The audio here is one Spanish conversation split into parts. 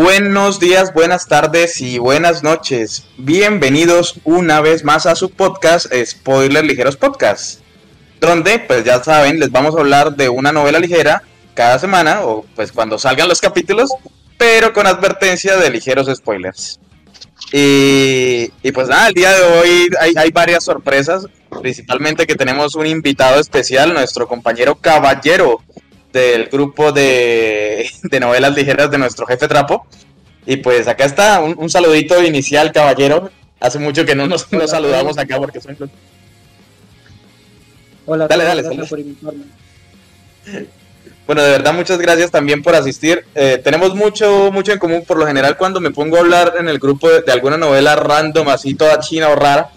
Buenos días, buenas tardes y buenas noches. Bienvenidos una vez más a su podcast Spoiler Ligeros Podcast, donde pues ya saben, les vamos a hablar de una novela ligera cada semana o pues cuando salgan los capítulos, pero con advertencia de ligeros spoilers. Y, pues nada, el día de hoy hay, varias sorpresas, principalmente que tenemos un invitado especial, nuestro compañero Caballero del grupo de, novelas ligeras de nuestro jefe Trapo. Y pues acá está, un, saludito inicial, Caballero. Hace mucho que no nos, saludamos acá porque son Hola, dale, dale, gracias por invitarme. Bueno, de verdad, muchas gracias también por asistir. Eh, tenemos mucho, mucho en común. Por lo general, cuando me pongo a hablar en el grupo de, alguna novela random, así toda china o rara,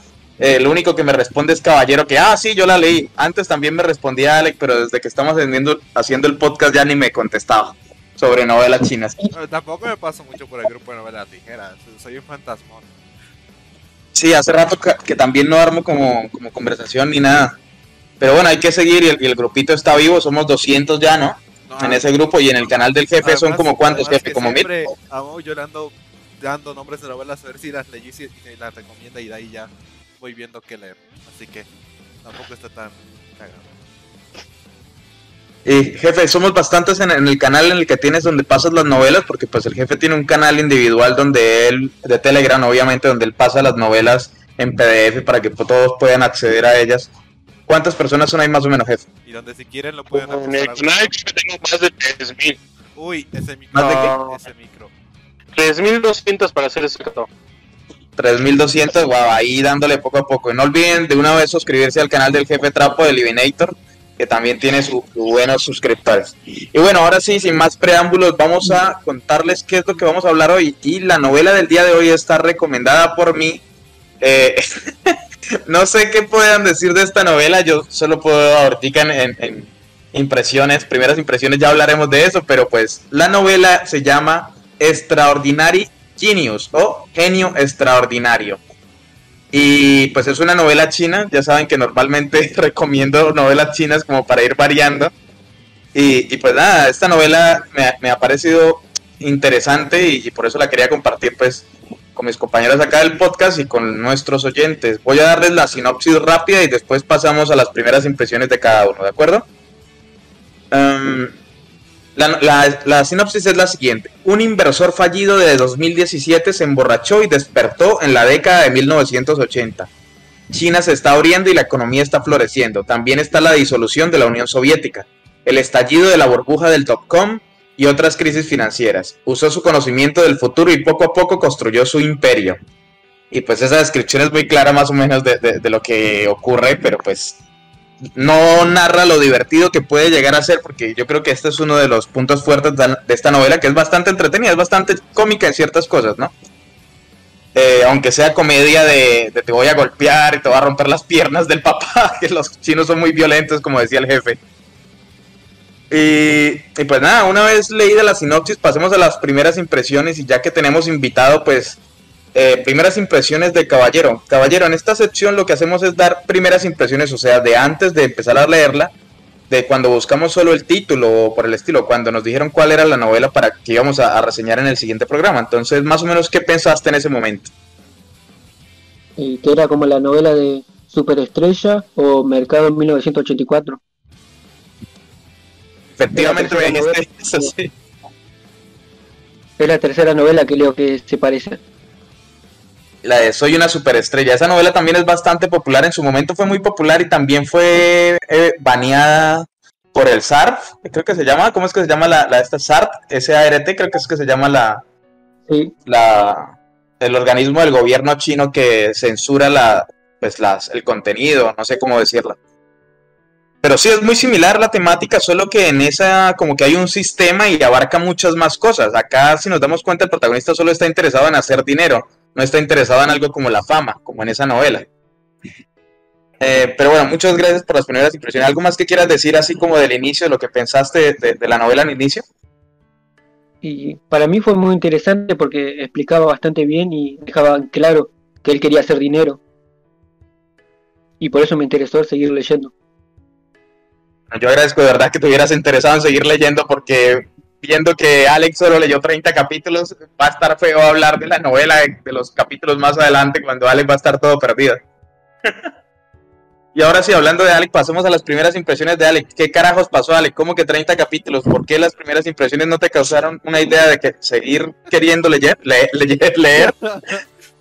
eh, lo único que me responde es Caballero, que, ah, sí, yo la leí. Antes también me respondía Alec, pero desde que estamos haciendo, haciendo el podcast ya ni me contestaba sobre novelas chinas. tampoco me paso mucho por el grupo de novelas ligeras. Soy un fantasmón. Sí, hace rato que, también no armo como, como conversación ni nada. Pero bueno, hay que seguir y el, grupito está vivo, somos 200 ya, ¿no? en ese grupo y en el canal del jefe son como cuántos, jefe, como mil. yo le ando dando nombres de novelas a ver si las leí y las recomienda y de ahí ya voy viendo qué leer. Así que tampoco está tan cagado. Y jefe, somos bastantes en, el canal en el que tienes donde pasas las novelas, porque pues el jefe tiene un canal individual donde él, de Telegram obviamente, donde él pasa las novelas en PDF para que todos puedan acceder a ellas. ¿Cuántas personas son ahí más o menos, jefe? Y donde si quieren lo pueden En el Snipe tengo más de 3000. Uy, ese micro. ¿Más de qué? Ese micro. 3200 para ser exacto. 3200, guau, ahí dándole poco a poco. Y no olviden de una vez suscribirse al canal del jefe Trapo de Livinator, que también tiene sus buenos suscriptores. Y bueno, ahora sí, sin más preámbulos, vamos a contarles qué es lo que vamos a hablar hoy. Y la novela del día de hoy está recomendada por mí. Eh, no sé qué puedan decir de esta novela, yo solo puedo ahorita en, en, impresiones, primeras impresiones, ya hablaremos de eso, pero pues la novela se llama Extraordinary Genius o Genio Extraordinario. Y pues es una novela china, ya saben que normalmente recomiendo novelas chinas como para ir variando. Y, pues nada, esta novela me, ha parecido interesante y, por eso la quería compartir pues con mis compañeros acá del podcast y con nuestros oyentes. Voy a darles la sinopsis rápida y después pasamos a las primeras impresiones de cada uno, ¿de acuerdo? Em, la, sinopsis es la siguiente. Un inversor fallido de 2017 se emborrachó y despertó en la década de 1980. China se está abriendo y la economía está floreciendo. También está la disolución de la Unión Soviética, el estallido de la burbuja del Topcom y otras crisis financieras. Usó su conocimiento del futuro y poco a poco construyó su imperio. Y pues esa descripción es muy clara más o menos de, lo que ocurre, pero pues no narra lo divertido que puede llegar a ser, porque yo creo que este es uno de los puntos fuertes de esta novela, que es bastante entretenida, es bastante cómica en ciertas cosas, ¿no? Eh, aunque sea comedia de, de, te voy a golpear y te voy a romper las piernas del papá, que los chinos son muy violentos, como decía el jefe. Y, pues nada, una vez leída la sinopsis, pasemos a las primeras impresiones y ya que tenemos invitado, pues eh, primeras impresiones de Caballero. Caballero, en esta sección lo que hacemos es dar primeras impresiones, o sea, de antes de empezar a leerla, de cuando buscamos solo el título o por el estilo, cuando nos dijeron cuál era la novela para que íbamos a, reseñar en el siguiente programa. Entonces, más o menos, ¿qué pensaste en ese momento? Y que era como la novela de Superestrella o Mercado en 1984. Efectivamente me dijiste eso, sí. Es la tercera novela que leo que se parece. La de Soy una superestrella. Esa novela también es bastante popular. En su momento fue muy popular y también fue eh, baneada por el SART. Creo que se llama. ¿Cómo es que se llama la, la esta SART? S-A-R-T, creo que es que se llama la. Sí. La. El organismo del gobierno chino que censura la, pues las, el contenido, no sé cómo decirlo. Pero sí es muy similar la temática, solo que en esa como que hay un sistema y abarca muchas más cosas. Acá si nos damos cuenta el protagonista solo está interesado en hacer dinero, no está interesado en algo como la fama, como en esa novela. Eh, pero bueno, muchas gracias por las primeras impresiones. ¿Algo más que quieras decir así como del inicio, de lo que pensaste de, de la novela al inicio? Y para mí fue muy interesante porque explicaba bastante bien y dejaba claro que él quería hacer dinero. Y por eso me interesó seguir leyendo. Yo agradezco de verdad que te hubieras interesado en seguir leyendo porque viendo que Alex solo leyó 30 capítulos, va a estar feo hablar de la novela de, los capítulos más adelante cuando Alex va a estar todo perdido. y ahora sí, hablando de Alex, pasemos a las primeras impresiones de Alex. ¿Qué carajos pasó, Alex? ¿Cómo que 30 capítulos? ¿Por qué las primeras impresiones no te causaron una idea de que seguir queriendo leer? Le- leer, leer?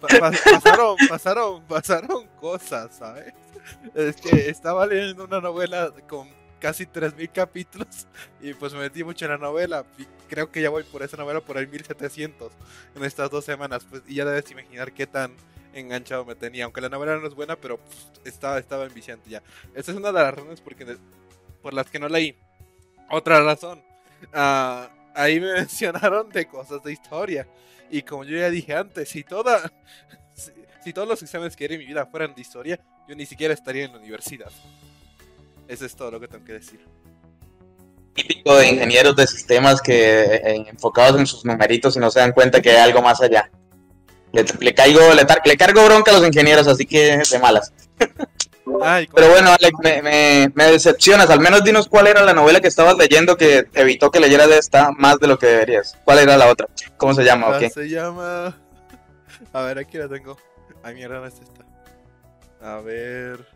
Pa- pasaron, pasaron, pasaron cosas, ¿sabes? Es que estaba leyendo una novela con casi 3.000 capítulos y pues me metí mucho en la novela. Y creo que ya voy por esa novela por el 1700 en estas dos semanas. Pues, y ya debes imaginar qué tan enganchado me tenía. Aunque la novela no es buena, pero pues, estaba, estaba enviciante ya. Esa es una de las razones porque, por las que no leí. Otra razón. ah, ahí me mencionaron de cosas de historia. Y como yo ya dije antes, si toda. Si, todos los exámenes que haré en mi vida fueran de historia, yo ni siquiera estaría en la universidad. Eso es todo lo que tengo que decir. Típico de ingenieros de sistemas que eh, enfocados en sus numeritos y no se dan cuenta que hay algo más allá. Le, le caigo, le, cargo bronca a los ingenieros, así que de malas. Ay, Pero bueno, Alex, me, me, me decepcionas. Al menos dinos cuál era la novela que estabas leyendo que evitó que leyeras esta más de lo que deberías. ¿Cuál era la otra? ¿Cómo se llama? o Ah, qué? Se llama. A ver, aquí la tengo. Ay, mierda, no es esta. A ver.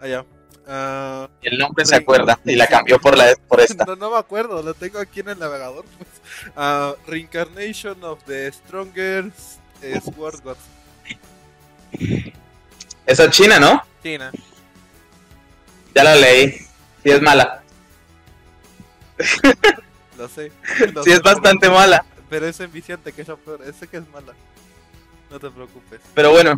Allá. Ah, El nombre se acuerda y la cambió por, la, por esta. no, no me acuerdo, lo tengo aquí en el navegador. Pues. Ah, Reincarnation of the Strongest eh, Sword Gods. Esa es china, ¿no? China. Ya la leí. Sí es mala. Lo sé. lo Sí sé es bastante mala. Pero es enviciante, que es peor. Ese que es mala. No te preocupes. Pero bueno.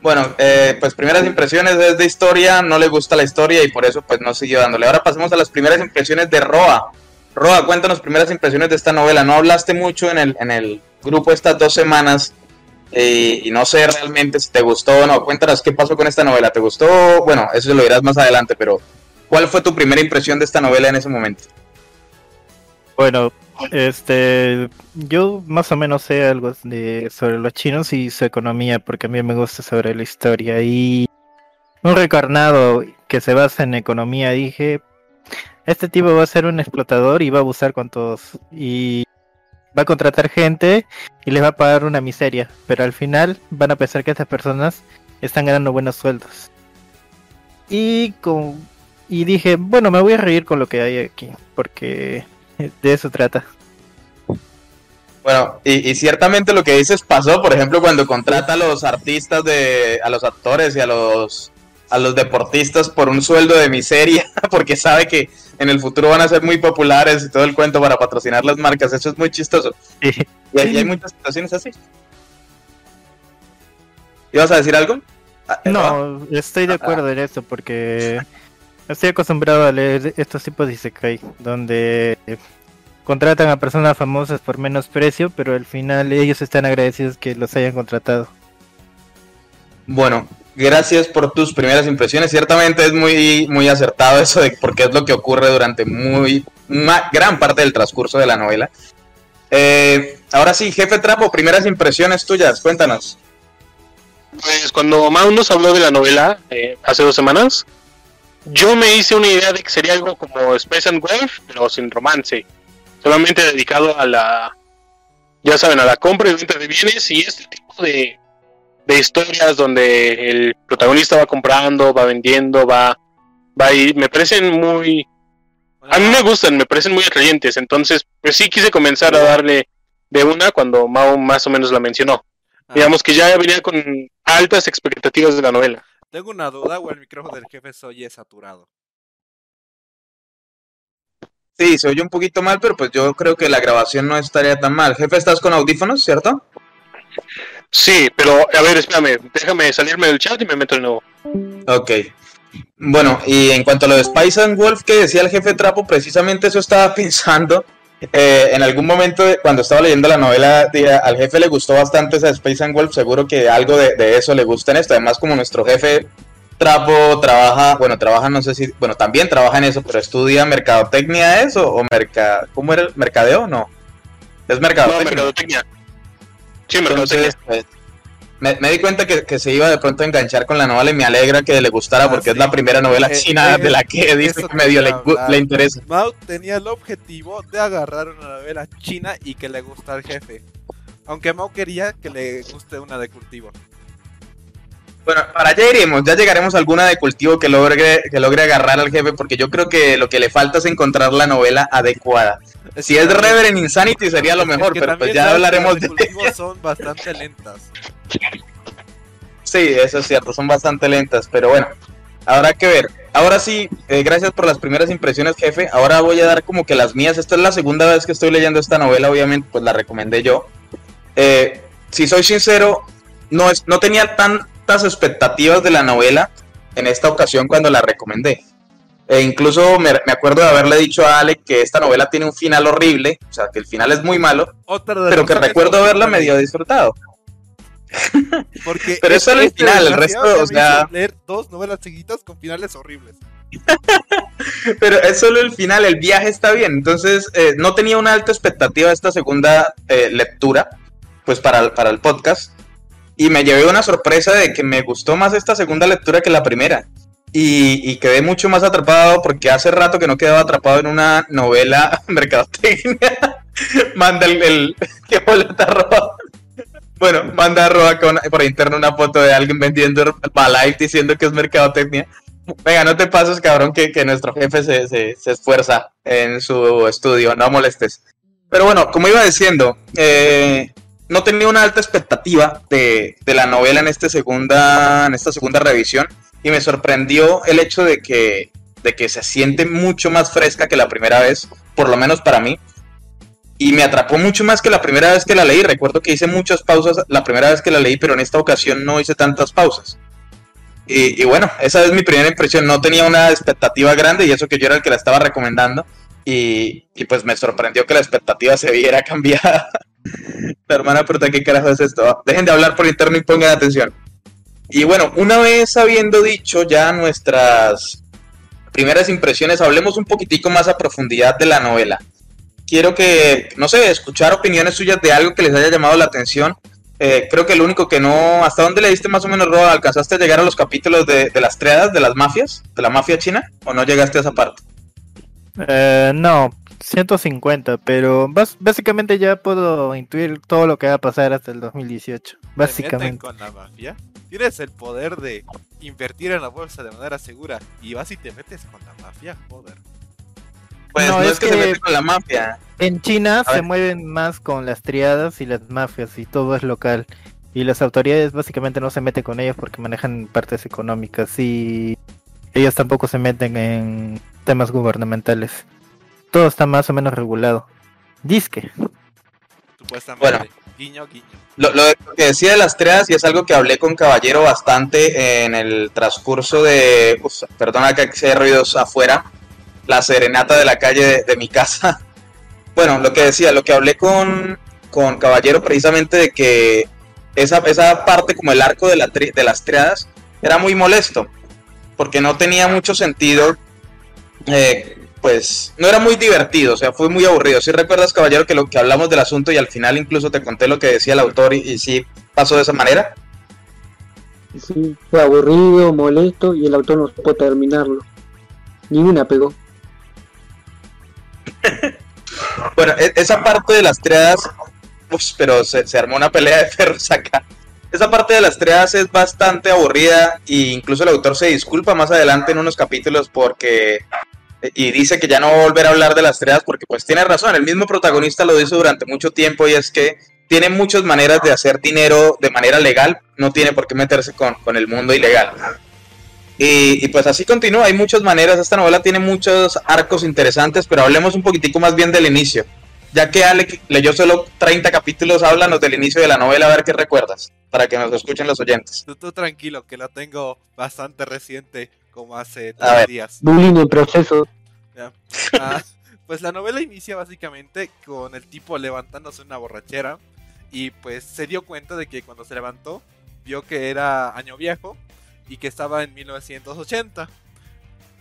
Bueno, eh, pues primeras impresiones es de historia, no le gusta la historia y por eso pues no siguió dándole. Ahora pasemos a las primeras impresiones de Roa. Roa, cuéntanos primeras impresiones de esta novela. No hablaste mucho en el, en el grupo estas dos semanas eh, y no sé realmente si te gustó o no. Cuéntanos qué pasó con esta novela. ¿Te gustó? Bueno, eso lo dirás más adelante, pero ¿cuál fue tu primera impresión de esta novela en ese momento? Bueno, este, yo más o menos sé algo de, sobre los chinos y su economía, porque a mí me gusta sobre la historia. Y un recarnado que se basa en economía, dije, este tipo va a ser un explotador y va a abusar con todos. Y va a contratar gente y les va a pagar una miseria, pero al final van a pensar que estas personas están ganando buenos sueldos. Y con y dije, bueno, me voy a reír con lo que hay aquí, porque de eso trata. Bueno, y, y ciertamente lo que dices pasó, por ejemplo, cuando contrata a los artistas de, a los actores y a los a los deportistas por un sueldo de miseria, porque sabe que en el futuro van a ser muy populares y todo el cuento para patrocinar las marcas, eso es muy chistoso. Sí. Y hay, y hay muchas situaciones así. ¿Ibas a decir algo? Ah, No, estoy de acuerdo en eso porque estoy acostumbrado a leer estos tipos de Isekai, donde contratan a personas famosas por menos precio, pero al final ellos están agradecidos que los hayan contratado. Bueno, gracias por tus primeras impresiones. Ciertamente es muy, muy acertado eso de porque es lo que ocurre durante muy una gran parte del transcurso de la novela. Eh, ahora sí, jefe Trapo, primeras impresiones tuyas, cuéntanos. Pues cuando Mau nos habló de la novela eh, hace dos semanas, yo me hice una idea de que sería algo como Space and Wolf, pero sin romance. Solamente dedicado a la, ya saben, a la compra y venta de bienes y este tipo de, de historias donde el protagonista va comprando, va vendiendo, va, va y me parecen muy, a mí me gustan, me parecen muy atrayentes. Entonces, pues sí quise comenzar a darle de una cuando Mao más o menos la mencionó. Ah, Digamos que ya venía con altas expectativas de la novela. Tengo una duda o el micrófono del jefe se oye saturado. Sí, se oye un poquito mal, pero pues yo creo que la grabación no estaría tan mal. Jefe, estás con audífonos, ¿cierto? Sí, pero a ver, espérame, déjame salirme del chat y me meto de nuevo. Ok. Bueno, y en cuanto a lo de Spice and Wolf que decía el jefe Trapo, precisamente eso estaba pensando. Eh, en algún momento, cuando estaba leyendo la novela, al jefe le gustó bastante esa Space and Wolf. Seguro que algo de, de eso le gusta en esto. Además, como nuestro jefe Trapo trabaja, bueno, trabaja, no sé si, bueno, también trabaja en eso, pero estudia mercadotecnia, ¿eso? ¿O merca, cómo era el mercadeo? No. Es No, mercadotecnia. mercadotecnia. Sí, mercadotecnia. Entonces, pues, me, me di cuenta que, que se iba de pronto a enganchar con la novela y me alegra que le gustara Ah, porque es la primera novela Eh, china eh, de la que dice que medio le, le interesa. Mao tenía el objetivo de agarrar una novela china y que le gusta al jefe. Aunque Mao quería que le guste una de cultivo. Bueno, para allá iremos, ya llegaremos a alguna de cultivo que logre, que logre agarrar al jefe porque yo creo que lo que le falta es encontrar la novela adecuada. Si es Reverend Insanity sería lo Es mejor, que pero pues ya hablaremos las de... cultivo son bastante lentas. Sí, eso es cierto, son bastante lentas, pero bueno, habrá que ver. Ahora sí, eh, gracias por las primeras impresiones, jefe. Ahora voy a dar como que las mías. Esta es la segunda vez que estoy leyendo esta novela, obviamente, pues la recomendé yo. Eh, si soy sincero, no, es, no tenía tantas expectativas de la novela en esta ocasión cuando la recomendé. E incluso me, me acuerdo de haberle dicho a Ale que esta novela tiene un final horrible, o sea, que el final es muy malo, pero que recuerdo haberla medio disfrutado. Porque Pero es solo el final, el resto, o sea- leer dos novelas seguidas con finales horribles. Pero es solo el final, el viaje está bien. Entonces, eh, no tenía una alta expectativa de esta segunda eh, lectura, pues para, el- para el podcast. Y me llevé una sorpresa de que me gustó más esta segunda lectura que la primera. Y, quedé mucho más atrapado porque hace rato que no quedaba atrapado en una novela mercadotecnia. manda el, el que boleta roja. Bueno, manda arroba con, por interno una foto de alguien vendiendo Herbalife diciendo que es mercadotecnia. Venga, no te pases, cabrón, que, que nuestro jefe se, se- se esfuerza en su estudio, no molestes. Pero bueno, como iba diciendo, eh, no tenía una alta expectativa de, de la novela en, este segunda, en esta segunda revisión y me sorprendió el hecho de que, de que se siente mucho más fresca que la primera vez, por lo menos para mí. Y me atrapó mucho más que la primera vez que la leí. Recuerdo que hice muchas pausas la primera vez que la leí, pero en esta ocasión no hice tantas pausas. Y, bueno, esa es mi primera impresión. No tenía una expectativa grande y eso que yo era el que la estaba recomendando. Y, y pues me sorprendió que la expectativa se viera cambiada. hermana, pero ¿qué carajo es esto? Dejen de hablar por interno y pongan atención. Y bueno, una vez habiendo dicho ya nuestras primeras impresiones, hablemos un poquitico más a profundidad de la novela. Quiero que, no sé, escuchar opiniones suyas de algo que les haya llamado la atención. Eh, creo que el único que no. ¿Hasta dónde leíste más o menos, Roa? ¿Alcanzaste a llegar a los capítulos de, de las triadas, de las mafias, de la mafia china? ¿O no llegaste a esa parte? Eh, no, 150, pero básicamente ya puedo intuir todo lo que va a pasar hasta el 2018. ¿Te meten Básicamente. con la mafia? Tienes el poder de invertir en la bolsa de manera segura y vas y te metes con la mafia, joder. Pues no, No, es, es que, se mete con la mafia. En China se mueven más con las triadas y las mafias y todo es local. Y las autoridades básicamente no se meten con ellos porque manejan partes económicas y ellos tampoco se meten en temas gubernamentales. Todo está más o menos regulado. Disque. Supuestamente. Bueno. Guiño, guiño. Lo, lo que decía de las triadas, y es algo que hablé con Caballero bastante en el transcurso de. uf, perdona que sea ruidos afuera. La serenata de la calle de, de mi casa. Bueno, lo que decía, lo que hablé con, con Caballero precisamente de que esa, esa parte, como el arco de, la tri- de las triadas, era muy molesto. Porque no tenía mucho sentido. eh, pues no era muy divertido, o sea, fue muy aburrido. Si recuerdas, caballero, que lo que hablamos del asunto y al final incluso te conté lo que decía el autor y, y sí pasó de esa manera. Sí, fue aburrido, molesto y el autor no supo terminarlo. Ninguna pegó. Bueno, e- esa parte de las triadas, ups, pero se, se armó una pelea de perros acá. Esa parte de las triadas es bastante aburrida e incluso el autor se disculpa más adelante en unos capítulos porque y dice que ya no va a volver a hablar de las triadas porque pues tiene razón, el mismo protagonista lo dice durante mucho tiempo y es que tiene muchas maneras de hacer dinero de manera legal, no tiene por qué meterse con, con el mundo ilegal. Y, pues así continúa, hay muchas maneras, esta novela tiene muchos arcos interesantes, pero hablemos un poquitico más bien del inicio. Ya que Ale leyó solo 30 capítulos, háblanos del inicio de la novela, a ver qué recuerdas, para que nos escuchen los oyentes. Tú tranquilo, que la tengo bastante reciente, como hace A ver. tres días. Bullying en proceso. Ah, pues la novela inicia básicamente con el tipo levantándose una borrachera y pues se dio cuenta de que cuando se levantó vio que era año viejo y que estaba en 1980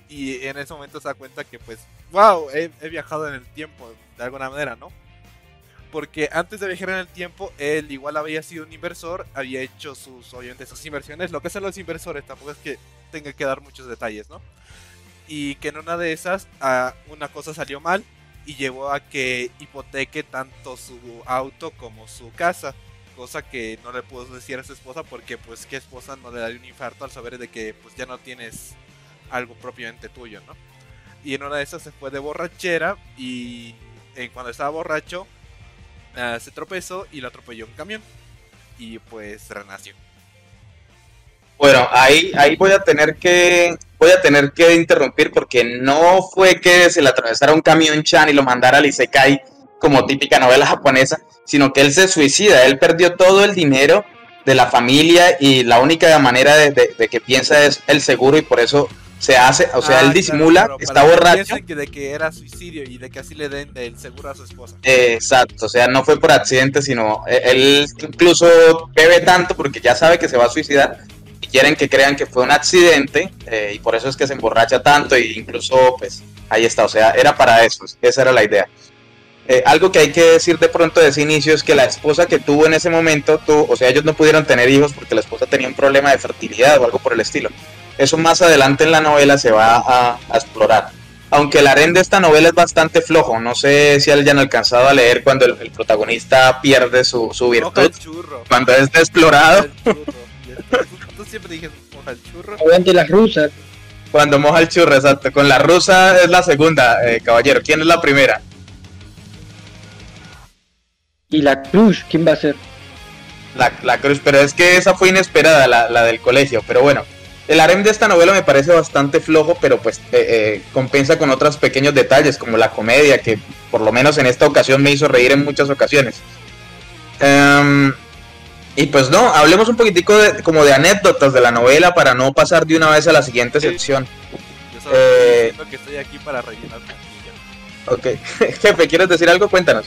y en ese momento se da cuenta que pues wow he, he viajado en el tiempo de alguna manera no Porque antes de viajar en el tiempo, él igual había sido un inversor, había hecho sus, obviamente, sus inversiones. Lo que hacen los inversores tampoco es que tenga que dar muchos detalles, ¿no? Y que en una de esas, ah, una cosa salió mal y llevó a que hipoteque tanto su auto como su casa. Cosa que no le puedo decir a su esposa porque, pues, que esposa no le daría un infarto al saber de que, pues, ya no tienes algo propiamente tuyo, ¿no? Y en una de esas se fue de borrachera y eh, cuando estaba borracho ah, se tropezó y lo atropelló un camión. Y pues renació. Bueno, ahí, ahí voy a tener que voy a tener que interrumpir porque no fue que se le atravesara un camión chan y lo mandara al Isekai como típica novela japonesa, sino que él se suicida, él perdió todo el dinero de la familia y la única manera de, de- de que piensa es el seguro y por eso se hace, o sea, Ah, él disimula, está borracho. que de que era suicidio y de que así le den el seguro a su esposa. Exacto, o sea, no fue por accidente, sino eh, él incluso bebe tanto porque ya sabe que se va a suicidar y quieren que crean que fue un accidente eh, y por eso es que se emborracha tanto e incluso pues ahí está, o sea, era para eso, esa era la idea. Eh, algo que hay que decir de pronto de ese inicio es que la esposa que tuvo en ese momento, tuvo, o sea, ellos no pudieron tener hijos porque la esposa tenía un problema de fertilidad o algo por el estilo. Eso más adelante en la novela se va a, a explorar. Aunque el harem de esta novela es bastante flojo, no sé si hayan alcanzado a leer cuando el, el protagonista pierde su, su virtud, cuando es moja Tú, siempre dices moja el churro. Aguante las rusas. cuando moja el churro, exacto. Con la rusa es la segunda, eh, caballero. ¿Quién es la primera? Y la cruz, ¿quién va a ser? La, la cruz, pero es que esa fue inesperada, la, la del colegio. Pero bueno, el harem de esta novela me parece bastante flojo, pero pues eh, eh, compensa con otros pequeños detalles, como la comedia, que por lo menos en esta ocasión me hizo reír en muchas ocasiones. Em, y pues no, hablemos un poquitico de, como de anécdotas de la novela para no pasar de una vez a la siguiente sección. Yo solo Eh. estoy que estoy aquí para rellenar. Ok, jefe, ¿quieres decir algo? Cuéntanos.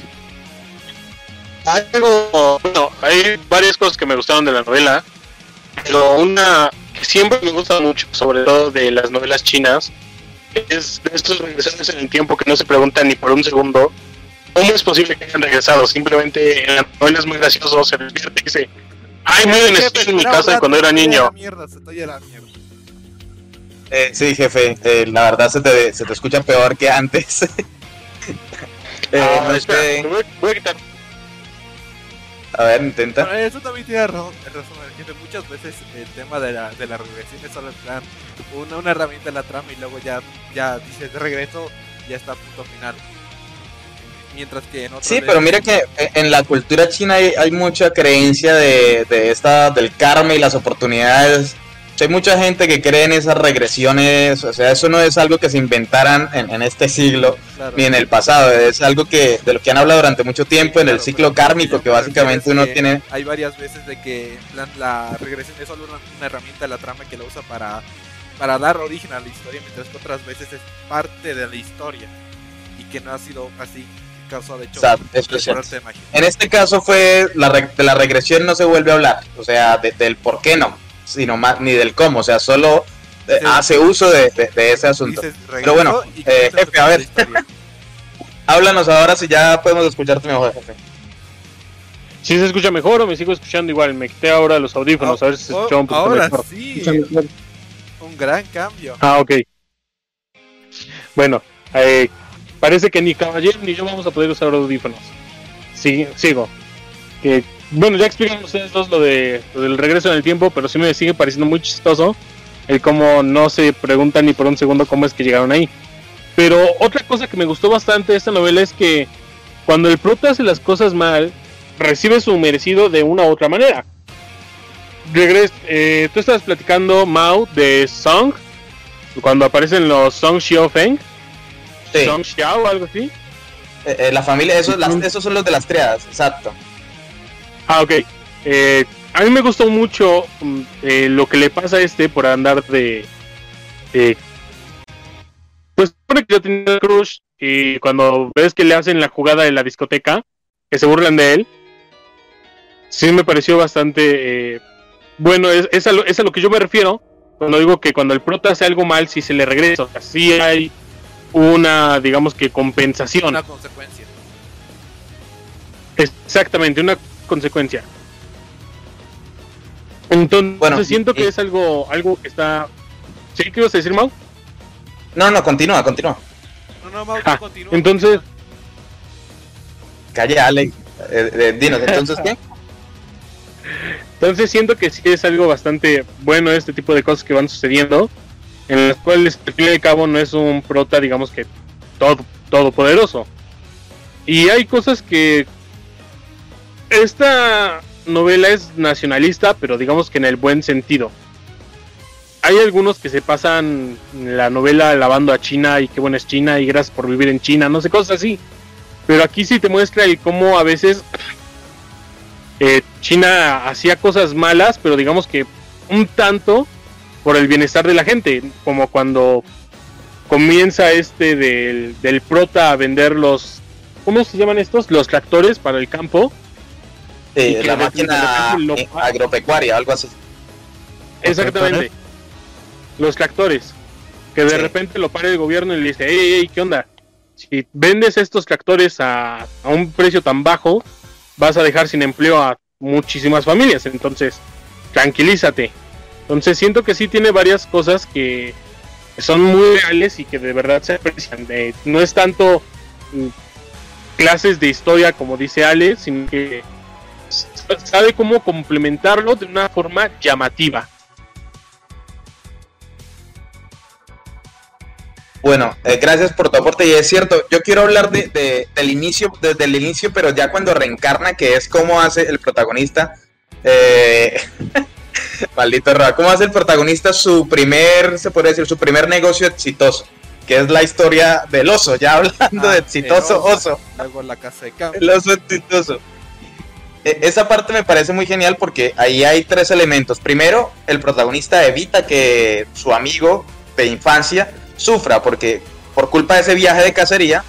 Algo, bueno, hay varias cosas que me gustaron de la novela, pero una que siempre me gusta mucho, sobre todo de las novelas chinas, es de estos regresadores en el tiempo que no se preguntan ni por un segundo cómo es posible que hayan regresado. Simplemente en la novela es muy gracioso, se despierta y dice, ay, miren, Jefe, estoy en mi casa de cuando era niño. la mierda, se te oye la mierda. Eh, sí, jefe, eh, la verdad se te, se te escucha peor que antes. Eh, Ah, no sé, voy, voy a quitar. a ver, intenta. Bueno, eso también tiene razón, razón el jefe. Muchas veces el tema de la, de la regresión es solo en plan una, una herramienta en la trama y luego ya, ya dices regreso, ya está a punto final. Mientras que en Sí, pero mira que en la cultura china hay, hay mucha creencia de, de esta del karma y las oportunidades. Hay mucha gente que cree en esas regresiones, o sea, eso no es algo que se inventaran en, en este siglo claro, ni en el pasado, es algo que de lo que han hablado durante mucho tiempo en el claro, ciclo pero kármico, que me básicamente refiero uno que tiene Hay varias veces de que la regresión es solo una, una herramienta de la trama que la usa para, para dar origen a la historia, mientras que otras veces es parte de la historia y que no ha sido así causado de hecho de magia. En este caso fue la de la regresión no se vuelve a hablar, o sea, de- del por qué no, sino más ni del cómo, o sea, solo eh, Sí. hace uso de, de- de ese asunto. Dices, Pero bueno, eh, jefe, a ver. Háblanos ahora si ya podemos escucharte mejor, jefe. Si se escucha mejor o me sigo escuchando igual, me quité ahora los audífonos, a ver si se Oh, escucha un poquito ahora mejor. sí, un gran cambio. Ah, ok. Bueno, eh, parece que ni Caballero ni yo vamos a poder usar audífonos. Sí, sigo. Bueno, ya explicaron ustedes dos lo, de, lo del regreso en el tiempo, pero sí me sigue pareciendo muy chistoso el cómo no se preguntan ni por un segundo cómo es que llegaron ahí. Pero otra cosa que me gustó bastante de esta novela es que cuando el prota hace las cosas mal, recibe su merecido de una u otra manera. Regres eh, tú estabas platicando, Mao, de Song, cuando aparecen los Song Xiaofeng, Sí, Song Xiao o algo así. eh, eh, la familia, esos, las- esos son los de las triadas, exacto. Ah, ok. Eh, a mí me gustó mucho mm, eh, lo que le pasa a este por andar de. de- pues supone que yo tenía crush y cuando ves que le hacen la jugada de la discoteca, que se burlan de él, sí me pareció bastante. eh, bueno, es, es, a lo, es a lo que yo me refiero cuando digo que cuando el prota hace algo mal, sí se le regresa. O sea, sí hay una, digamos que compensación. Una consecuencia. Exactamente, una consecuencia. Entonces Bueno, siento que y- es algo, algo que está. ¿Sí? ¿Qué ibas a decir, Mau? No, no, continúa, continúa. No, no, Mau, Ah, continúa. entonces- Calle, Alex. Eh, eh, dinos, entonces, ¿qué? Entonces siento que sí es algo bastante bueno este tipo de cosas que van sucediendo, en las cuales al fin al cabo no es un prota, digamos que todo todopoderoso. Y hay cosas que esta novela es nacionalista, pero digamos que en el buen sentido. Hay algunos que se pasan la novela alabando a China y qué buena es China y gracias por vivir en China, no sé, cosas así. Pero aquí sí te muestra el cómo a veces eh, China hacía cosas malas, pero digamos que un tanto por el bienestar de la gente, como cuando comienza este del, del prota a vender los, ¿cómo se llaman estos? Los tractores para el campo. Eh, Y que la máquina lo- eh, agropecuaria, algo así. Exactamente. Los tractores. Que de Sí. repente lo para el gobierno y le dice, hey, hey, ¿qué onda? Si vendes estos tractores a, a un precio tan bajo, vas a dejar sin empleo a muchísimas familias. Entonces, tranquilízate. Entonces siento que sí tiene varias cosas que son muy reales y que de verdad se aprecian. Eh, no es tanto mm, clases de historia como dice Ale, sino que sabe cómo complementarlo de una forma llamativa. Bueno, eh, gracias por tu aporte y es cierto, yo quiero hablar de- del inicio, desde el inicio, pero ya cuando reencarna, que es cómo hace el protagonista, eh, maldito Roa, cómo hace el protagonista su primer, se puede decir, su primer negocio exitoso, que es la historia del oso, ya hablando Ah, de exitoso el oso. Luego la casa de campo. El oso exitoso. E- Esa parte me parece muy genial porque ahí hay tres elementos. Primero, el protagonista evita que su amigo de infancia sufra porque por culpa de ese viaje de cacería,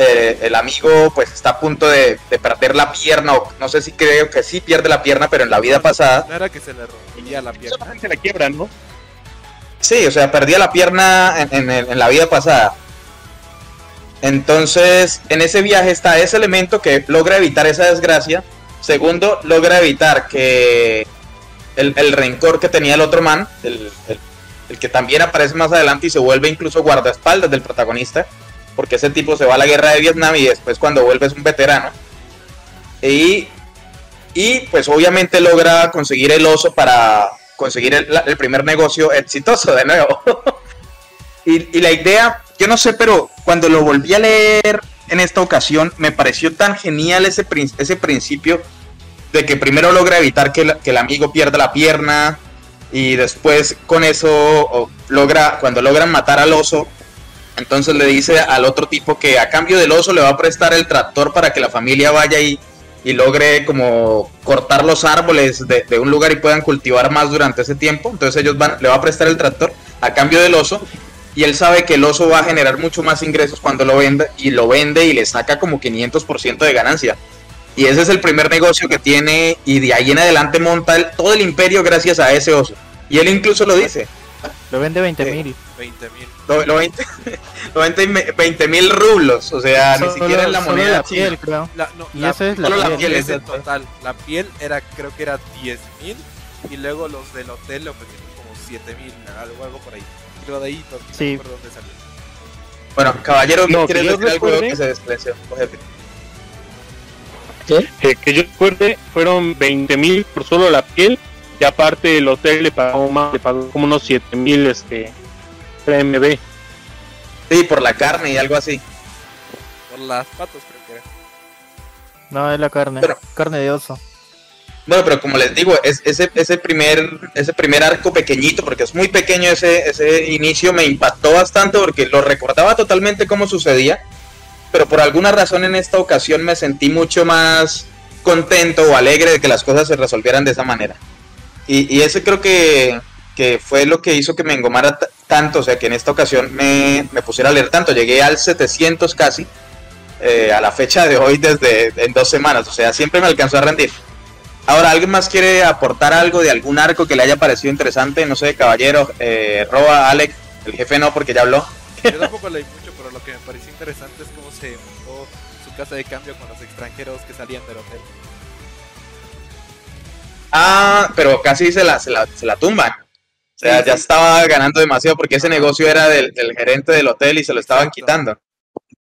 eh, el amigo pues está a punto de, de perder la pierna o no sé si creo que sí pierde la pierna, pero en la vida pasada No era que se le rompía la pierna. Solamente la quiebra, ¿no? Sí, o sea, perdía la pierna en, en el- en la vida pasada. Entonces, en ese viaje está ese elemento que logra evitar esa desgracia. Segundo, logra evitar que el, el rencor que tenía el otro man, el, el- el que también aparece más adelante y se vuelve incluso guardaespaldas del protagonista, porque ese tipo se va a la guerra de Vietnam y después cuando vuelve es un veterano. Y, y pues obviamente logra conseguir el oso para conseguir el, primer negocio exitoso de nuevo. y, y la idea, yo no sé, pero cuando lo volví a leer en esta ocasión, me pareció tan genial ese, ese principio de que primero logra evitar que, que el amigo pierda la pierna y después con eso logra, cuando logran matar al oso, entonces le dice al otro tipo que a cambio del oso le va a prestar el tractor para que la familia vaya y, y logre como cortar los árboles de, de un lugar y puedan cultivar más durante ese tiempo. Entonces ellos van, le va a prestar el tractor a cambio del oso y él sabe que el oso va a generar mucho más ingresos cuando lo venda y lo vende y le saca como 500% de ganancia. Y ese es el primer negocio que tiene y de ahí en adelante monta el- todo el imperio gracias a ese oso. Y él incluso lo dice. Lo vende 20 Sí. mil. 20 mil. Lo, lo 20 lo 20 mil rublos, o sea, ni siquiera en la solo moneda la china. piel, creo. La, no, Y la, eso es la solo la piel. piel, es el total. La piel era, creo que era 10 mil. Y luego los del hotel le ofrecieron como 7 mil, algo, algo por ahí. Y luego de ahí, no, no Sí. acuerdo dónde salió. Bueno, caballero, No, ¿quieres que decir algo recuerde- que se despreció? Jefe? Eh, que yo recuerde, fueron 20 mil por solo la piel. Y aparte el hotel le pagó más, le pagó como unos 7 mil este, PMB. Sí, por la carne y algo así. Por las patas, creo que era. No, es la carne. Pero- Carne de oso. Bueno, pero como les digo, es, ese, ese, primer, ese primer arco pequeñito, porque es muy pequeño ese, ese inicio, me impactó bastante porque lo recordaba totalmente cómo sucedía, pero por alguna razón en esta ocasión me sentí mucho más contento o alegre de que las cosas se resolvieran de esa manera. Y, y ese creo que, que fue lo que hizo que me engomara tanto, o sea, que en esta ocasión me, me pusiera a leer tanto. Llegué al 700 casi, eh, a la fecha de hoy desde en dos semanas, o sea, siempre me alcanzó a rendir. Ahora, ¿alguien más quiere aportar algo de algún arco que le haya parecido interesante? No sé, caballero, eh, Roa, Alex, el jefe no, porque ya habló. Yo tampoco leí mucho, pero lo que me pareció interesante es cómo se montó su casa de cambio con los extranjeros que salían del hotel. Ah, pero casi se la, se la, se la tumban. O sea, Sí, ya sí. estaba ganando demasiado porque ese negocio era del, del gerente del hotel y se lo estaban Exacto. quitando.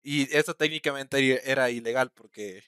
Y eso técnicamente era ilegal porque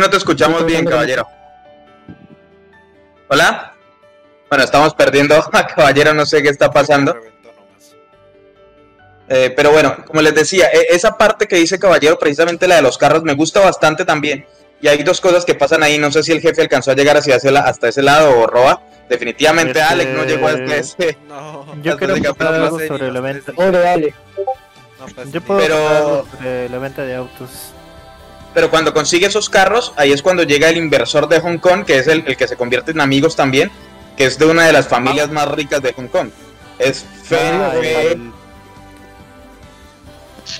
no te escuchamos bien, caballero. ¿Hola? Bueno, estamos perdiendo a caballero, no sé qué está pasando. Eh, pero bueno, como les decía, e- esa parte que dice Caballero, precisamente la de los carros, me gusta bastante también. Y hay dos cosas que pasan ahí. No sé si el jefe alcanzó a llegar hacia ese la- hasta ese lado o Roa. Definitivamente Este- Alex no llegó hasta ese. No, Yo quiero contar capítulo algo sobre la venta. pues, Yo puedo Pero- sobre la venta de autos. Pero cuando consigue esos carros, ahí es cuando llega el inversor de Hong Kong, que es el, el que se convierte en amigos también, que es de una de las familias más ricas de Hong Kong. Es Ah, Fe- el-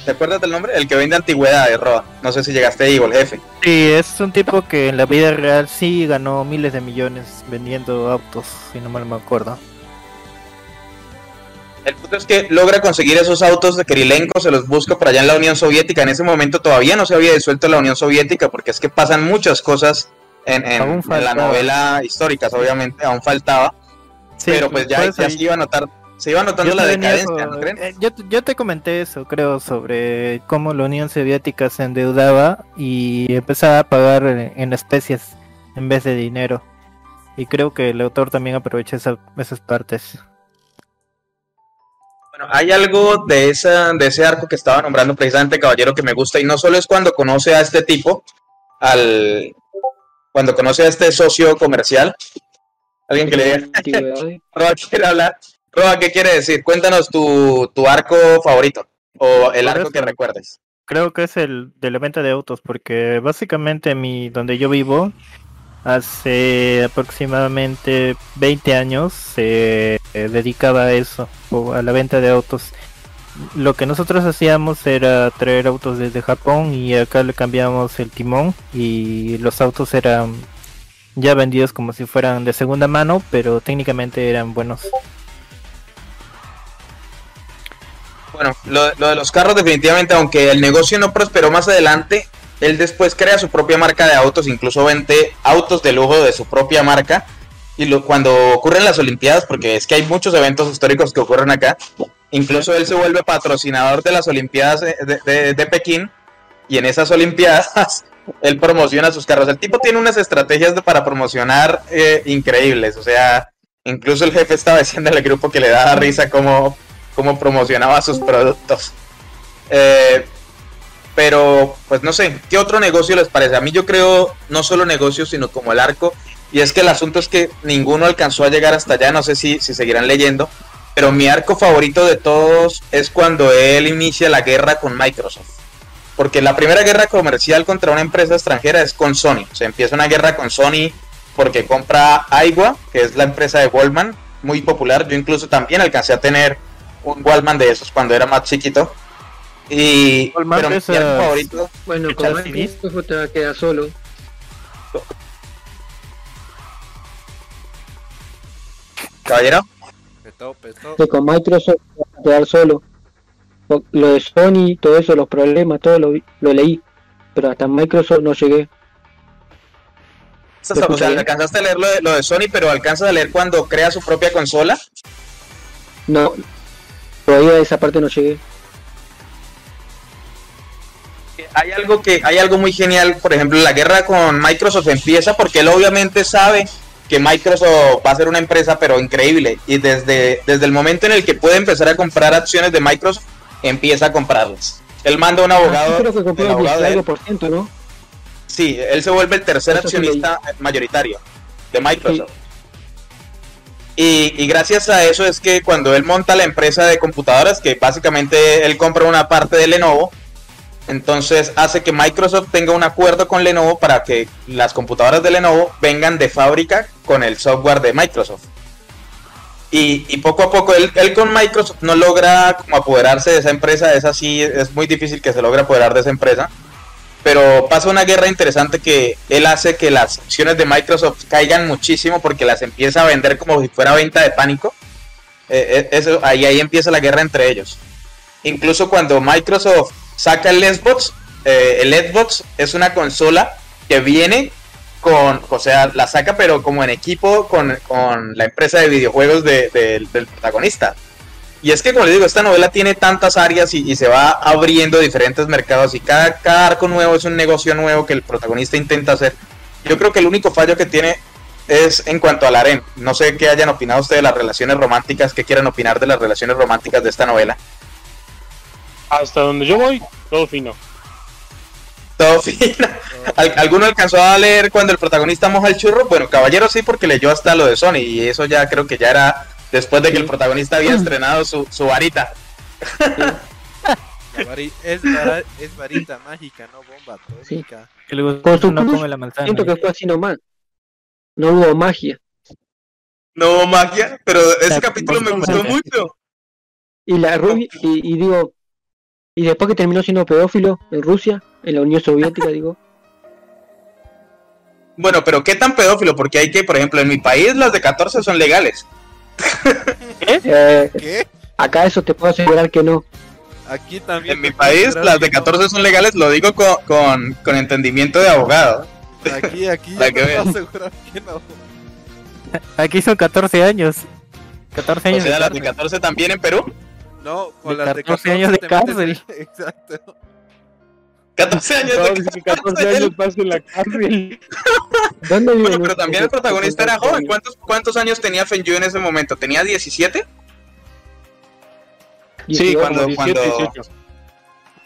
¿Te acuerdas del nombre? El que vende antigüedades, Roa. No sé si llegaste ahí, o el jefe. Sí, es un tipo que en la vida real sí ganó miles de millones vendiendo autos, si no mal me acuerdo. El punto es que logra conseguir esos autos de Kirilenko, se los busca por allá en la Unión Soviética. En ese momento todavía no se había disuelto la Unión Soviética, porque es que pasan muchas cosas en, en- Aún en la novela históricas, obviamente, aún faltaba. Sí, pero pues ya, ya se iba a notar, se iba notando yo la decadencia, eso- ¿no creen? eh, yo, yo te comenté eso, creo, sobre cómo la Unión Soviética se endeudaba y empezaba a pagar en, en especies en vez de dinero. Y creo que el autor también aprovecha esa- esas partes. Bueno, hay algo de, esa, de ese arco que estaba nombrando precisamente Caballero que me gusta, y no solo es cuando conoce a este tipo, al cuando conoce a este socio comercial. Alguien que le diga. Roa quiere hablar. Roa, ¿qué quiere decir? Cuéntanos tu, tu arco favorito o el arco que recuerdes. Creo que es el de la venta de autos, porque básicamente mi donde yo vivo hace aproximadamente 20 años se eh, dedicaba a eso, a la venta de autos. Lo que nosotros hacíamos era traer autos desde Japón y acá le cambiamos el timón y los autos eran ya vendidos como si fueran de segunda mano, pero técnicamente eran buenos. Bueno, lo, lo de los carros definitivamente, aunque el negocio no prosperó más adelante, él después crea su propia marca de autos, incluso vende autos de lujo de su propia marca. Y cuando ocurren las Olimpiadas, porque es que hay muchos eventos históricos que ocurren acá, incluso él se vuelve patrocinador de las Olimpiadas de, de- de Pekín. Y en esas Olimpiadas él promociona sus carros. El tipo tiene unas estrategias para promocionar eh, increíbles. O sea, incluso el jefe estaba diciendo al grupo que le daba risa cómo, cómo promocionaba sus productos. Eh, pero, pues no sé, ¿qué otro negocio les parece? A mí yo creo no solo negocio, sino como el arco. Y es que el asunto es que ninguno alcanzó a llegar hasta allá, no sé si, si seguirán leyendo. Pero mi arco favorito de todos es cuando él inicia la guerra con Microsoft. Porque la primera guerra comercial contra una empresa extranjera es con Sony. Se empieza una guerra con Sony porque compra Aigua, que es la empresa de Wallman, muy popular. Yo incluso también alcancé a tener un Wallman de esos cuando era más chiquito. Y pero mi esas- arco favorito, Bueno, con CDs. Microsoft te va a quedar solo. caballero. Petó, petó. Que con Microsoft te va a quedar solo. Lo- de Sony, todo eso, los problemas, todo lo, vi- lo leí. Pero hasta Microsoft no llegué. O sea, Pues, alcanzaste a leer lo de, lo de Sony, pero alcanzas a leer cuando crea su propia consola. No, todavía a esa parte no llegué. Hay algo que hay algo muy genial, por ejemplo, la guerra con Microsoft empieza porque él obviamente sabe que Microsoft va a ser una empresa pero increíble y desde, desde el momento en el que puede empezar a comprar acciones de Microsoft empieza a comprarlas. Él manda a un Ah, abogado, creo que el compró el abogado de 10 él. por ciento, ¿no? Sí, él se vuelve el tercer Eso accionista mayoritario de Microsoft. Y, y gracias a eso es que cuando él monta la empresa de computadoras, que básicamente él compra una parte de Lenovo, entonces hace que Microsoft tenga un acuerdo con Lenovo para que las computadoras de Lenovo vengan de fábrica con el software de Microsoft. Y, poco a poco él, con Microsoft no logra apoderarse de esa empresa, es así, es muy difícil que se logre apoderar de esa empresa pero pasa una guerra interesante que él hace que las acciones de Microsoft caigan muchísimo porque las empieza a vender como si fuera venta de pánico. Eh, eh, ahí, ahí empieza la guerra entre ellos. Incluso cuando Microsoft saca el Xbox, eh, el Xbox es una consola que viene con, o sea, la saca pero como en equipo con, con la empresa de videojuegos de- de- del protagonista. Y es que, como les digo, esta novela tiene tantas áreas y, se va abriendo diferentes mercados y cada, cada arco nuevo es un negocio nuevo que el protagonista intenta hacer. Yo creo que el único fallo que tiene es en cuanto al harén. No sé qué hayan opinado ustedes de las relaciones románticas, qué quieran opinar de las relaciones románticas de esta novela. Hasta donde yo voy, todo fino. Todo fino. ¿Al- ¿Alguno alcanzó a leer cuando el protagonista moja el churro? Bueno, Caballero sí, porque leyó hasta lo de Sony y eso ya creo que ya era después de que el protagonista había estrenado su, su varita. Vari- es, varita mágica, no bomba atómica. Que luego Con su no cruz, come la manzana. Siento que fue así nomás. No hubo magia. No hubo magia, pero ese capítulo me gustó mucho. Y la rubia, y, y digo, y después que terminó siendo pedófilo en Rusia, en la Unión Soviética, digo, Bueno, pero ¿qué tan pedófilo? Porque hay que, por ejemplo, en mi país las de 14 son legales. eh, ¿Qué? acá eso te puedo asegurar que no. Aquí también. En mi país las de que no. 14 son legales, lo digo con, con, con entendimiento de abogado. Aquí, aquí yo que te puedo asegurar que no. Aquí son 14 años. 14 O años. sea, de las de cárcel. 14 también en Perú. No, con De las de 14 14 años de cárcel. Exacto. 14 años de Todos 14 años paso en la cárcel. ¿Dónde Bueno, pero también el protagonista era joven. ¿Cuántos, cuántos años tenía Fenyu en ese momento? ¿Tenía 17? Sí, 18. cuando, 17, cuando... 18.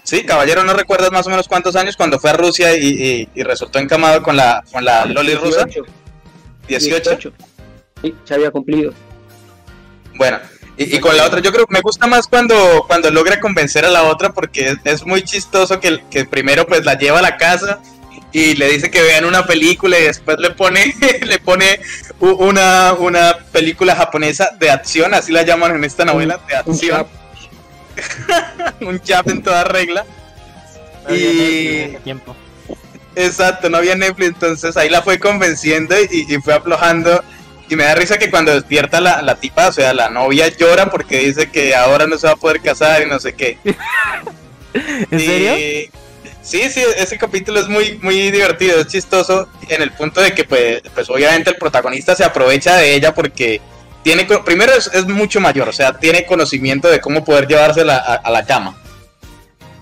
Sí, caballero, ¿no recuerdas más o menos cuántos años cuando fue a Rusia y, y- y resultó encamado con la, con la Loli rusa? 18. 18. Sí, se había cumplido. Bueno, y, y con la otra, yo creo que me gusta más cuando, cuando logra convencer a la otra porque es, es muy chistoso que, que primero pues la lleva a la casa y le dice que vean una película y después le pone le pone una, una película japonesa de acción, así la llaman en esta novela, de acción, un chap en toda regla. Y tiempo. Exacto, no había Netflix, entonces ahí la fue convenciendo y, y fue aflojando. Y me da risa que cuando despierta la, la tipa, o sea, la novia llora porque dice que ahora no se va a poder casar y no sé qué. ¿En serio? Y- Sí, sí, ese capítulo es muy, muy divertido, es chistoso en el punto de que, pues, pues obviamente el protagonista se aprovecha de ella porque tiene, primero es, es mucho mayor, o sea, tiene conocimiento de cómo poder llevársela a, a la cama.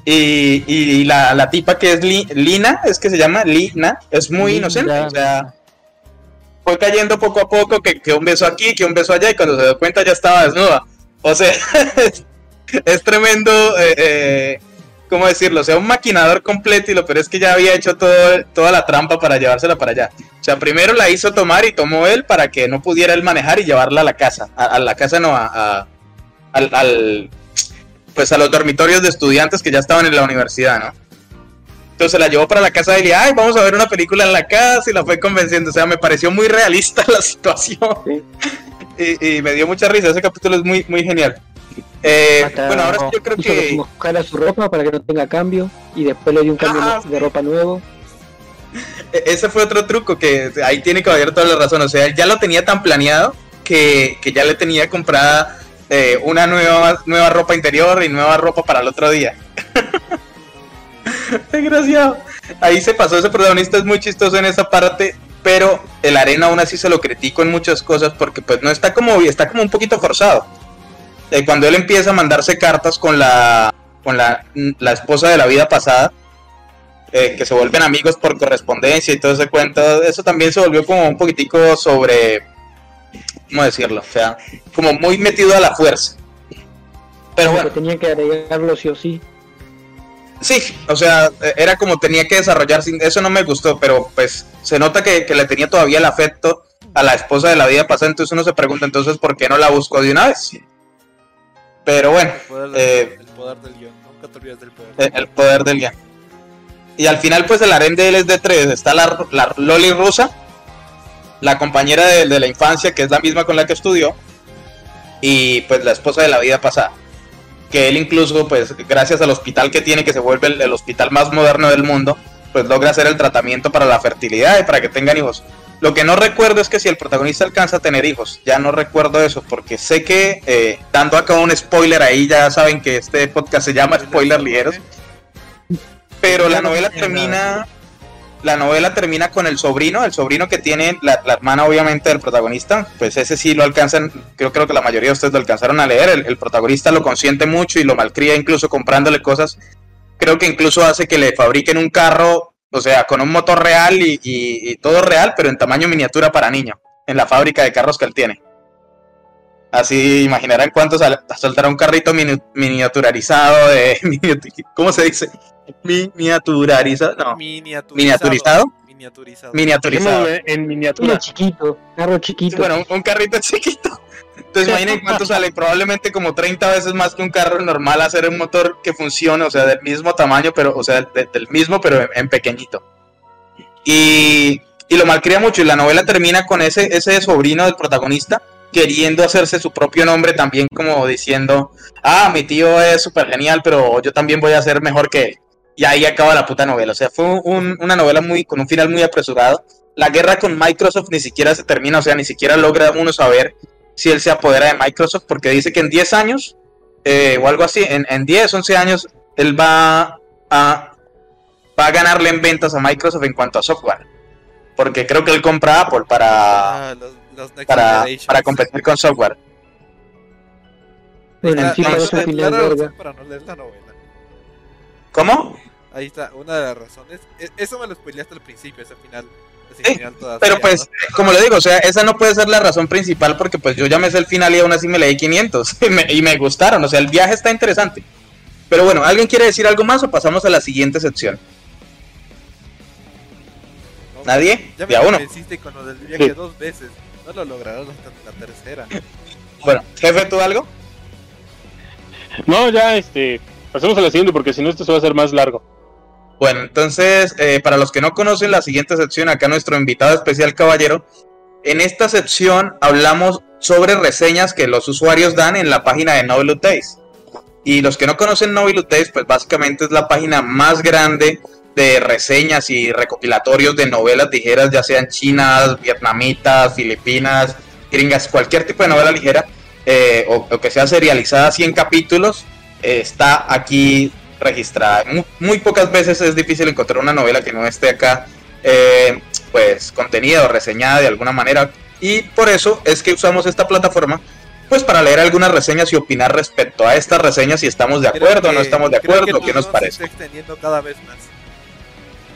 Y, y la, la tipa que es Li- Lina, es que se llama Lina, es muy Linda. inocente, o sea, fue cayendo poco a poco, que, un beso aquí, que un beso allá, y cuando se dio cuenta ya estaba desnuda. O sea, es tremendo, eh, eh, ¿cómo decirlo? O sea, un maquinador completo y lo peor es que ya había hecho todo, toda la trampa para llevársela para allá. O sea, primero la hizo tomar y tomó él para que no pudiera él manejar y llevarla a la casa. A, a la casa no, a, a- al, al- pues a los dormitorios de estudiantes que ya estaban en la universidad, ¿no? Entonces la llevó para la casa de él y, ay, vamos a ver una película en la casa y la fue convenciendo. O sea, me pareció muy realista la situación. Sí. Y, y me dio mucha risa. Ese capítulo es muy, muy genial. Eh, bueno, ahora sí yo creo que... moscara su ropa para que no tenga cambio y después le dio un cambio Ah, de ropa nuevo. E- Ese fue otro truco que ahí tiene Caballero toda la razón. O sea, él ya lo tenía tan planeado que, que ya le tenía comprada eh, una nueva, nueva ropa interior y nueva ropa para el otro día. Desgraciado. Ahí se pasó ese protagonista, es muy chistoso en esa parte, pero el arena aún así se lo critico en muchas cosas porque pues no está como, está como un poquito forzado. Eh, cuando él empieza a mandarse cartas con la, con la, la esposa de la vida pasada, eh, que se vuelven amigos por correspondencia y todo ese cuento, eso también se volvió como un poquitico sobre, ¿cómo decirlo? O sea, como muy metido a la fuerza. Pero bueno, que tenía que agregarlo sí o sí. Sí, o sea, eh, era como tenía que desarrollar, sin- eso no me gustó, pero pues se nota que, que le tenía todavía el afecto a la esposa de la vida pasada, entonces uno se pregunta entonces por qué no la buscó de una vez. Pero bueno, El poder, Eh, del, el poder del guion. Nunca te olvides del poder. eh, el poder del guion. Y al final, pues el harén de él es de tres. Está la, la Loli rusa, la compañera de, de la infancia, que es la misma con la que estudió, y pues la esposa de la vida pasada. Que él incluso, pues gracias al hospital que tiene, que se vuelve el, el hospital más moderno del mundo, pues logra hacer el tratamiento para la fertilidad y para que tengan hijos. Lo que no recuerdo es que si el protagonista alcanza a tener hijos, ya no recuerdo eso, porque sé que, eh, dando acá un spoiler ahí, ya saben que este podcast se llama Spoiler Ligeros, pero la novela termina. La novela termina con el sobrino, el sobrino que tiene la, hermana obviamente del protagonista, pues ese sí lo alcanzan, creo, creo que la mayoría de ustedes lo alcanzaron a leer, el, protagonista lo consiente mucho y lo malcría incluso comprándole cosas, creo que incluso hace que le fabriquen un carro, o sea, con un motor real y, todo real, pero en tamaño miniatura para niño, en la fábrica de carros que él tiene. Así imaginarán cuánto sal- soltará un carrito mini- miniaturizado de... ¿Cómo se dice? Miniaturizado, no. Miniaturizado. Miniaturizado. Miniaturizado. Miniaturizado. Dejémoslo en Uno miniatura. chiquito, carro chiquito. Bueno, un, un carrito chiquito. Entonces imaginen cuánto sale, probablemente como 30 veces más que un carro normal hacer un motor que funcione, o sea, del mismo tamaño, pero, o sea, de- del mismo, pero en, en pequeñito. Y, y lo malcría mucho, y la novela termina con ese, ese sobrino del protagonista queriendo hacerse su propio nombre también como diciendo, ah, mi tío es súper genial, pero yo también voy a ser mejor que él. Y ahí acaba la puta novela. O sea, fue un- una novela muy, con un final muy apresurado. La guerra con Microsoft ni siquiera se termina, o sea, ni siquiera logra uno saber si él se apodera de Microsoft, porque dice que en 10 años, eh, o algo así, en, en 10, 11 años, él va a, va a ganarle en ventas a Microsoft en cuanto a software. Porque creo que él compra Apple para, Ah, los, los Next para, para competir con software. La- para no leer la novela. ¿Cómo? Ahí está, una de las razones. E- Eso me lo spoileaste al principio, ese final. Ese Sí, final Pero pues, como le digo, o sea, esa no puede ser la razón principal porque pues yo ya me sé el final y aún así me leí 500 y me, y me gustaron, o sea, el viaje está interesante. Pero bueno, ¿alguien quiere decir algo más o pasamos a la siguiente sección? No, ¿Nadie? Ya me Ya uno. con lo del viaje dos veces. No lo lograrás hasta la tercera. Bueno, jefe, ¿tú algo? No, ya, este. Pasemos a la siguiente porque si no, esto se va a hacer más largo. Bueno, entonces, eh, para los que no conocen la siguiente sección, acá nuestro invitado especial caballero, en esta sección hablamos sobre reseñas que los usuarios dan en la página de Novel Updates. Y los que no conocen Novel Updates, pues básicamente es la página más grande de reseñas y recopilatorios de novelas ligeras, ya sean chinas, vietnamitas, filipinas, gringas, cualquier tipo de novela ligera, eh, o, que sea serializada así en capítulos, eh, está aquí registrada. Muy, muy pocas veces es difícil encontrar una novela que no esté acá, eh, pues contenida o reseñada de alguna manera. Y por eso es que usamos esta plataforma, pues para leer algunas reseñas y opinar respecto a estas reseñas si estamos de acuerdo o no que- estamos de que acuerdo, tu qué nos parece. extendiendo cada vez más.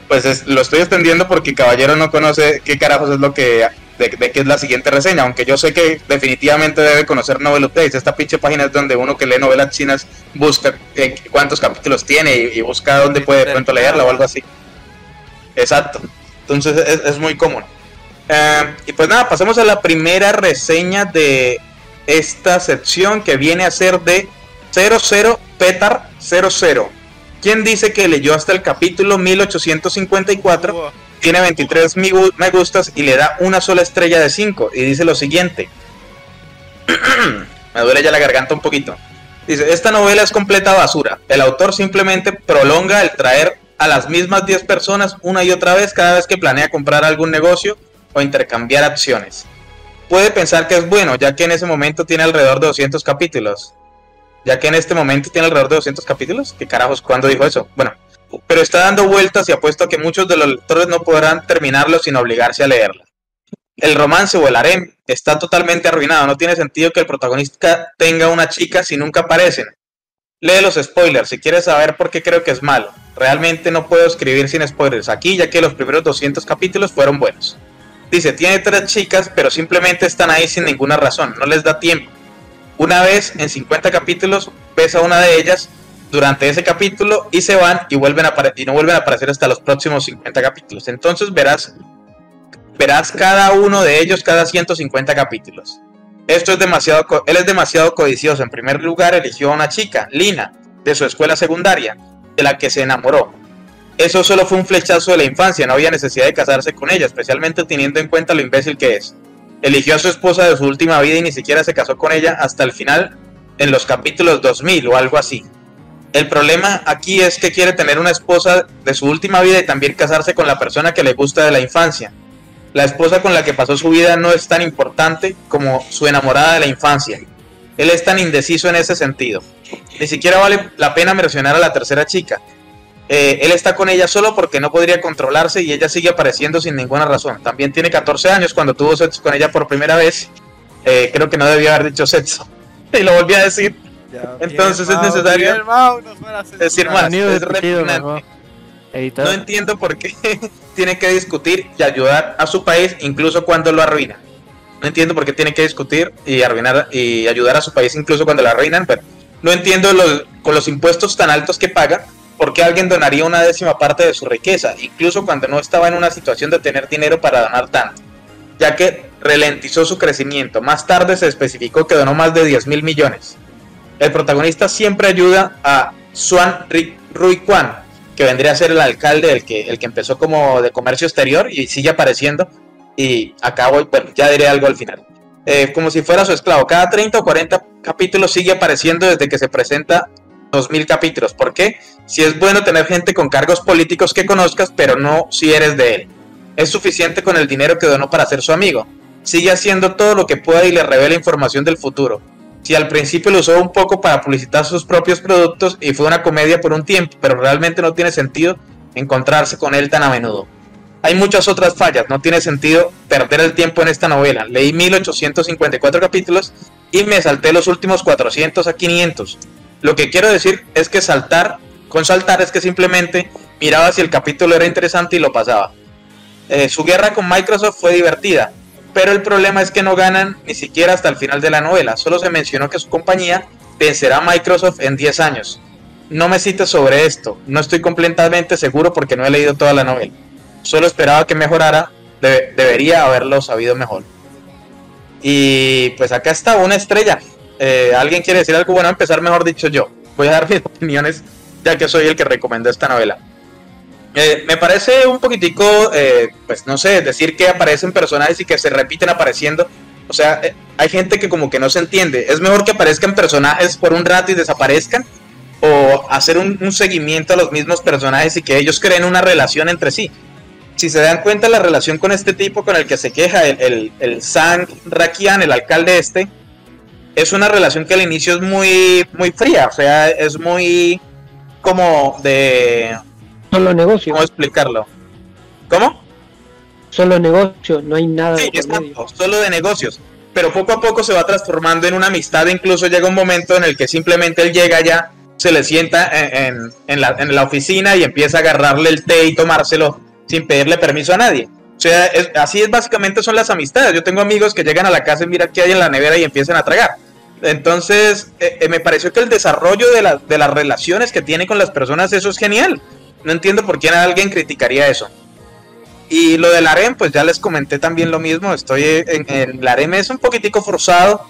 Pues es- lo estoy extendiendo porque Caballero no conoce qué carajos es lo que de, de qué es la siguiente reseña, aunque yo sé que definitivamente debe conocer Novel Updates. Esta pinche página es donde uno que lee novelas chinas busca eh, cuántos capítulos tiene y, y busca dónde puede de pronto leerla o algo así. Exacto. Entonces es, es muy común. Eh, y pues nada, pasemos a la primera reseña de esta sección que viene a ser de 00 Petar 00. ¿Quién dice que leyó hasta el capítulo 1854? Tiene 23 mi gu- me gustas y le da una sola estrella de 5 y dice lo siguiente. me duele ya la garganta un poquito. Dice, esta novela es completa basura. El autor simplemente prolonga el traer a las mismas 10 personas una y otra vez cada vez que planea comprar algún negocio o intercambiar acciones. Puede pensar que es bueno, ya que en ese momento tiene alrededor de 200 capítulos. Ya que en este momento tiene alrededor de 200 capítulos. ¿Qué carajos? ¿Cuándo dijo eso? Bueno, pero está dando vueltas y apuesto a que muchos de los lectores no podrán terminarlo sin obligarse a leerla. El romance o el harem está totalmente arruinado, no tiene sentido que el protagonista tenga una chica si nunca aparecen. Lee los spoilers si quieres saber por qué creo que es malo. Realmente no puedo escribir sin spoilers aquí, ya que los primeros 200 capítulos fueron buenos. Dice, tiene tres chicas, pero simplemente están ahí sin ninguna razón, no les da tiempo. Una vez en 50 capítulos ves a una de ellas durante ese capítulo y se van y vuelven a y no vuelven a aparecer hasta los próximos 50 capítulos. Entonces verás verás cada uno de ellos cada 150 capítulos. Esto es demasiado él es demasiado codicioso. En primer lugar eligió a una chica, Lina, de su escuela secundaria, de la que se enamoró. Eso solo fue un flechazo de la infancia, no había necesidad de casarse con ella, especialmente teniendo en cuenta lo imbécil que es. Eligió a su esposa de su última vida y ni siquiera se casó con ella hasta el final en los capítulos 2000 o algo así. El problema aquí es que quiere tener una esposa de su última vida y también casarse con la persona que le gusta de la infancia. La esposa con la que pasó su vida no es tan importante como su enamorada de la infancia. Él es tan indeciso en ese sentido. Ni siquiera vale la pena mencionar a la tercera chica. Eh, él está con ella solo porque no podría controlarse y ella sigue apareciendo sin ninguna razón. También tiene 14 años cuando tuvo sexo con ella por primera vez. Eh, creo que no debía haber dicho sexo. Y lo volví a decir. Ya, Entonces bien, es necesario bien, Mau, decir más. Es partido. No entiendo por qué tiene que discutir y ayudar a su país incluso cuando lo arruina. No entiendo por qué tiene que discutir y arruinar y ayudar a su país incluso cuando lo arruinan, pero no entiendo los- con los impuestos tan altos que paga, por qué alguien donaría una décima parte de su riqueza, incluso cuando no estaba en una situación de tener dinero para donar tanto, ya que ralentizó su crecimiento. Más tarde se especificó que donó más de 10 mil millones. El protagonista siempre ayuda a Swan Rui Kwan, que vendría a ser el alcalde, el que, el que empezó como de comercio exterior y sigue apareciendo. Y acá voy, bueno, ya diré algo al final. Eh, como si fuera su esclavo. Cada 30 o 40 capítulos sigue apareciendo desde que se presenta 2000 capítulos. ¿Por qué? Si es bueno tener gente con cargos políticos que conozcas, pero no si eres de él. Es suficiente con el dinero que donó para ser su amigo. Sigue haciendo todo lo que pueda y le revela información del futuro. Si al principio lo usó un poco para publicitar sus propios productos y fue una comedia por un tiempo, pero realmente no tiene sentido encontrarse con él tan a menudo. Hay muchas otras fallas, no tiene sentido perder el tiempo en esta novela. Leí 1854 capítulos y me salté los últimos 400 a 500. Lo que quiero decir es que saltar, con saltar es que simplemente miraba si el capítulo era interesante y lo pasaba. Eh, su guerra con Microsoft fue divertida, pero el problema es que no ganan ni siquiera hasta el final de la novela. Solo se mencionó que su compañía vencerá a Microsoft en 10 años. no me cites sobre esto. No estoy completamente seguro porque no he leído toda la novela. Solo esperaba que mejorara. Debe- debería haberlo sabido mejor. Y pues acá está una estrella. Eh, ¿Alguien quiere decir algo? Bueno, empezar mejor dicho yo. Voy a dar mis opiniones ya que soy el que recomendó esta novela. Eh, me parece un poquitico, eh, pues no sé, decir que aparecen personajes y que se repiten apareciendo. O sea, eh, hay gente que como que no se entiende. Es mejor que aparezcan personajes por un rato y desaparezcan. O hacer un, un seguimiento a los mismos personajes y que ellos creen una relación entre sí. Si se dan cuenta, la relación con este tipo con el que se queja, el, el, el Sang Rakian, el alcalde este, es una relación que al inicio es muy, muy fría. O sea, es muy como de... Solo negocio, ¿Cómo explicarlo? ¿Cómo? solo negocio, no hay nada Sí, de exacto, solo de negocios. Pero poco a poco se va transformando en una amistad. Incluso llega un momento en el que simplemente él llega ya, se le sienta en, en- en la, en la oficina y empieza a agarrarle el té y tomárselo sin pedirle permiso a nadie. O sea, es- así es básicamente son las amistades. Yo tengo amigos que llegan a la casa y mira qué hay en la nevera y empiezan a tragar. Entonces, eh, eh, me pareció que el desarrollo de, la- de las relaciones que tiene con las personas, eso es genial. No entiendo por qué alguien criticaría eso. Y lo del harem, pues ya les comenté también lo mismo. Estoy en, en el harem es un poquitico forzado.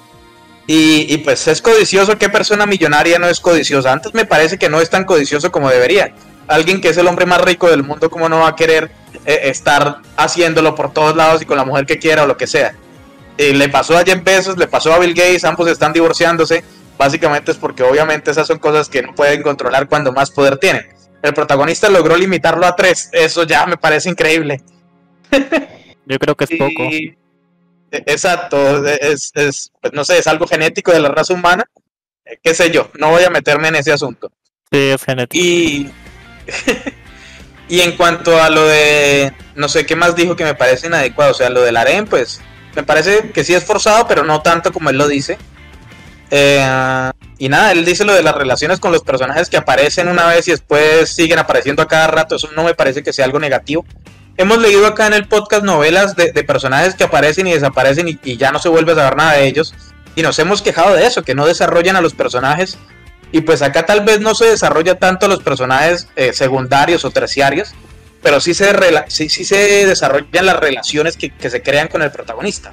Y, pues es codicioso. ¿Qué persona millonaria no es codiciosa? Antes me parece que no es tan codicioso como debería. Alguien que es el hombre más rico del mundo, ¿cómo no va a querer eh, estar haciéndolo por todos lados y con la mujer que quiera o lo que sea? Le pasó a Jeff Bezos, le pasó a Bill Gates, ambos están divorciándose. Básicamente es porque obviamente esas son cosas que no pueden controlar cuando más poder tienen. El protagonista logró limitarlo a tres. Eso ya me parece increíble. Yo creo que es poco. Y- e- Exacto, es, es, pues no sé, es algo genético de la raza humana, eh, qué sé yo, no voy a meterme en ese asunto. Sí, es genético. Y, y en cuanto a lo de, no sé qué más dijo que me parece inadecuado, o sea, lo del harem, pues me parece que sí es forzado, pero no tanto como él lo dice. Eh, y nada, él dice lo de las relaciones con los personajes que aparecen una vez y después siguen apareciendo a cada rato, eso no me parece que sea algo negativo. Hemos leído acá en el podcast novelas de, de personajes que aparecen y desaparecen y, y ya no se vuelve a saber nada de ellos. Y nos hemos quejado de eso, que no desarrollan a los personajes. Y pues acá tal vez no se desarrolla tanto a los personajes eh, secundarios o terciarios, pero sí se, sí, sí se desarrollan las relaciones que, que se crean con el protagonista.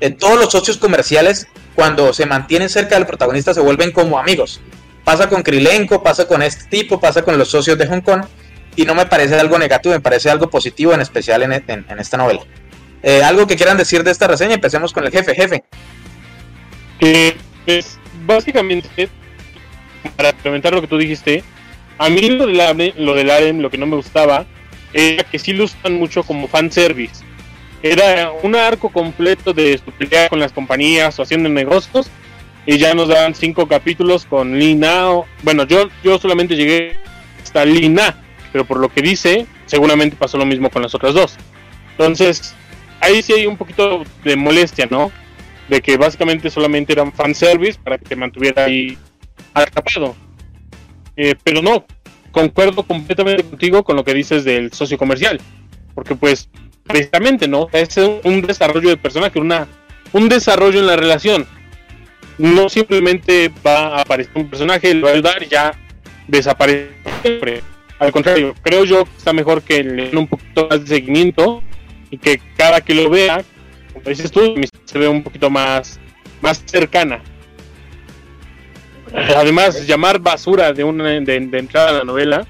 En todos los socios comerciales, cuando se mantienen cerca del protagonista, se vuelven como amigos. Pasa con Krilenko, pasa con este tipo, pasa con los socios de Hong Kong y no me parece algo negativo, me parece algo positivo, en especial en, esta novela. Eh, algo que quieran decir de esta reseña, empecemos con el jefe, jefe. que pues, básicamente para complementar lo que tú dijiste a mí lo del lo del harem, lo que no me gustaba era que sí lo usan mucho como fanservice era un arco completo de su pelea con las compañías o haciendo negocios y ya nos dan cinco capítulos con Lina bueno yo yo solamente llegué hasta Lina pero por lo que dice seguramente pasó lo mismo con las otras dos. Entonces ahí sí hay un poquito de molestia no de que básicamente solamente eran fanservice para que te mantuviera ahí atrapado. Eh, pero no, concuerdo completamente contigo con lo que dices del socio comercial, porque pues precisamente no, es un, desarrollo de personaje, una, un desarrollo en la relación. No simplemente va a aparecer un personaje, lo va a ayudar y ya desaparece siempre. Al contrario, creo yo que está mejor que le den un poquito más de seguimiento y que cada que lo vea, como dices tú, se ve un poquito más, más cercana. Además, llamar basura de una de, de entrada a la novela,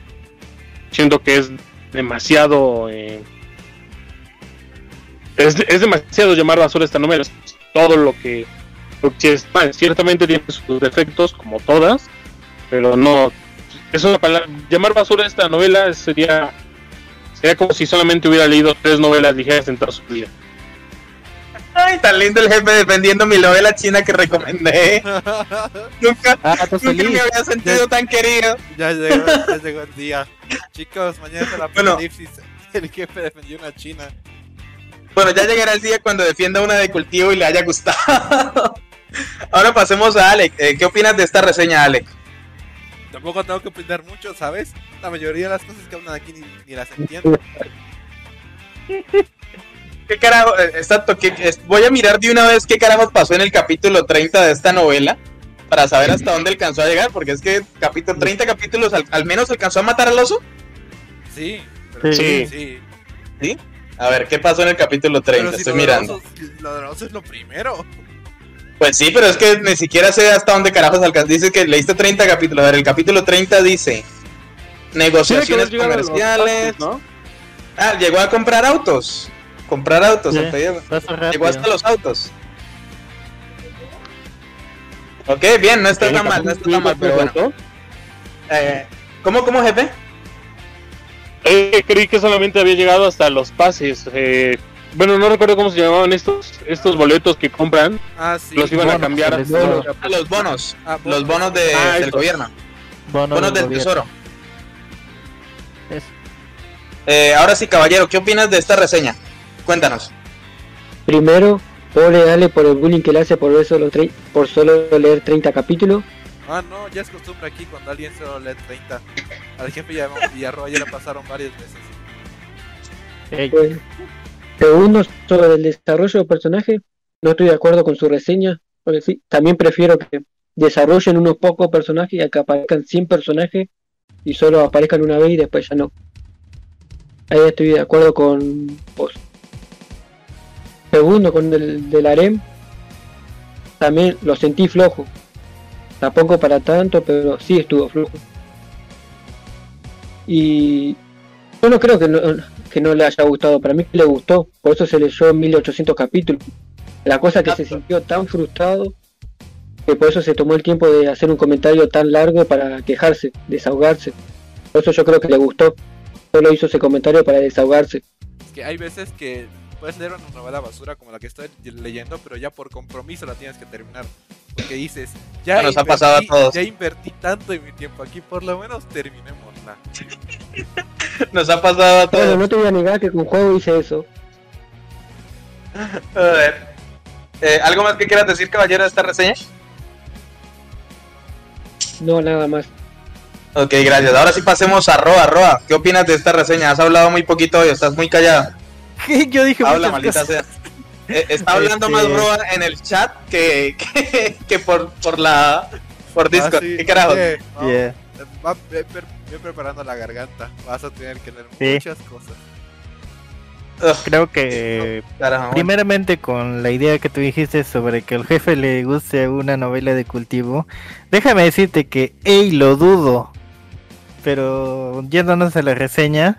siento que es demasiado. eh, es, es demasiado llamar basura esta novela. Es todo lo que. lo. Ciertamente tiene sus defectos, como todas, pero no. Es una palabra. Llamar basura esta novela sería. Sería como si solamente hubiera leído tres novelas ligeras en toda su vida. Ay, tan lindo el jefe defendiendo mi novela china que recomendé. nunca, Ah, nunca me había sentido tan querido. Ya llegó, ya llegó el día. Chicos, mañana es el Bueno. apocalipsis. El jefe defendió una china. Bueno, ya llegará el día cuando defienda una de cultivo y le haya gustado. Ahora pasemos a Alec. Eh, ¿Qué opinas de esta reseña, Alec? Tampoco tengo que opinar mucho, ¿sabes? La mayoría de las cosas que hablan aquí ni, ni las entiendo. ¿Qué carajo? eh, exacto, ¿qué- es- voy a mirar de una vez qué carajo pasó en el capítulo 30 de esta novela. para saber hasta dónde alcanzó a llegar, porque es que capítulo 30 capítulos al, al menos alcanzó a matar al oso. Sí, pero Sí. sí. A ver, ¿qué pasó en el capítulo 30? Pero si Estoy lo mirando. Lo del oso es lo primero. Pues sí, pero es que ni siquiera sé hasta dónde carajos alcanzó. Dice que leíste 30 capítulos. A ver, el capítulo 30 dice negociaciones comerciales. Ah, llegó a comprar autos. Comprar autos. Sí. Llegó hasta los autos. Ok, bien, no está tan mal, no está tan mal, pero bueno. Eh, ¿Cómo, cómo, jefe? Eh, creí que solamente había llegado hasta los pases. eh, bueno, no recuerdo cómo se llamaban estos estos boletos que compran. Ah, sí. los iban a bonos, cambiar. a- bonos. Ah, los bonos. Ah, Los bonos de- Ah, del estos. gobierno. Bono Bonos del gobierno. tesoro. Eso. Eh, ahora sí, caballero, ¿qué opinas de esta reseña? Cuéntanos. Primero, pobre Ale por el bullying que le hace por, ver solo tre- por solo leer 30 capítulos. Ah, no, ya es costumbre aquí cuando alguien solo lee 30. Al jefe ya, Villarroa ya la pasaron varias veces. Ey, Pues, segundo, sobre el desarrollo del personaje, no estoy de acuerdo con su reseña. Porque sí, también prefiero que desarrollen unos pocos personajes y a que aparezcan 100 personajes y solo aparezcan una vez y después ya no. Ahí estoy de acuerdo con vos. Segundo, con el del harem, también lo sentí flojo. Tampoco para tanto, pero sí estuvo flojo. Y yo no creo que no, que no le haya gustado, para mí le gustó, por eso se leyó 1800 capítulos. La cosa es que se sintió tan frustrado que por eso se tomó el tiempo de hacer un comentario tan largo para quejarse, desahogarse. Por eso yo creo que le gustó. Solo hizo ese comentario para desahogarse. Es que hay veces que puedes leer una novela basura como la que estoy leyendo, pero ya por compromiso la tienes que terminar. Porque dices, ya, Nos ha pasado a invertí- todos. ya invertí tanto en mi tiempo aquí, por lo menos terminémosla. Nos ha pasado a Bueno, todos. no te voy a negar que con juego hice eso. A ver. Eh, ¿Algo más que quieras decir, caballero, de esta reseña? No, nada más. Ok, gracias. Ahora sí pasemos a Roa. Roa, ¿qué opinas de esta reseña? Has hablado muy poquito hoy, estás muy callada. Yo dije Habla, muchas maldita cosas. sea. Eh, está hablando Este- más Roa en el chat que, que, que por, por la por Discord. Ah, sí, ¿Qué carajo? no, Yeah. eh, va- ve, ve- ve preparando la garganta. Vas a tener que leer Sí. muchas cosas. Creo que carajo. primeramente con la idea que tú dijiste sobre que al jefe le guste una novela de cultivo, déjame decirte que, hey, lo dudo. Pero yéndonos a la reseña,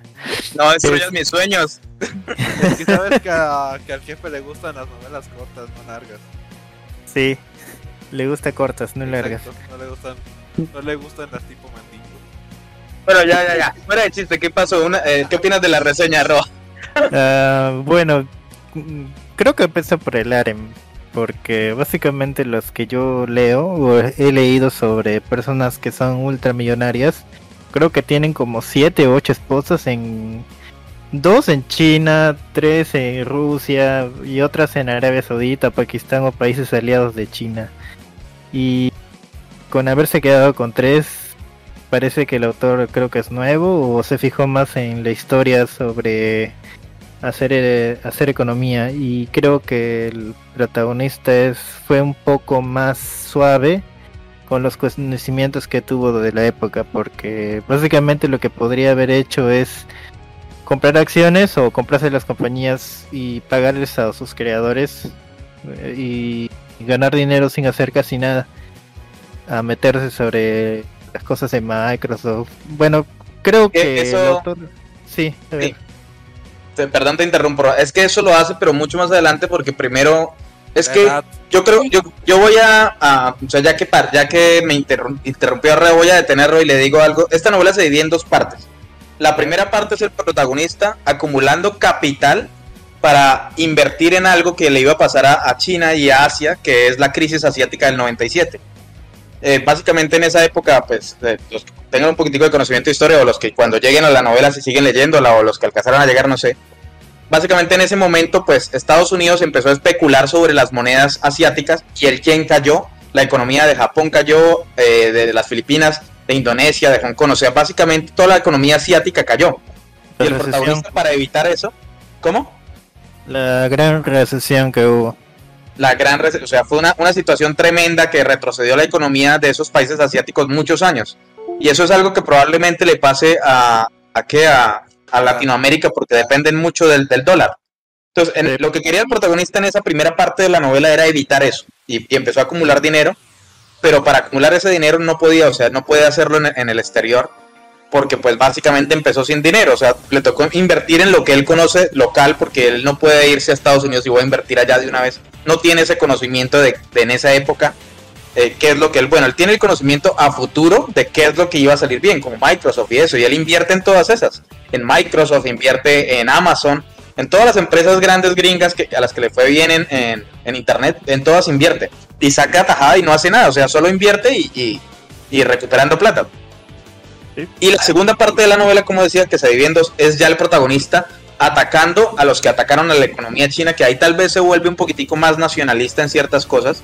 No destruyas es- mis sueños. Es que sabes que, a- que al jefe le gustan las novelas cortas, no largas. sí, le gusta cortas, no largas. No le gustan, no le gustan las tipo mandingo. Bueno, ya, ya, ya. Fuera de chiste, ¿qué pasó? Una- eh, ¿Qué opinas de la reseña, Roa? Ah, bueno, mm, creo que empezó por el harem, porque básicamente los que yo leo o he leído sobre personas que son ultramillonarias, creo que tienen como siete o ocho esposas en dos en China, tres en Rusia y otras en Arabia Saudita, Pakistán o países aliados de China. Y con haberse quedado con tres, parece que el autor creo que es nuevo o se fijó más en la historia sobre hacer eh, hacer economía y creo que el protagonista es fue un poco más suave con los conocimientos que tuvo de la época porque básicamente lo que podría haber hecho es comprar acciones o comprarse las compañías y pagarles a sus creadores eh, y, ganar dinero sin hacer casi nada a meterse sobre las cosas de Microsoft bueno creo Que que el eso- autor sí, a ver. Sí. Perdón, te interrumpo. Es que eso lo hace, pero mucho más adelante, porque primero. Es que edad, yo creo, yo, yo voy a, a- o sea, ya que, par- ya que me interrum- interrumpió Re, voy a detenerlo y le digo algo. Esta novela se divide en dos partes. La primera parte es el protagonista acumulando capital para invertir en algo que le iba a pasar a, a China y a Asia, que es la crisis asiática del 97. Eh, básicamente en esa época, pues, eh, los que tengan un poquitico de conocimiento de historia o los que cuando lleguen a la novela se siguen leyéndola o los que alcanzaron a llegar, no sé. Básicamente en ese momento, pues, Estados Unidos empezó a especular sobre las monedas asiáticas y el yen cayó, la economía de Japón cayó, eh, de las Filipinas, de Indonesia, de Hong Kong, o sea, básicamente toda la economía asiática cayó. Y el recesión. protagonista para evitar eso, ¿cómo? La gran recesión que hubo. la gran, rece- o sea, fue una, una situación tremenda que retrocedió la economía de esos países asiáticos muchos años. Y eso es algo que probablemente le pase a, a, qué? a, a Latinoamérica porque dependen mucho del, del dólar. Entonces, en- lo que quería el protagonista en esa primera parte de la novela era evitar eso y, y empezó a acumular dinero, pero para acumular ese dinero no podía, o sea, no puede hacerlo en, en el exterior porque pues básicamente empezó sin dinero, o sea, le tocó invertir en lo que él conoce local porque él no puede irse a Estados Unidos y voy a invertir allá de una vez. No tiene ese conocimiento de, de en esa época eh, qué es lo que él, bueno, él tiene el conocimiento a futuro de qué es lo que iba a salir bien, como Microsoft y eso, y él invierte en todas esas, en Microsoft, invierte en Amazon, en todas las empresas grandes gringas que, a las que le fue bien en, en- en Internet, en todas invierte, y saca tajada y no hace nada, o sea, solo invierte y, y- y recuperando plata. Sí. Y la segunda parte de la novela, como decía, que se divide en dos, es ya el protagonista atacando a los que atacaron a la economía china, que ahí tal vez se vuelve un poquitico más nacionalista en ciertas cosas,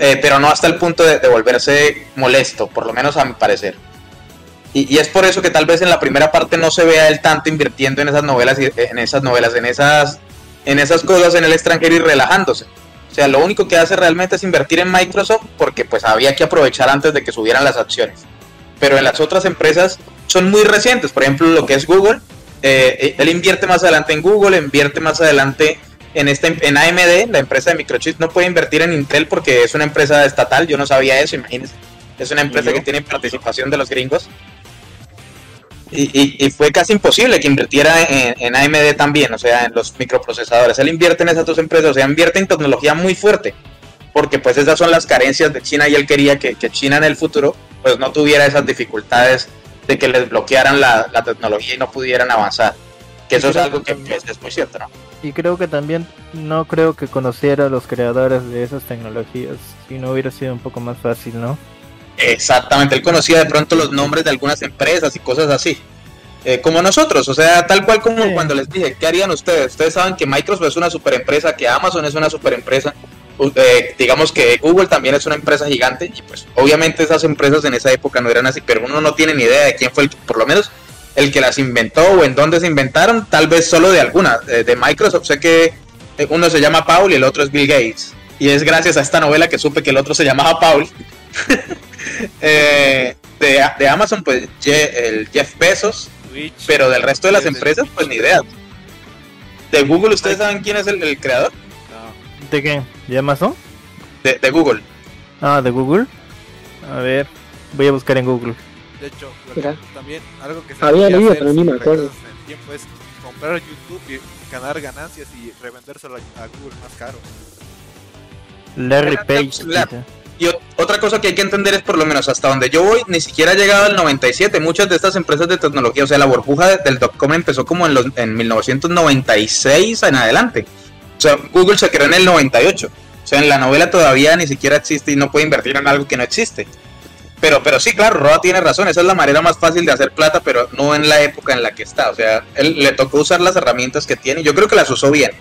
eh, pero no hasta el punto de, de volverse molesto, por lo menos a mi parecer. Y, es por eso que tal vez en la primera parte no se vea él tanto invirtiendo en esas novelas, y- en esas novelas, en esas, en esas cosas en el extranjero y relajándose. O sea, lo único que hace realmente es invertir en Microsoft porque pues había que aprovechar antes de que subieran las acciones. Pero en las otras empresas son muy recientes, por ejemplo lo que es Google, eh, él invierte más adelante en Google, invierte más adelante en esta en AMD, la empresa de microchips, no puede invertir en Intel porque es una empresa estatal, yo no sabía eso, imagínense. Es una empresa que tiene participación de los gringos. Y, y- y fue casi imposible que invirtiera en, en AMD también, o sea, en los microprocesadores. Él invierte en esas dos empresas, o sea, invierte en tecnología muy fuerte, porque pues esas son las carencias de China y él quería que, que China en el futuro pues no tuviera esas dificultades de que les bloquearan la, la tecnología y no pudieran avanzar. Que eso es algo que es muy cierto. Y creo que también no creo que conociera a los creadores de esas tecnologías. Si no hubiera sido un poco más fácil, ¿no? Exactamente, él conocía de pronto los nombres de algunas empresas y cosas así. Eh, como nosotros, o sea, tal cual como Sí. cuando les dije, ¿qué harían ustedes? Ustedes saben que Microsoft es una super empresa, que Amazon es una super empresa, digamos que Google también es una empresa gigante y pues obviamente esas empresas en esa época no eran así, pero uno no tiene ni idea de quién fue el, por lo menos el que las inventó o en dónde se inventaron, tal vez solo de alguna. Eh, de Microsoft sé que eh, uno se llama Paul y el otro es Bill Gates. Y es gracias a esta novela que supe que el otro se llamaba Paul. Eh, de, de Amazon, pues Je- el Jeff Bezos, Twitch. pero del resto de las empresas, pues ni idea. De Google, ¿ustedes saben quién es el, el creador? No. ¿De qué? ¿De Amazon? De, de Google. Ah, de Google. A ver, voy a buscar en Google. De hecho, Mira. también algo que se Había leído, pero ni me acuerdo. en el tiempo es comprar YouTube y ganar ganancias y revendérselo a Google más caro. Larry Page. Y ot- otra cosa que hay que entender es por lo menos hasta donde yo voy, ni siquiera ha llegado al 97. Muchas de estas empresas de tecnología, o sea, la burbuja de- del dot-com empezó como en, los, en 1996 en adelante. O sea, Google se creó en el 98. O sea, en la novela todavía ni siquiera existe y no puede invertir en algo que no existe. Pero, pero sí, claro, Roa tiene razón. Esa es la manera más fácil de hacer plata, pero no en la época en la que está. O sea, él le tocó usar las herramientas que tiene. y Yo creo que las usó bien.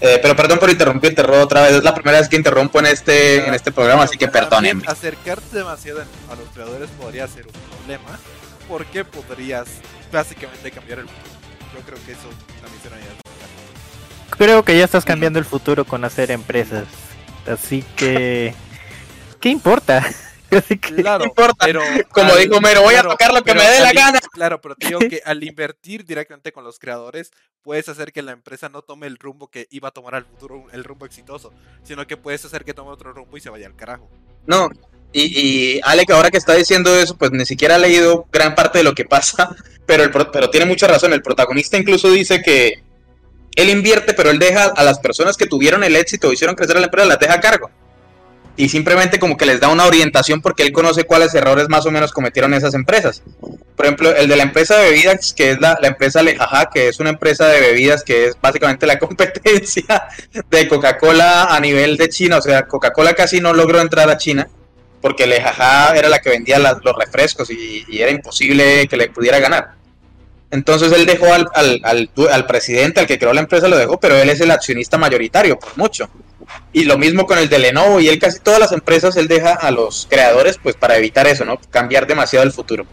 Eh, pero perdón por interrumpirte, Roa, otra vez. Es la primera vez que interrumpo en este, en este programa, así que perdónenme. Acercarte demasiado a los creadores podría ser un problema, porque podrías básicamente cambiar el futuro. Yo creo que eso también será una Creo que ya estás cambiando el futuro con hacer empresas. Así que. ¿Qué importa? Así que. Claro, importa. pero Como al- dijo Homero, voy a tocar lo que me dé la in- gana. Claro, pero te digo que al invertir directamente con los creadores, puedes hacer que la empresa no tome el rumbo que iba a tomar al futuro, el rumbo exitoso, sino que puedes hacer que tome otro rumbo y se vaya al carajo. No, y, y Alec, ahora que está diciendo eso, pues ni siquiera ha leído gran parte de lo que pasa, pero, el, pro- pero tiene mucha razón. El protagonista incluso dice que él invierte, pero él deja a las personas que tuvieron el éxito o hicieron crecer a la empresa, las deja a cargo. Y simplemente como que les da una orientación porque él conoce cuáles errores más o menos cometieron esas empresas. Por ejemplo, el de la empresa de bebidas, que es la, la empresa Lejaja, que es una empresa de bebidas que es básicamente la competencia de Coca-Cola a nivel de China. O sea, Coca-Cola casi no logró entrar a China porque Lejaja era la que vendía los refrescos y, era imposible que le pudiera ganar. Entonces él dejó al, al, al presidente, al que creó la empresa, lo dejó, pero él es el accionista mayoritario, por mucho. Y lo mismo con el de Lenovo, y él casi todas las empresas, él deja a los creadores, pues para evitar eso, ¿no? Cambiar demasiado el futuro.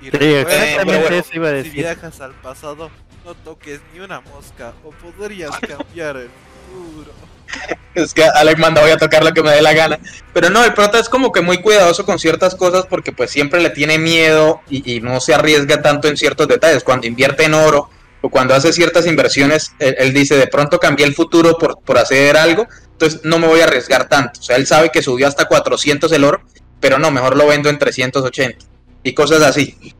Y Sí, exactamente bueno, eso iba a Si decir. viajas al pasado, no toques ni una mosca o podrías cambiar el futuro. es que Alex manda voy a tocar lo que me dé la gana. Pero no, el prota es como que muy cuidadoso con ciertas cosas porque pues siempre le tiene miedo y, y no se arriesga tanto en ciertos detalles. Cuando invierte en oro o cuando hace ciertas inversiones, él, él dice, de pronto cambié el futuro por, por hacer algo, entonces no me voy a arriesgar tanto. O sea, él sabe que subió hasta 400 el oro, pero no, mejor lo vendo en 380 y cosas así.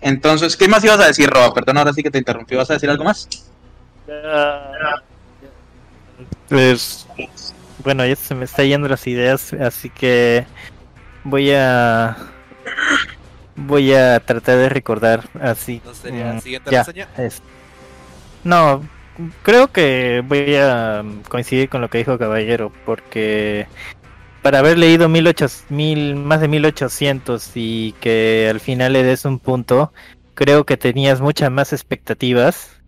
Entonces, ¿qué más ibas a decir, Roba? Perdón, ahora sí que te interrumpí. ¿Vas a decir algo más? Pues, bueno, ya se me está yendo las ideas, así que voy a voy a tratar de recordar así. ¿No sería mm, siguiente ya, reseña? es- No, creo que voy a coincidir con lo que dijo Caballero, porque para haber leído 1800, mil, más de 1800 y que al final le des un punto, creo que tenías muchas más expectativas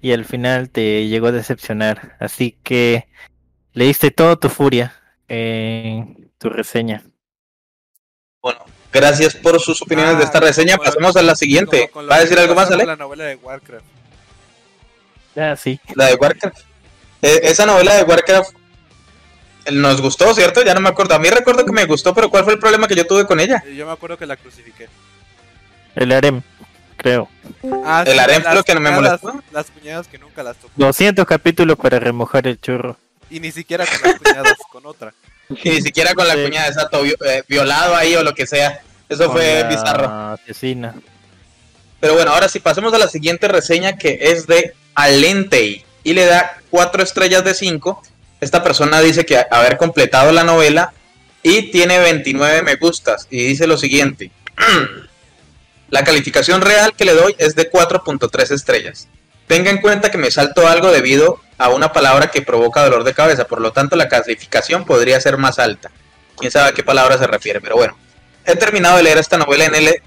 y al final te llegó a decepcionar. Así que leíste todo tu furia en tu reseña. Bueno, gracias por sus opiniones de esta Ah, reseña. como- Pasemos a la siguiente. ¿Va a decir algo más, Ale? La novela de Warcraft. Ah, sí. La de Warcraft. Eh, esa novela de Warcraft eh, nos gustó, ¿cierto? Ya no me acuerdo. A mí recuerdo que me gustó, pero ¿cuál fue el problema que yo tuve con ella? Yo me acuerdo que la crucifiqué. El harem, creo. Ah, El harem fue lo que no me molestó. Las cuñadas que nunca las tocó. 200 capítulos para remojar el churro. Y ni siquiera con las cuñadas, con otra. Y ni siquiera con la Sí. cuñada, exacto, eh, violado ahí o lo que sea. Eso Con fue la bizarro. Asesina. Pero bueno, ahora sí pasemos a la siguiente reseña que es de Alentei y le da 4 estrellas de 5. Esta persona dice que haber completado la novela y tiene 29 me gustas y dice lo siguiente. La calificación real que le doy es de 4.3 estrellas. Tenga en cuenta que me salto algo debido a una palabra que provoca dolor de cabeza, por lo tanto la calificación podría ser más alta. Quién sabe a qué palabra se refiere, pero bueno. He terminado de leer esta novela en L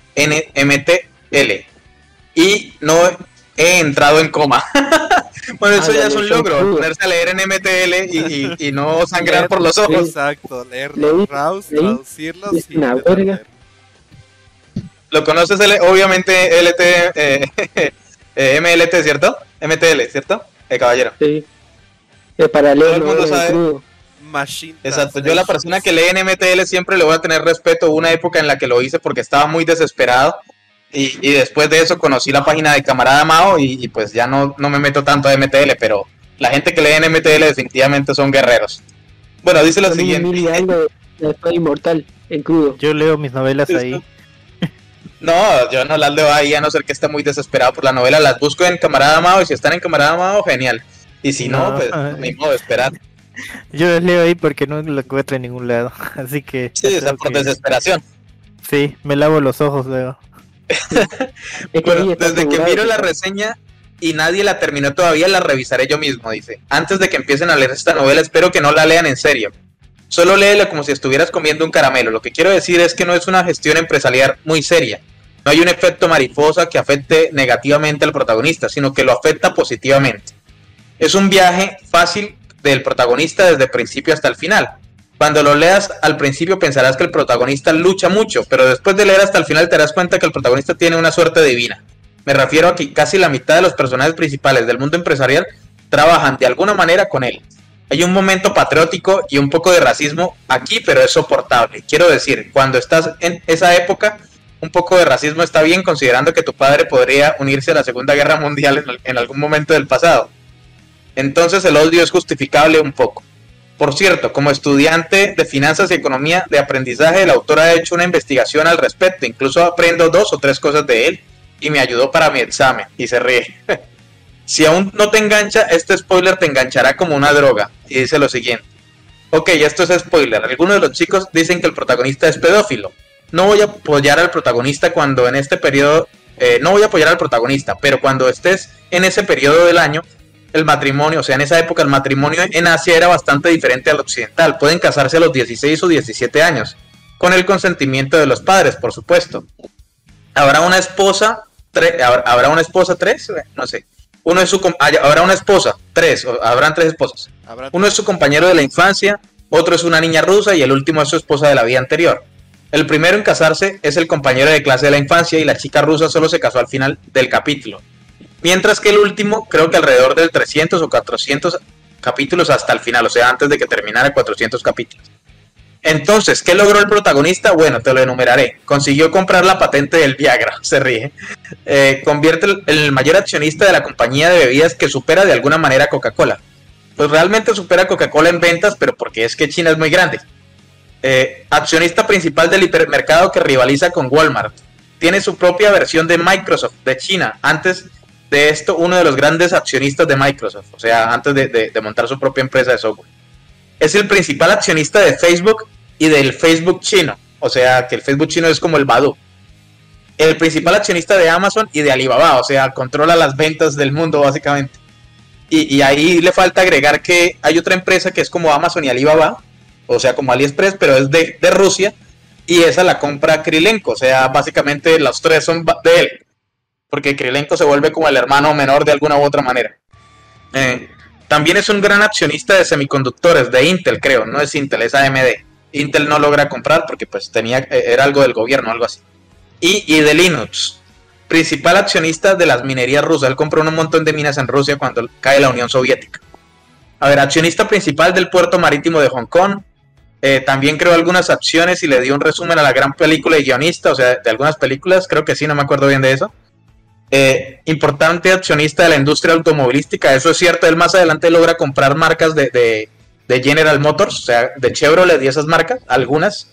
NMTL y no he entrado en coma. bueno, eso Ah, ya es un logro, ponerse a leer en MTL y, y- y no sangrar por los ojos. Exacto, leerlos, leí- traducirlos y. Lo conoces, L- obviamente, LT, eh, eh, MLT, ¿cierto? MTL, ¿cierto? El caballero. Sí. Es para Todo el mundo sabe. crudo. Machine Exacto, yo la persona que lee en MTL siempre le voy a tener respeto. Hubo una época en la que lo hice porque estaba muy desesperado. Y, y después de eso conocí la página de Camarada Mao y, y pues ya no, no me meto tanto a MTL, pero la gente que lee en MTL definitivamente son guerreros. Bueno, dice lo siguiente. mil y algo de la espada inmortal en crudo. Yo leo mis novelas ahí. No, yo no las leo ahí a no ser que esté muy desesperado por la novela. Las busco en Camarada Mao y si están en Camarada Mao, genial. Y si no, No. pues ni modo de esperar. Yo las leo ahí porque no lo encuentro en ningún lado. Así que. Sí, o sea, por que- desesperación. Sí, me lavo los ojos luego. Es que Bueno, desde que miro la reseña y nadie la terminó todavía, la revisaré yo mismo, dice. Antes de que empiecen a leer esta novela, espero que no la lean en serio. Solo léela como si estuvieras comiendo un caramelo. Lo que quiero decir es que no es una gestión empresarial muy seria. No hay un efecto mariposa que afecte negativamente al protagonista, sino que lo afecta positivamente. Es un viaje fácil del protagonista desde el principio hasta el final. Cuando lo leas al principio pensarás que el protagonista lucha mucho, pero después de leer hasta el final te darás cuenta que el protagonista tiene una suerte divina. Me refiero a que casi la mitad de los personajes principales del mundo empresarial trabajan de alguna manera con él. Hay un momento patriótico y un poco de racismo aquí, pero es soportable. Quiero decir, cuando estás en esa época, un poco de racismo está bien considerando que tu padre podría unirse a la Segunda Guerra Mundial en, en algún momento del pasado. Entonces el odio es justificable un poco. Por cierto, como estudiante de finanzas y economía de aprendizaje, el autor ha hecho una investigación al respecto. Incluso aprendo dos o tres cosas de él y me ayudó para mi examen. Y se ríe. si aún no te engancha, este spoiler te enganchará como una droga. Y dice lo siguiente. Ok, esto es spoiler. Algunos de los chicos dicen que el protagonista es pedófilo. No voy a apoyar al protagonista cuando en este periodo... eh, no voy a apoyar al protagonista, pero cuando estés en ese periodo del año, el matrimonio, o sea, en esa época el matrimonio en Asia era bastante diferente al occidental. Pueden casarse a los 16 o 17 años, con el consentimiento de los padres, por supuesto. Habrá una esposa, habrá una esposa tres, Eh, no sé. Uno es su hay- habrá una esposa, tres, o habrán tres esposas. Uno es su compañero de la infancia, otro es una niña rusa y el último es su esposa de la vida anterior. El primero en casarse es el compañero de clase de la infancia y la chica rusa solo se casó al final del capítulo. Mientras que el último, creo que alrededor del 300 o 400 capítulos hasta el final, o sea, antes de que terminara 400 capítulos. Entonces, ¿qué logró el protagonista? Bueno, te lo enumeraré. Consiguió comprar la patente del Viagra, se ríe. Eh, convierte en el mayor accionista de la compañía de bebidas que supera de alguna manera Coca-Cola. Pues realmente supera Coca-Cola en ventas, pero porque es que China es muy grande. Eh, accionista principal del hipermercado que rivaliza con Walmart. Tiene su propia versión de Microsoft de China. Antes de esto, uno de los grandes accionistas de Microsoft, o sea, antes de, montar su propia empresa de software es el principal accionista de Facebook y del Facebook chino. O sea, que el Facebook chino es como el Badu. El principal accionista de Amazon y de Alibaba. O sea, controla las ventas del mundo básicamente. Y, ahí le falta agregar que hay otra empresa que es como Amazon y Alibaba. O sea, como AliExpress, pero es de, Rusia. Y esa la compra Krilenko. O sea, básicamente los tres son de él. Porque Krilenko se vuelve como el hermano menor de alguna u otra manera. Eh, también es un gran accionista de semiconductores, de Intel creo, no es Intel, es AMD. Intel no logra comprar porque pues tenía, eh, era algo del gobierno, algo así. Y, de Linux, principal accionista de las minerías rusas. Él compró un montón de minas en Rusia cuando cae la Unión Soviética. A ver, accionista principal del puerto marítimo de Hong Kong. Eh, también creó algunas acciones y le dio un resumen a la gran película y guionista, o sea, de algunas películas, creo que sí, no me acuerdo bien de eso. Eh, importante accionista de la industria automovilística. Eso es cierto, él más adelante logra comprar marcas de, General Motors, o sea, de Chevrolet y esas marcas, algunas.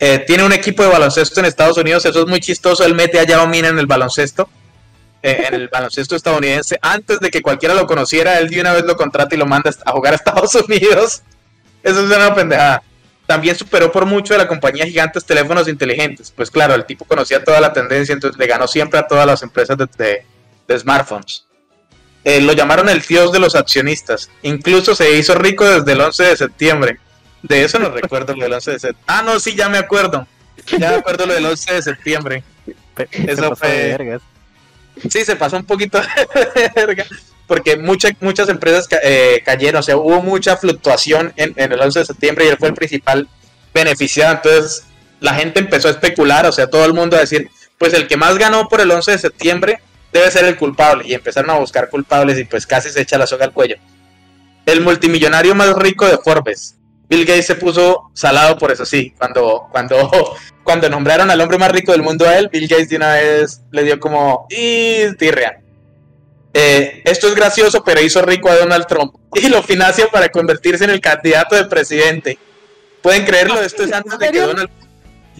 Eh, tiene un equipo de baloncesto en Estados Unidos, eso es muy chistoso. Él mete a Yao Min en el baloncesto, eh, en el baloncesto estadounidense. Antes de que cualquiera lo conociera, él de una vez lo contrata y lo manda a jugar a Estados Unidos. Eso es una pendejada también superó por mucho a la compañía Gigantes Teléfonos Inteligentes. Pues claro, el tipo conocía toda la tendencia, entonces le ganó siempre a todas las empresas de, smartphones. Eh, lo llamaron el dios de los accionistas. Incluso se hizo rico desde el 11 de septiembre. De eso no recuerdo lo del 11 de septiembre. Ah, no, sí, ya me acuerdo. Ya me acuerdo lo del 11 de septiembre. Eso fue... Sí, se pasó un poquito de verga porque muchas muchas empresas eh, cayeron, o sea, hubo mucha fluctuación en, el 11 de septiembre y él fue el principal beneficiado. Entonces, la gente empezó a especular, o sea, todo el mundo a decir, pues el que más ganó por el 11 de septiembre debe ser el culpable. Y empezaron a buscar culpables y pues casi se echa la soga al cuello. El multimillonario más rico de Forbes. Bill Gates se puso salado por eso, sí. Cuando, cuando, cuando nombraron al hombre más rico del mundo a él, Bill Gates de una vez le dio como, y tirria. Eh, esto es gracioso, pero hizo rico a Donald Trump y lo financia para convertirse en el candidato de presidente. ¿Pueden creerlo? Esto es antes de que Donald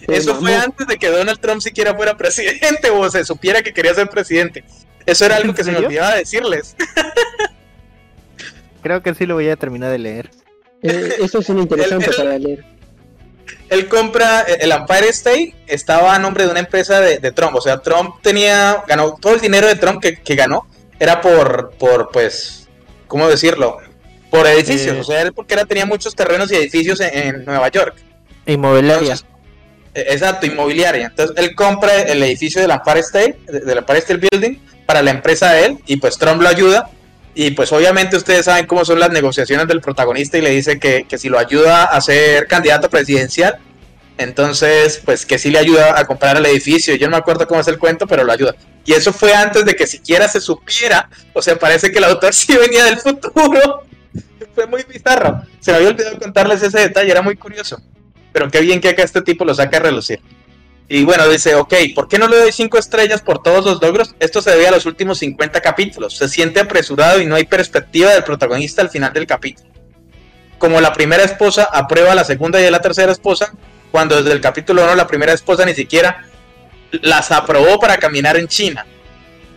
eso fue antes de que Donald Trump siquiera fuera presidente o se supiera que quería ser presidente. Eso era algo que se me olvidaba decirles. Creo que sí lo voy a terminar de leer. Eh, eso es interesante para leer. Él compra el Empire State, estaba a nombre de una empresa de, Trump. O sea, Trump tenía, ganó todo el dinero de Trump que, que ganó era por, por pues, ¿cómo decirlo? Por edificios, o sea, él porque era, tenía muchos terrenos y edificios en, Nueva York. Inmobiliaria. E, exacto, inmobiliaria. Entonces él compra el edificio del Empire State, del Empire State Building, para la empresa de él, y pues Trump lo ayuda. Y pues obviamente ustedes saben cómo son las negociaciones del protagonista y le dice que, que si lo ayuda a ser candidato presidencial, entonces pues que sí le ayuda a comprar el edificio. Yo no me acuerdo cómo es el cuento, pero lo ayuda. Y eso fue antes de que siquiera se supiera. O sea, parece que el autor sí venía del futuro. fue muy bizarro. Se me había olvidado contarles ese detalle, era muy curioso. Pero qué bien que acá este tipo lo saca a relucir. Y bueno, dice, ok, ¿por qué no le doy cinco estrellas por todos los logros? Esto se debe a los últimos 50 capítulos. Se siente apresurado y no hay perspectiva del protagonista al final del capítulo. Como la primera esposa aprueba a la segunda y a la tercera esposa, cuando desde el capítulo 1 la primera esposa ni siquiera las aprobó para caminar en China.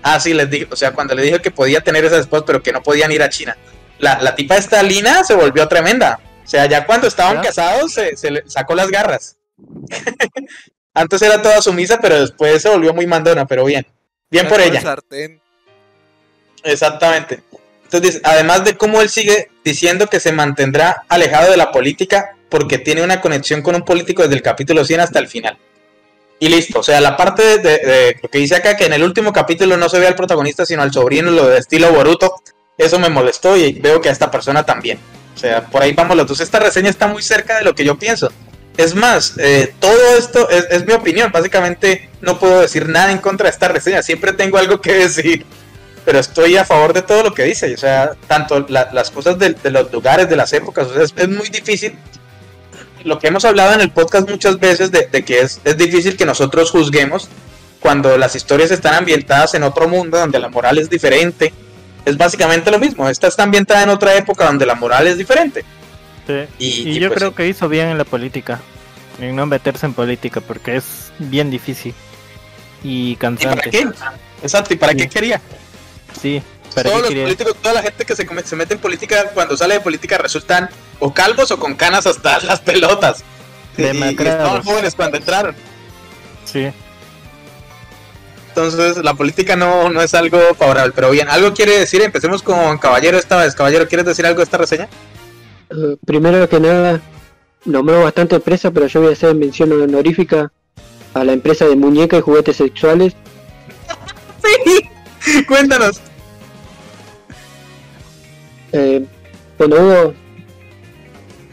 Ah, sí, les digo, o sea, cuando le dijo que podía tener esas esposas, pero que no podían ir a China. La, la tipa esta Lina se volvió tremenda. O sea, ya cuando estaban casados se, se, le sacó las garras. Antes era toda sumisa, pero después se volvió muy mandona, pero bien. Bien por ella. Exactamente. Entonces, además de cómo él sigue diciendo que se mantendrá alejado de la política porque tiene una conexión con un político desde el capítulo 100 hasta el final y listo. O sea, la parte de, lo que dice acá, que en el último capítulo no se ve al protagonista, sino al sobrino, lo de estilo Boruto, eso me molestó y veo que a esta persona también. O sea, por ahí vamos los dos. Esta reseña está muy cerca de lo que yo pienso. Es más, eh, todo esto es, mi opinión. Básicamente no puedo decir nada en contra de esta reseña. Siempre tengo algo que decir. pero estoy a favor de todo lo que dice. O sea, tanto la- las cosas de, los lugares, de las épocas, es muy difícil. Lo que hemos hablado en el podcast muchas veces de, de que es, es difícil que nosotros juzguemos cuando las historias están ambientadas en otro mundo donde la moral es diferente. Es básicamente lo mismo. Esta está ambientada en otra época donde la moral es diferente. Sí. Y, Y, y yo pues creo sí. que hizo bien en la política, en no meterse en política, porque es bien difícil y ¿Y para cansante. qué? Exacto, ¿y para Sí. qué quería? Sí, ¿para Todos qué los quería? políticos, toda la gente que se, come- se mete en política, cuando sale de política resultan o calvos o con canas hasta las pelotas. Y, estaban jóvenes cuando entraron. Sí. Entonces la política no, no es algo favorable. Pero bien, ¿algo quiere decir? Empecemos con Caballero esta vez. Caballero, ¿quieres decir algo de esta reseña? Eh, primero que nada, nombró bastante empresa, pero yo voy a hacer mención honorífica a la empresa de muñecas y juguetes sexuales. Sí, cuéntanos. Eh, cuando hubo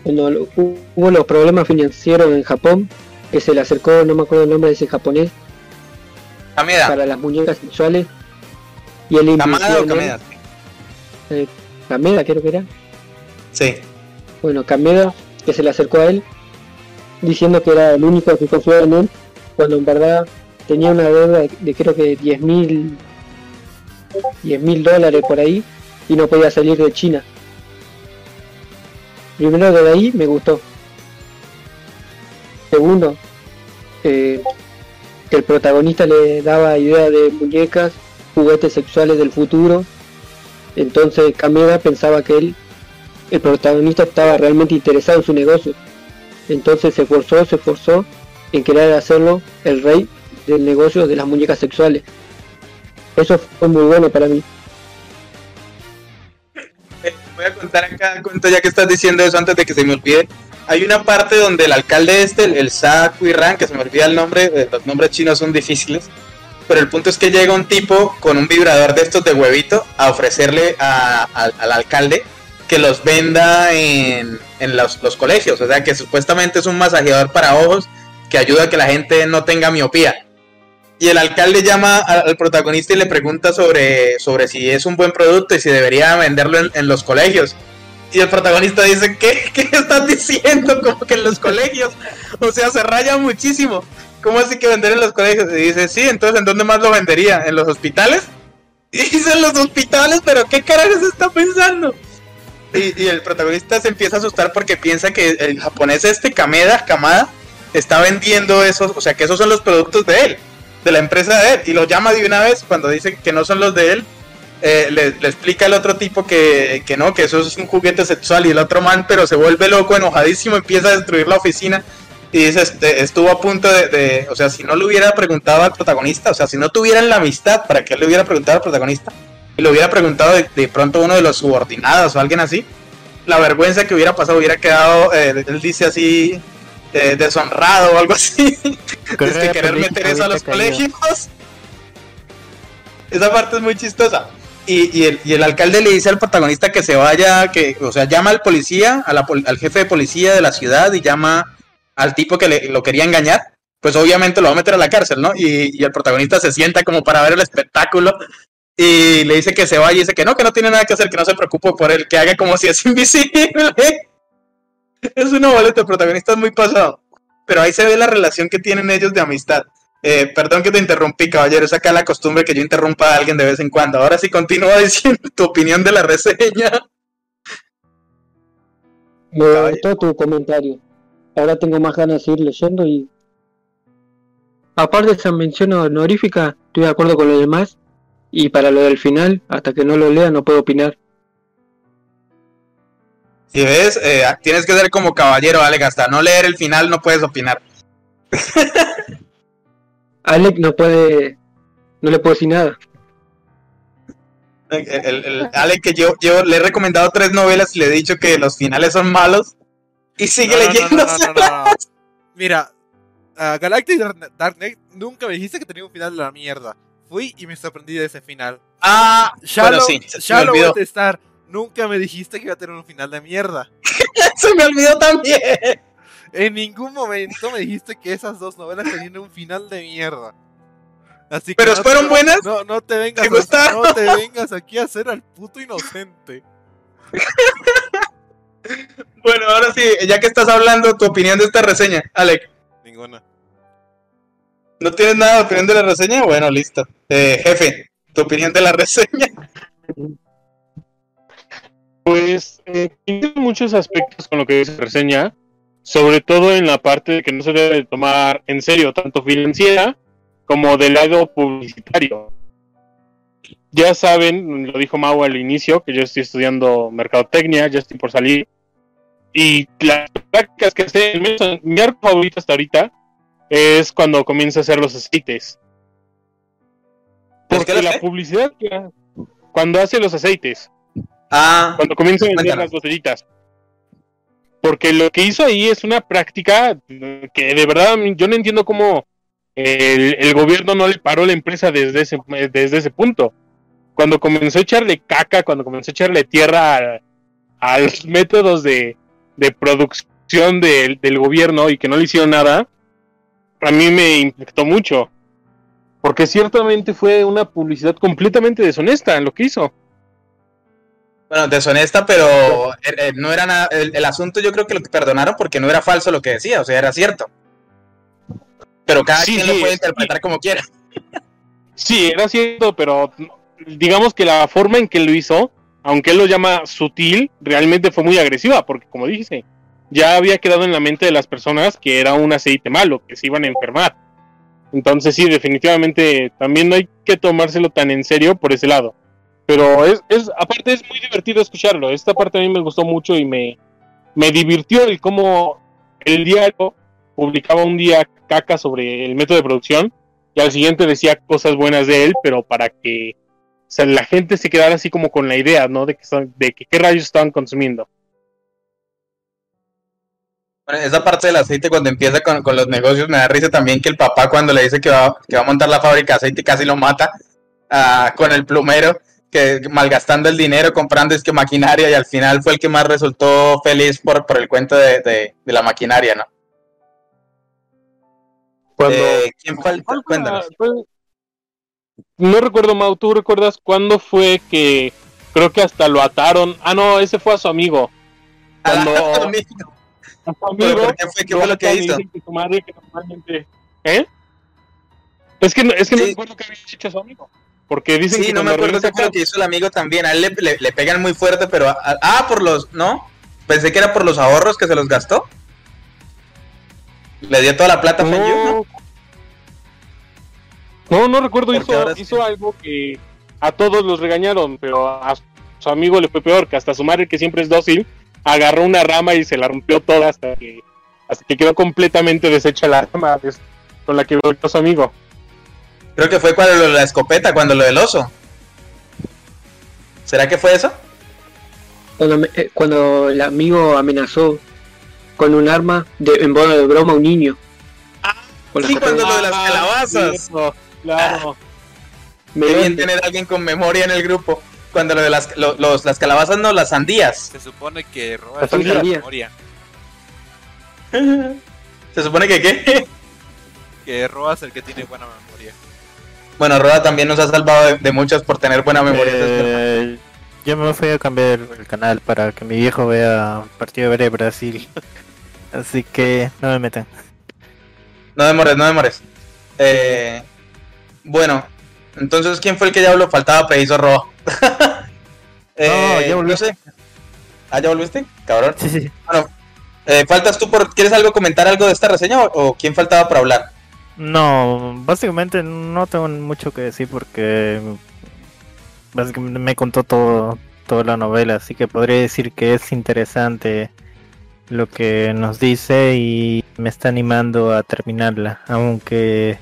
cuando hubo los problemas financieros en Japón, que se le acercó, no me acuerdo el nombre de ese japonés, Kameda. para las muñecas sexuales, y él ¿Kamada o en él. Kameda? Kameda creo que era. Sí. Bueno, Kameda, que se le acercó a él, diciendo que era el único que confiaba en él, cuando en verdad tenía una deuda de, de creo que 10 mil 10 mil dólares por ahí y no podía salir de China. Primero de ahí me gustó. Segundo, eh, que el protagonista le daba idea de muñecas, juguetes sexuales del futuro. Entonces Kameda pensaba que él el protagonista estaba realmente interesado en su negocio. Entonces se esforzó, se esforzó en querer hacerlo el rey del negocio de las muñecas sexuales. Eso fue muy bueno para mí. Voy a contar acá, cuento ya que estás diciendo eso antes de que se me olvide. Hay una parte donde el alcalde este, el, el que se me olvida el nombre, eh, los nombres chinos son difíciles, pero el punto es que llega un tipo con un vibrador de estos de huevito a ofrecerle a- al- al alcalde que los venda en, en los, los colegios, o sea que supuestamente es un masajeador para ojos que ayuda a que la gente no tenga miopía. Y el alcalde llama al protagonista y le pregunta sobre, sobre si es un buen producto y si debería venderlo en, en los colegios. Y el protagonista dice, ¿qué? ¿Qué estás diciendo? Como que en los colegios. O sea, se raya muchísimo. ¿Cómo así que vender en los colegios? Y dice, sí, entonces ¿en dónde más lo vendería? ¿En los hospitales? Y dice, en los hospitales, pero ¿qué carajos está pensando? Y, y el protagonista se empieza a asustar porque piensa que el japonés este, Kameda, Kamada, está vendiendo esos, o sea, que esos son los productos de él, de la empresa de él, y lo llama de una vez cuando dice que no son los de él. eh, le, le explica al otro tipo que, que no, que eso es un juguete sexual y el otro man, pero se vuelve loco, enojadísimo, empieza a destruir la oficina y dice, este, estuvo a punto de, de- o sea, si no le hubiera preguntado al protagonista, o sea, si no tuvieran la amistad para que le hubiera preguntado al protagonista y le hubiera preguntado de, de pronto uno de los subordinados o alguien así, la vergüenza que hubiera pasado hubiera quedado, eh, él dice así, eh, deshonrado o algo así. que querer meter eso a los colegios. Esa parte es muy chistosa. Y, y el, y el alcalde le dice al protagonista que se vaya, que, o sea, llama al policía, a la pol- al jefe de policía de la ciudad y llama al tipo que le- lo quería engañar. Pues obviamente lo va a meter a la cárcel, ¿no? Y, y el protagonista se sienta como para ver el espectáculo y le dice que se vaya y dice que no, que no tiene nada que hacer, que no se preocupe por él, que haga como si es invisible. Es una boleta, el protagonista es muy pasado. Pero ahí se ve la relación que tienen ellos de amistad. Eh, perdón que te interrumpí, caballero. Es acá la costumbre que yo interrumpa a alguien de vez en cuando. Ahora sí continúa diciendo tu opinión de la reseña. Me gustó tu comentario. Ahora tengo más ganas de seguir leyendo y... Aparte de esa mención honorífica, estoy de acuerdo con lo demás. Y para lo del final, hasta que no lo lea, no puedo opinar. Si ves, eh, tienes que ser como caballero, Alec. Hasta no leer el final no puedes opinar. Alec no puede... No le puedo decir nada. El, el- el- Alec, que yo, yo le he recomendado tres novelas y le he dicho que los finales son malos. Y sigue No, no, no, leyendo. no, no, no, no. Mira, a Galactic Dark Knight nunca me dijiste que tenía un final de la mierda. Fui y me sorprendí de ese final. Ah, Shallow, bueno, sí, se, me Shallow olvidó. Nunca me dijiste que iba a tener un final de mierda. Se me olvidó también. En ningún momento me dijiste que esas dos novelas tenían un final de mierda. Así que Pero no fueron te- buenas. No, no te vengas, ¿Te gustaron? a, no te vengas aquí a hacer al puto inocente. Bueno, ahora sí, ya que estás hablando, tu opinión de esta reseña, Alec. Ninguna. ¿No tienes nada de opinión de la reseña? Bueno, listo. Eh, jefe, tu opinión de la reseña. Pues eh, tiene muchos aspectos con lo que dice reseña, sobre todo en la parte de que no se debe de tomar en serio, tanto financiera como del lado publicitario. Ya saben, lo dijo Mau al inicio, que yo estoy estudiando mercadotecnia, ya estoy por salir. Y las prácticas que sé, mi arco favorito hasta ahorita es cuando comienza a hacer los aceites. ¿Por qué Porque la publicidad cuando hace los aceites, Ah, cuando comienza a vender las botellitas. Porque lo que hizo ahí es una práctica que de verdad yo no entiendo cómo el, el gobierno no le paró la empresa desde ese, desde ese punto. Cuando comenzó a echarle caca, cuando comenzó a echarle tierra a, a los métodos de, de producción del, del gobierno y que no le hicieron nada, a mí me impactó mucho. Porque ciertamente fue una publicidad completamente deshonesta en lo que hizo. Bueno, deshonesta, pero eh, eh, no era nada. El, el asunto yo creo que lo que perdonaron porque no era falso lo que decía, o sea, era cierto. Pero cada Sí, quien sí, lo puede sí. interpretar como quiera. Sí, era cierto, pero digamos que la forma en que lo hizo, aunque él lo llama sutil, realmente fue muy agresiva, porque como dije, ya había quedado en la mente de las personas que era un aceite malo, que se iban a enfermar. Entonces sí, definitivamente también no hay que tomárselo tan en serio por ese lado. Pero es, es aparte es muy divertido escucharlo. Esta parte a mí me gustó mucho y me, me divirtió el cómo el diario publicaba un día caca sobre el método de producción y al siguiente decía cosas buenas de él, pero para que la gente se quedara así como con la idea, ¿no? De que, son- de qué rayos estaban consumiendo. Esa parte del aceite cuando empieza con, con los negocios me da risa también que el papá cuando le dice que va, que va a montar la fábrica de aceite casi lo mata ah, con el plumero, que malgastando el dinero, comprando es que maquinaria y al final fue el que más resultó feliz por, por el cuento de, de- de la maquinaria, ¿no? Cuando, Eh, ¿Quién falta? ¿cuál fue Cuéntanos. No recuerdo, Mau, ¿tú recuerdas cuándo fue que creo que hasta lo ataron? Ah, no, ese fue a su amigo. Cuando a su ¿Pero amigo por qué fue? ¿Qué fue lo que hizo? que su madre que normalmente... ¿Eh? Es que, no- es que no Sí. recuerdo qué había hecho a su amigo. Porque dicen Sí, que no me acuerdo qué fue lo que hizo el amigo también. A él le, le- le pegan muy fuerte, pero. a- ah, por los. ¿No? Pensé que era por los ahorros que se los gastó. Le dio toda la plata a Fenyu, ¿no? No, no, no recuerdo. Porque Hizo, sí. hizo algo que a todos los regañaron, pero a su amigo le fue peor, que hasta su madre, que siempre es dócil, agarró una rama y se la rompió toda hasta que, hasta que quedó completamente deshecha la rama con la que volvió a su amigo. Creo que fue cuando lo de la escopeta, cuando lo del oso. ¿Será que fue eso? Cuando, me- eh, cuando el amigo amenazó con un arma de, en modo de broma a un niño. Con la sí, cuando lo de las Ah, calabazas. claro. Me Qué bien tener a alguien con memoria en el grupo. Cuando lo de las, lo- los, las calabazas, no, las sandías. Se supone que Roa La memoria. Se supone que qué. Que Roa es el que tiene buena memoria. Bueno, Roda también nos ha salvado de, de muchas por tener buena memoria. Eh, yo me fui a cambiar el canal para que mi viejo vea partido de Brasil. Así que no me metan. No demores, no demores. Eh, bueno, entonces, ¿quién fue el que ya habló? Faltaba preciso Roa. No, ya volví. no sé. Ah, ¿ya volviste? Cabrón. Sí, sí. Eh, ¿Faltas tú por... ¿Quieres algo comentar algo de esta reseña o, o quién faltaba para hablar? No, básicamente no tengo mucho que decir porque me contó todo toda la novela, así que podría decir que es interesante lo que nos dice y me está animando a terminarla, aunque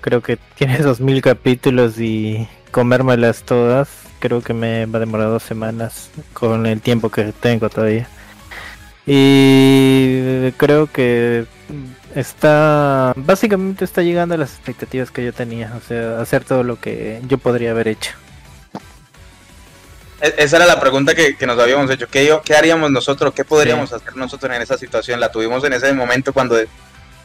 creo que tiene dos mil capítulos y comérmelas todas, creo que me va a demorar dos semanas con el tiempo que tengo todavía. Y creo que está básicamente está llegando a las expectativas que yo tenía, o sea, hacer todo lo que yo podría haber hecho. E- Esa era la pregunta que, que nos habíamos hecho. ¿Qué, yo- qué haríamos nosotros? ¿Qué podríamos hacer nosotros en esa situación? La tuvimos en ese momento cuando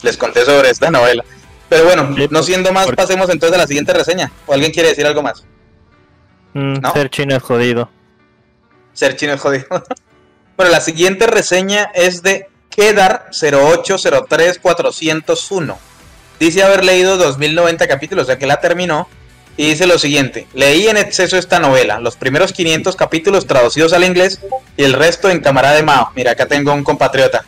les conté sobre esta novela. Pero bueno, no siendo más, pasemos entonces a la siguiente reseña. ¿O alguien quiere decir algo más? Mm, ¿No? Ser chino es jodido. Ser chino es jodido. bueno, la siguiente reseña es de Kedar 0803401. Dice haber leído 2090 capítulos, sea que la terminó. Y dice lo siguiente: Leí en exceso esta novela, los primeros 500 capítulos traducidos al inglés y el resto en camarada de Mao. Mira, acá tengo un compatriota.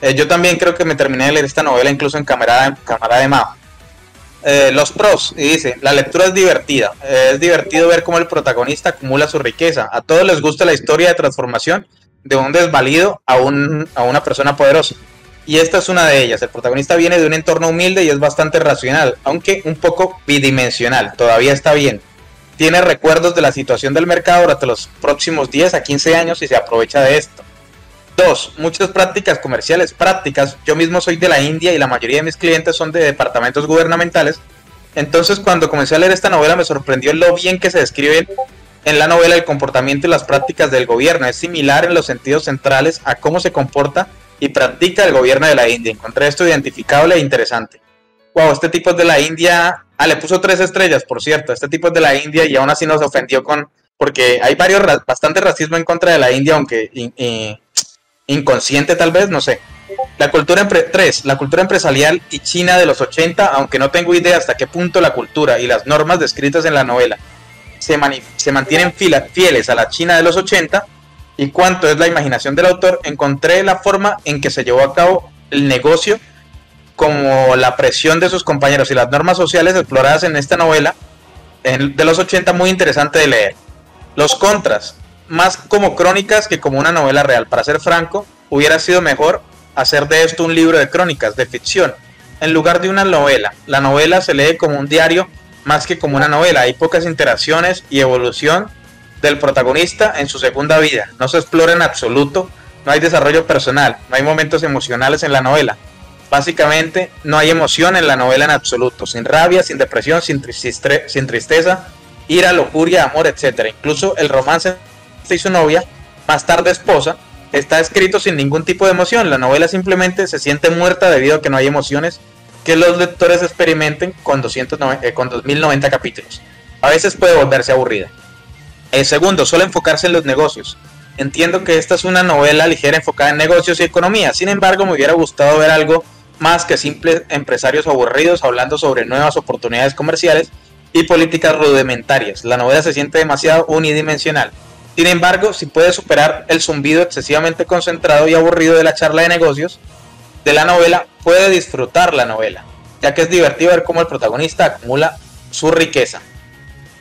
Eh, yo también creo que me terminé de leer esta novela incluso en camarada de Mao. Eh, los pros, y dice, la lectura es divertida. Eh, es divertido ver cómo el protagonista acumula su riqueza. A todos les gusta la historia de transformación de un desvalido a, un, a una persona poderosa. Y esta es una de ellas. El protagonista viene de un entorno humilde y es bastante racional, aunque un poco bidimensional. Todavía está bien. Tiene recuerdos de la situación del mercado durante los próximos 10 a 15 años y se aprovecha de esto. Dos, muchas prácticas comerciales prácticas. Yo mismo soy de la India y la mayoría de mis clientes son de departamentos gubernamentales. Entonces cuando comencé a leer esta novela me sorprendió lo bien que se describen en la novela el comportamiento y las prácticas del gobierno. Es similar en los sentidos centrales a cómo se comporta y practica el gobierno de la India. Encontré esto identificable e interesante. Wow, este tipo es de la India. Ah, le puso tres estrellas, por cierto. Este tipo es de la India y aún así nos ofendió con... Porque hay varios, bastante racismo en contra de la India, aunque inconsciente tal vez, no sé. La cultura 3. La cultura empresarial y China de los 80, aunque no tengo idea hasta qué punto la cultura y las normas descritas en la novela se, mantienen fieles a la China de los 80 y cuánto es la imaginación del autor, encontré la forma en que se llevó a cabo el negocio como la presión de sus compañeros y las normas sociales exploradas en esta novela de los 80 muy interesante de leer. Los contras, más como crónicas que como una novela real. Para ser franco, hubiera sido mejor hacer de esto un libro de crónicas, de ficción, en lugar de una novela. La novela se lee como un diario más que como una novela. Hay pocas interacciones y evolución del protagonista en su segunda vida. No se explora en absoluto, no hay desarrollo personal, no hay momentos emocionales en la novela. Básicamente no hay emoción en la novela en absoluto, sin rabia, sin depresión, sin, tristeza, ira, lujuria, amor, etc. Incluso el romance y su novia, más tarde esposa, está escrito sin ningún tipo de emoción. La novela simplemente se siente muerta debido a que no hay emociones que los lectores experimenten con, 290, eh, con 2090 capítulos. A veces puede volverse aburrida. El segundo, suele enfocarse en los negocios. Entiendo que esta es una novela ligera enfocada en negocios y economía. Sin embargo, me hubiera gustado ver algo más que simples empresarios aburridos hablando sobre nuevas oportunidades comerciales y políticas rudimentarias. La novela se siente demasiado unidimensional. Sin embargo, si puede superar el zumbido excesivamente concentrado y aburrido de la charla de negocios de la novela, puede disfrutar la novela, ya que es divertido ver cómo el protagonista acumula su riqueza.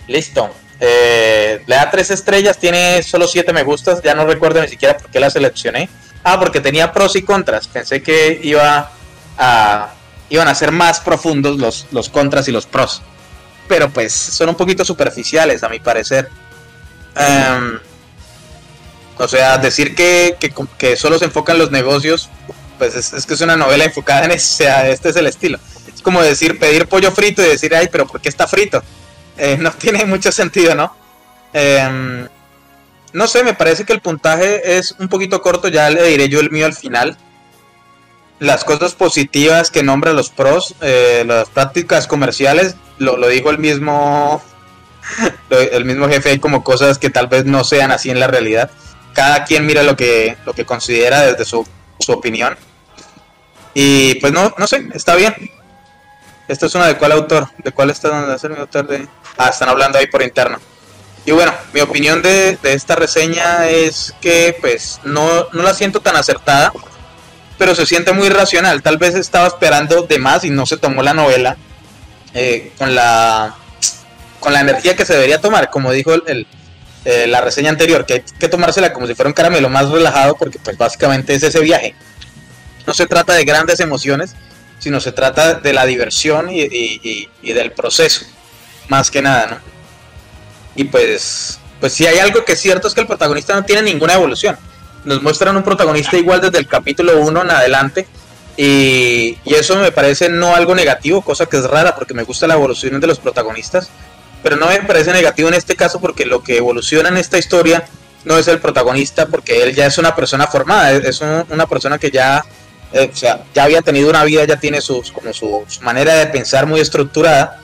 Listo. Eh, le da tres estrellas, tiene solo siete me gustas, ya no recuerdo ni siquiera por qué la seleccioné. Ah, porque tenía pros y contras. Pensé que iba a, iban a ser más profundos los, los contras y los pros. Pero pues son un poquito superficiales a mi parecer. Em, o sea, decir que, que, solo se enfocan los negocios, pues es, que es una novela enfocada en eso, o sea, este es el estilo. Es como decir, pedir pollo frito y decir, ay, pero ¿por qué está frito? Eh, no tiene mucho sentido, ¿no? Em, no sé, me parece que el puntaje es un poquito corto, ya le diré yo el mío al final. Las cosas positivas que nombra los pros, eh, las prácticas comerciales, lo, dijo el mismo el mismo jefe hay como cosas que tal vez no sean así en la realidad. Cada quien mira lo que, lo que considera desde su, su opinión. Y pues no, no sé, está bien. Esto es una de cuál autor, de cuál está es el autor de. Ah, están hablando ahí por interno. Y bueno, mi opinión de, de esta reseña es que pues no, no la siento tan acertada, pero se siente muy racional. Tal vez estaba esperando de más y no se tomó la novela eh, con la con la energía que se debería tomar, como dijo el, eh, la reseña anterior, que hay que tomársela como si fuera un caramelo más relajado, porque pues básicamente es ese viaje. No se trata de grandes emociones, sino se trata de la diversión y, del proceso, más que nada, ¿no? Y pues, pues si hay algo que es cierto es que el protagonista no tiene ninguna evolución. Nos muestran un protagonista igual desde el capítulo 1 en adelante, y, y, eso me parece no algo negativo, cosa que es rara porque me gusta la evolución de los protagonistas pero no me parece negativo en este caso porque lo que evoluciona en esta historia no es el protagonista porque él ya es una persona formada, es una persona que ya eh, o sea, ya había tenido una vida, ya tiene sus, como su, manera de pensar muy estructurada.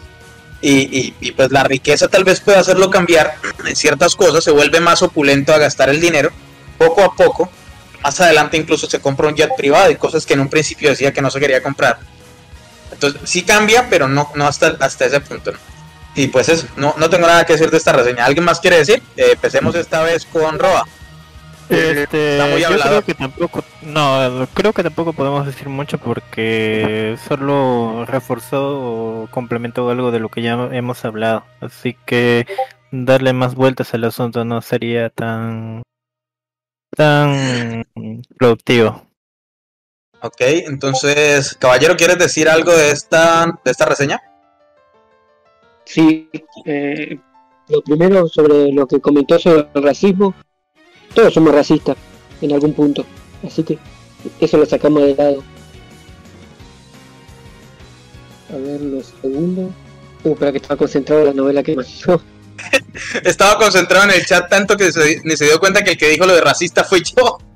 Y, pues la riqueza tal vez puede hacerlo cambiar en ciertas cosas, se vuelve más opulento a gastar el dinero, poco a poco. Más adelante incluso se compra un jet privado y cosas que en un principio decía que no se quería comprar. Entonces sí cambia, pero no, no hasta, hasta ese punto. ¿no? Y pues eso, no, no tengo nada que decir de esta reseña. ¿Alguien más quiere decir? Eh, empecemos esta vez con Roa. Este, Está muy yo creo que tampoco, no, creo que tampoco podemos decir mucho porque solo reforzó o complementó algo de lo que ya hemos hablado. Así que darle más vueltas al asunto no sería tan tan productivo. Ok, entonces, caballero, ¿quieres decir algo de esta, de esta reseña? Sí, eh, lo primero sobre lo que comentó sobre el racismo, todos somos racistas en algún punto, así que eso lo sacamos de lado. A ver, los segundos. Uh, pero que estaba concentrado en la novela que mandó. Estaba concentrado en el chat tanto que se- ni se dio cuenta que el que dijo lo de racista fue yo.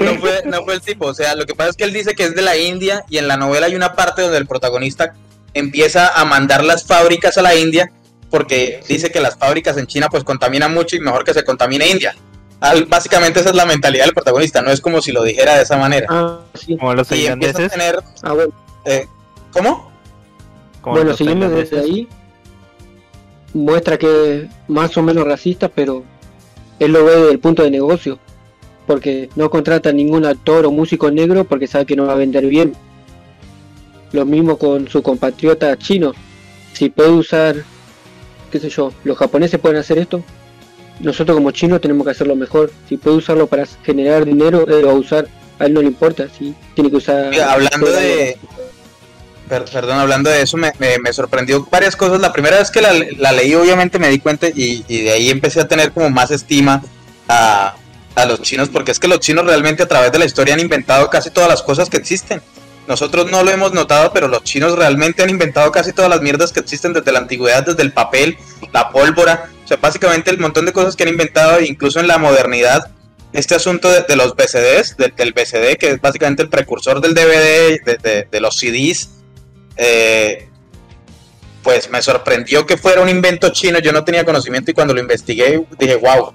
No fue, no fue el tipo. O sea, lo que pasa es que él dice que es de la India y en la novela hay una parte donde el protagonista empieza a mandar las fábricas a la India porque dice que las fábricas en China pues contaminan mucho y mejor que se contamine India. Al- básicamente esa es la mentalidad del protagonista, no es como si lo dijera de esa manera. Ah, sí. Como los Y empieza a tener... Ah, bueno. eh, ¿Cómo? como bueno, siguiendo desde ahí, muestra que es más o menos racista, pero él lo ve desde el punto de negocio, porque no contrata ningún actor o músico negro porque sabe que no va a vender bien. Lo mismo con su compatriota chino. Si puede usar, qué sé yo, los japoneses pueden hacer esto, nosotros como chinos tenemos que hacerlo mejor. Si puede usarlo para generar dinero, él lo va a usar. A él no le importa, si tiene que usar... Mira, hablando de. Per- perdón, hablando de eso, me, me- me sorprendió varias cosas. La primera vez que la, la leí, obviamente me di cuenta y, y de ahí empecé a tener como más estima a, a los chinos, porque es que los chinos realmente a través de la historia han inventado casi todas las cosas que existen. Nosotros no lo hemos notado, pero los chinos realmente han inventado casi todas las mierdas que existen desde la antigüedad, desde el papel, la pólvora, o sea, básicamente el montón de cosas que han inventado, incluso en la modernidad, este asunto de, los BCDs, de- del BCD, que es básicamente el precursor del DVD, de los CDs, eh, pues me sorprendió que fuera un invento chino, yo no tenía conocimiento y cuando lo investigué dije, wow.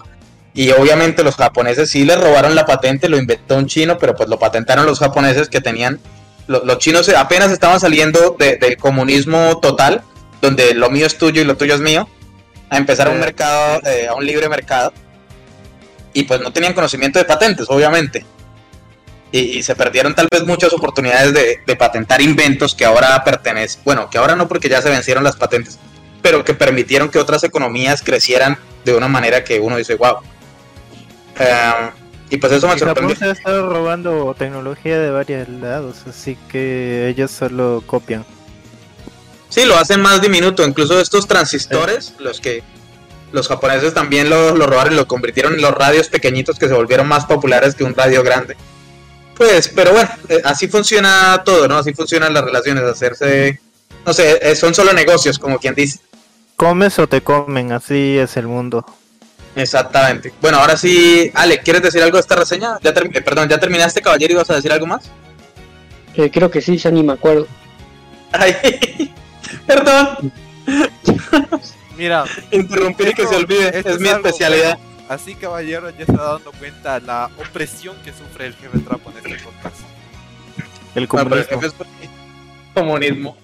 Y obviamente los japoneses sí le robaron la patente, lo inventó un chino, pero pues lo patentaron los japoneses que tenían, lo- los chinos apenas estaban saliendo de- del comunismo total, donde lo mío es tuyo y lo tuyo es mío, a empezar a un mercado, eh, a un libre mercado y pues no tenían conocimiento de patentes, obviamente. Y, y se perdieron tal vez muchas oportunidades de, de patentar inventos que ahora pertenecen, bueno, que ahora no porque ya se vencieron las patentes, pero que permitieron que otras economías crecieran de una manera que uno dice, wow. Y pues eso me Y Japón sorprendió. se ha estado robando tecnología de varios lados, así que ellos solo copian. Sí, lo hacen más diminuto. Incluso estos transistores, los que los japoneses también lo, lo robaron y lo convirtieron en los radios pequeñitos que se volvieron más populares que un radio grande. Pues, pero bueno, eh, así funciona todo, ¿no? Así funcionan las relaciones, hacerse... No sé, eh, son solo negocios, como quien dice. Comes o te comen, así es el mundo. Exactamente. Bueno, ahora sí, Ale, ¿quieres decir algo de esta reseña? ¿Ya eh, perdón, ¿ya terminaste, caballero? ¿Ibas a decir algo más? Eh, creo que sí, ya ni me acuerdo. Ay, perdón, Mira, interrumpir y que se olvide, es mi algo especialidad. bueno. Así, caballero, ya se está dando cuenta la opresión que sufre el jefe Trapo en este podcast. El No, pero el comunismo. jefe es porque- comunismo.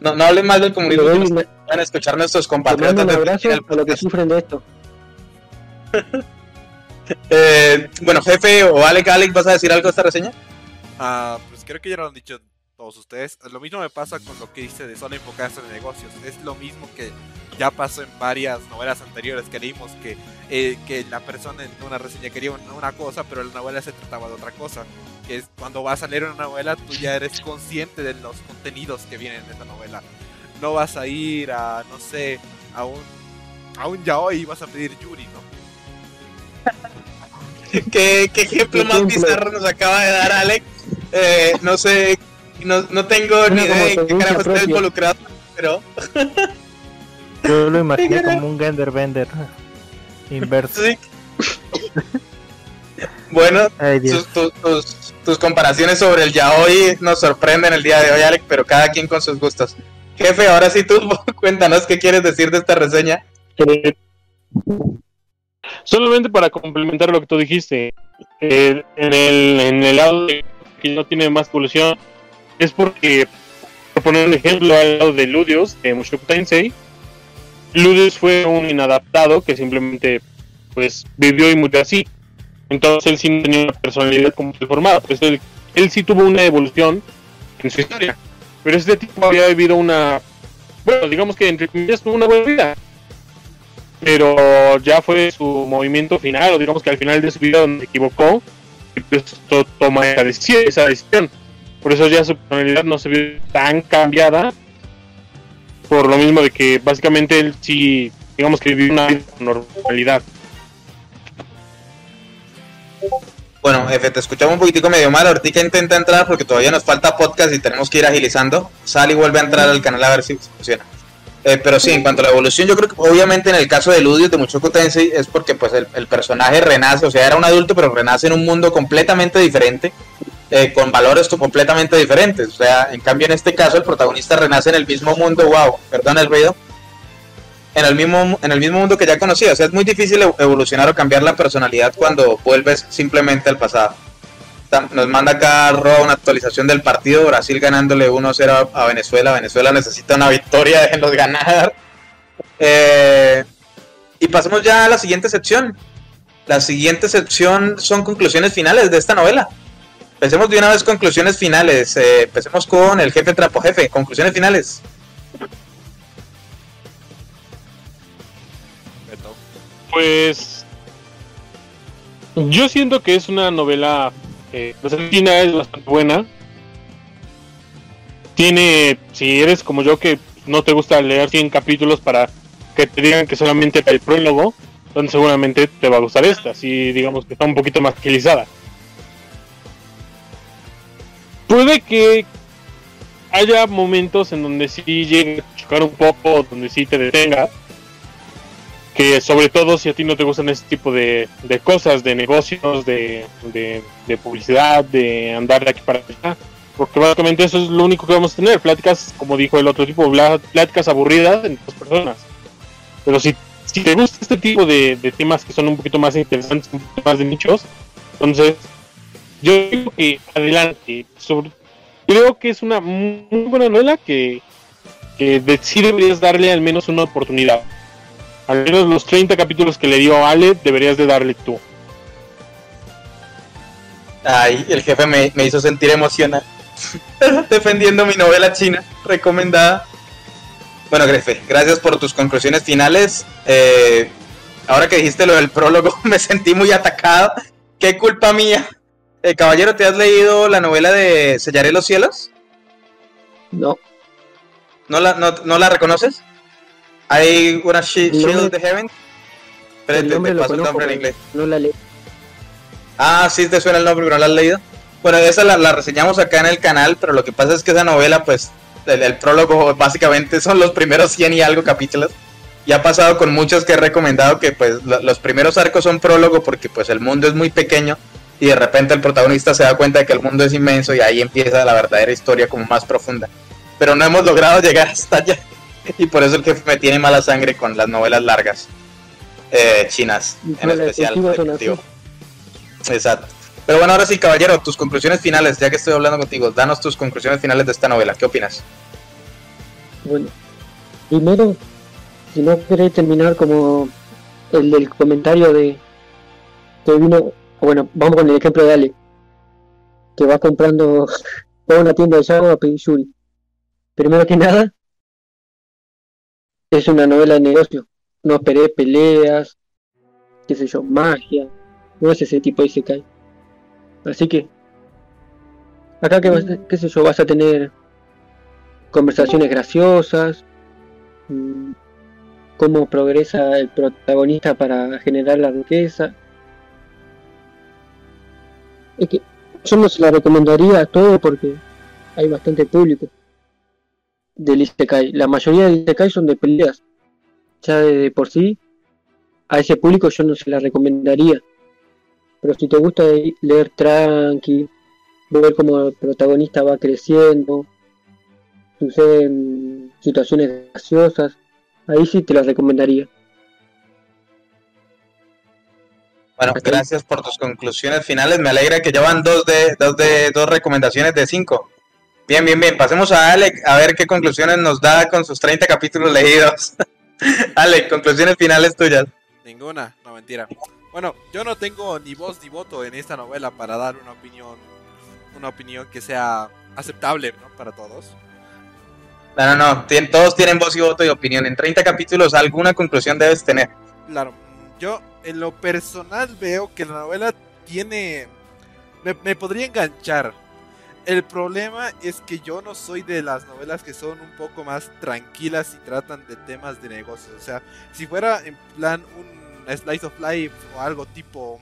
No, no hablen mal del comunismo, van a escuchar nuestros compatriotas. un de- abrazo del a los que sufren de esto. Eh, bueno, jefe o Alec, Alec, ¿vas a decir algo de esta reseña? Ah, pues creo que ya lo han dicho todos ustedes. Lo mismo me pasa con lo que dice de solo enfocarse en negocios. Es lo mismo que ya pasó en varias novelas anteriores que leímos que, eh, que la persona en una reseña quería una, cosa, pero la novela se trataba de otra cosa. Que es cuando vas a leer una novela, tú ya eres consciente de los contenidos que vienen de esa novela. No vas a ir a, no sé, a un, a un yaoi y vas a pedir Yuri. ¿Qué, qué ejemplo ¿Qué más ejemplo? bizarro nos acaba de dar Alec? Eh, no sé, no, no tengo ni Una idea de en qué carajo está involucrado, pero Yo lo imaginé como un Gender Bender inverso. sí. bueno, Ay, tus, tus- tus- tus comparaciones sobre el yaoi nos sorprenden el día de hoy, Alex, pero cada quien con sus gustos. Jefe, ahora sí tú cuéntanos qué quieres decir de esta reseña. Eh, solamente para complementar lo que tú dijiste, eh, en, el, en el lado de que no tiene más evolución, es porque, por poner un ejemplo, al lado de Ludius, de Mushoku Tensei, Ludius fue un inadaptado que simplemente pues vivió y murió así. Entonces él sí no tenía una personalidad como formada. Pues él, él sí tuvo una evolución en su historia. Pero este tipo había vivido una, bueno, digamos que entre comillas tuvo una buena vida. Pero ya fue su movimiento final, o digamos que al final de su vida donde equivocó, y pues to- toma esa decisión, esa decisión. Por eso ya su personalidad no se vio tan cambiada. Por lo mismo de que básicamente él sí, digamos que vivió una vida con normalidad. Bueno, jefe, te escuchamos un poquitico medio mal. Ahorita intenta entrar porque todavía nos falta podcast y tenemos que ir agilizando. Sale y vuelve a entrar al canal a ver si funciona. Eh, pero sí, en cuanto a la evolución, yo creo que obviamente en el caso de Ludius de Mushoku Tensei es porque pues el, el personaje renace, o sea, era un adulto pero renace en un mundo completamente diferente, eh, con valores completamente diferentes. O sea, en cambio en este caso el protagonista renace en el mismo mundo, wow, perdón el ruido, en el mismo en el mismo mundo que ya conocía. O sea, es muy difícil ev- evolucionar o cambiar la personalidad cuando vuelves simplemente al pasado. Nos manda acá Ro una actualización del partido, Brasil ganándole 1-0 a Venezuela. Venezuela necesita una victoria, déjenlos ganar. Eh, y pasemos ya a la siguiente sección. La siguiente sección son conclusiones finales de esta novela. Empecemos de una vez conclusiones finales. Eh, empecemos con el jefe trapo jefe. Conclusiones finales. Pues yo siento que es una novela eh, la Argentina es bastante buena. Tiene, si eres como yo que no te gusta leer 100 capítulos para que te digan que solamente el prólogo, entonces seguramente te va a gustar esta, si digamos que está un poquito más agilizada. Puede que haya momentos en donde sí llegue a chocar un poco, donde sí te detenga, que sobre todo si a ti no te gustan ese tipo de, de cosas, de negocios, de, de, publicidad, de andar de aquí para allá, porque básicamente eso es lo único que vamos a tener, pláticas, como dijo el otro tipo, pláticas aburridas entre dos personas. Pero si, si te gusta este tipo de, de temas que son un poquito más interesantes, un poquito más de nichos, entonces yo digo que adelante. Sobre, creo que es una muy buena novela que, que sí deberías darle al menos una oportunidad. Al menos los 30 capítulos que le dio Ale deberías de darle tú. Ay, el jefe me, me hizo sentir emocional. Defendiendo mi novela china recomendada. Bueno, jefe, gracias por tus conclusiones finales. Eh, ahora que dijiste lo del prólogo, me sentí muy atacado. ¿Qué culpa mía? Eh, caballero, ¿te has leído la novela de Sellaré los cielos? No, ¿No la, no, no la reconoces? Hay una Shield de Heaven. Espérate, el nombre lo conozco, nombre en pero inglés. no la leí. Ah, sí te suena el nombre, pero no la has leído. Bueno, esa la, la reseñamos acá en el canal, pero lo que pasa es que esa novela, pues, el, el prólogo básicamente son los primeros 100 y algo capítulos. Y ha pasado con muchos que he recomendado que, pues, lo- los primeros arcos son prólogo porque, pues, el mundo es muy pequeño y de repente el protagonista se da cuenta de que el mundo es inmenso y ahí empieza la verdadera historia como más profunda. Pero no hemos logrado llegar hasta allá y por eso el jefe me tiene mala sangre con las novelas largas eh, chinas, en las especial. Exacto. Pero bueno, ahora sí, caballero, tus conclusiones finales, ya que estoy hablando contigo, danos tus conclusiones finales de esta novela. ¿Qué opinas? Bueno, primero, si no querés terminar como el del comentario de que vino, bueno, vamos con el ejemplo de Ale, que va comprando, va a una tienda de Yahoo a pedir Yuri. Primero que nada, es una novela de negocio. No esperé peleas, qué sé yo, magia. No es ese tipo de Isekai. Así que, acá que vas, qué sé yo, vas a tener conversaciones graciosas, mm, cómo progresa el protagonista para generar la riqueza. Es que yo no se la recomendaría a todo porque hay bastante público del Isekai. La mayoría de Isekai son de peleas. Ya de, por sí, a ese público yo no se la recomendaría. Pero si te gusta leer tranqui, ver cómo el protagonista va creciendo, suceden situaciones graciosas, ahí sí te las recomendaría. Bueno, gracias por tus conclusiones finales. Me alegra que ya van dos de dos de dos recomendaciones de cinco. Bien, bien, bien. Pasemos a Alec a ver qué conclusiones nos da con sus 30 capítulos leídos. Alec, conclusiones finales tuyas. Ninguna, no mentira. Bueno, yo no tengo ni voz ni voto en esta novela para dar una opinión, una opinión que sea aceptable ¿no? para todos. No, no, no. tien- todos tienen voz y voto y opinión. En 30 capítulos alguna conclusión debes tener. Claro, yo en lo personal veo que la novela tiene... Me, me podría enganchar. El problema es que yo no soy de las novelas que son un poco más tranquilas y tratan de temas de negocios. O sea, si fuera en plan un slice of life o algo tipo,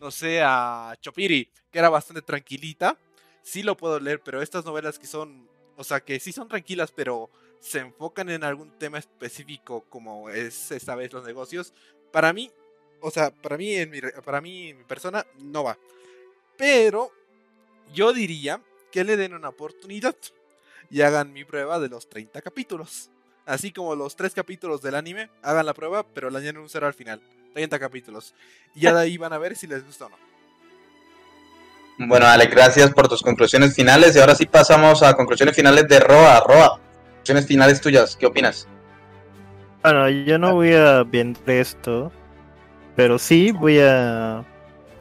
no sé, a Chopiri, que era bastante tranquilita, sí lo puedo leer, pero estas novelas que son, o sea, que sí son tranquilas, pero se enfocan en algún tema específico como es esta vez los negocios, para mí, o sea, para mí, en mi, para mí, mi persona, no va. Pero yo diría que le den una oportunidad y hagan mi prueba de los 30 capítulos. Así como los 3 capítulos del anime, hagan la prueba, pero le añaden un cero al final. 30 capítulos. Y ya de ahí van a ver si les gusta o no. Bueno, Alec, gracias por tus conclusiones finales. Y ahora sí pasamos a conclusiones finales de Roa. Roa, conclusiones finales tuyas. ¿Qué opinas? Bueno, yo no voy a vender esto, pero sí voy a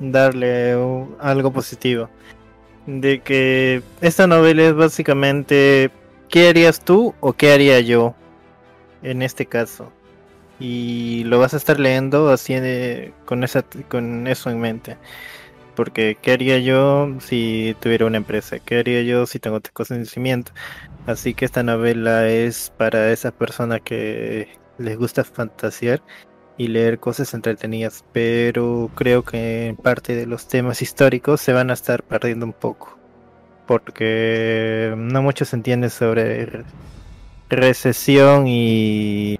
darle un- algo positivo. De que esta novela es básicamente ¿qué harías tú o qué haría yo en este caso? Y lo vas a estar leyendo así de- con, esa, con eso en mente. Porque ¿qué haría yo si tuviera una empresa? ¿Qué haría yo si tengo conocimiento? Así que esta novela es para esas personas que les gusta fantasear y leer cosas entretenidas, pero creo que en parte de los temas históricos se van a estar perdiendo un poco, porque no mucho se entiende sobre re- recesión y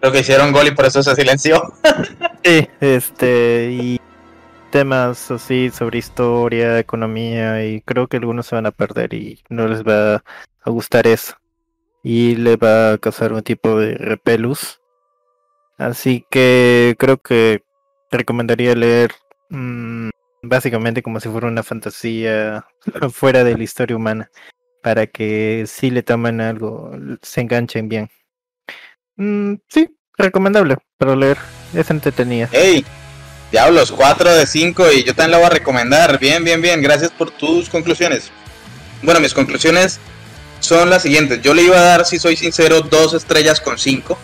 Creo que hicieron gol y por eso se silenció. Sí, este y temas así sobre historia, economía y creo que algunos se van a perder y no les va a gustar eso y le va a causar un tipo de repelus. Así que creo que recomendaría leer mm, básicamente como si fuera una fantasía fuera de la historia humana para que si le tomen algo, se enganchen bien. Mm, sí, recomendable para leer, es entretenida. Hey, diablos, 4 de 5 y yo también la voy a recomendar. Bien, bien, bien. Gracias por tus conclusiones. Bueno, mis conclusiones son las siguientes. Yo le iba a dar, si soy sincero, dos estrellas con 5.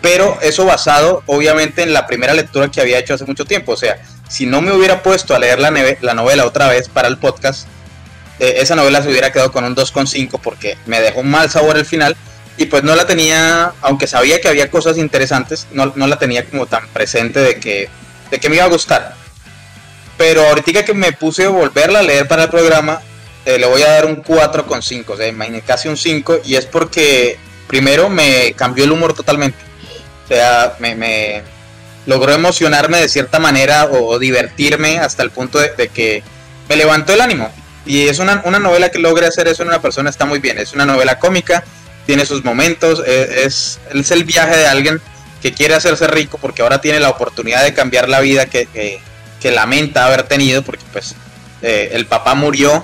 pero eso basado, obviamente, en la primera lectura que había hecho hace mucho tiempo. O sea, si no me hubiera puesto a leer la, neve- la novela otra vez para el podcast, eh, esa novela se hubiera quedado con un 2,5 porque me dejó un mal sabor el final y pues no la tenía, aunque sabía que había cosas interesantes, no, no la tenía como tan presente de que, de que me iba a gustar. Pero ahorita que me puse a volverla a leer para el programa, eh, le voy a dar un 4,5, o sea, imaginé casi un 5 y es porque primero me cambió el humor totalmente. O sea, me, logró emocionarme de cierta manera o, divertirme hasta el punto de, que me levantó el ánimo. Y es una, una novela que logre hacer eso en una persona, está muy bien. Es una novela cómica, tiene sus momentos, eh, es, es el viaje de alguien que quiere hacerse rico porque ahora tiene la oportunidad de cambiar la vida que, que, que lamenta haber tenido porque pues eh, el papá murió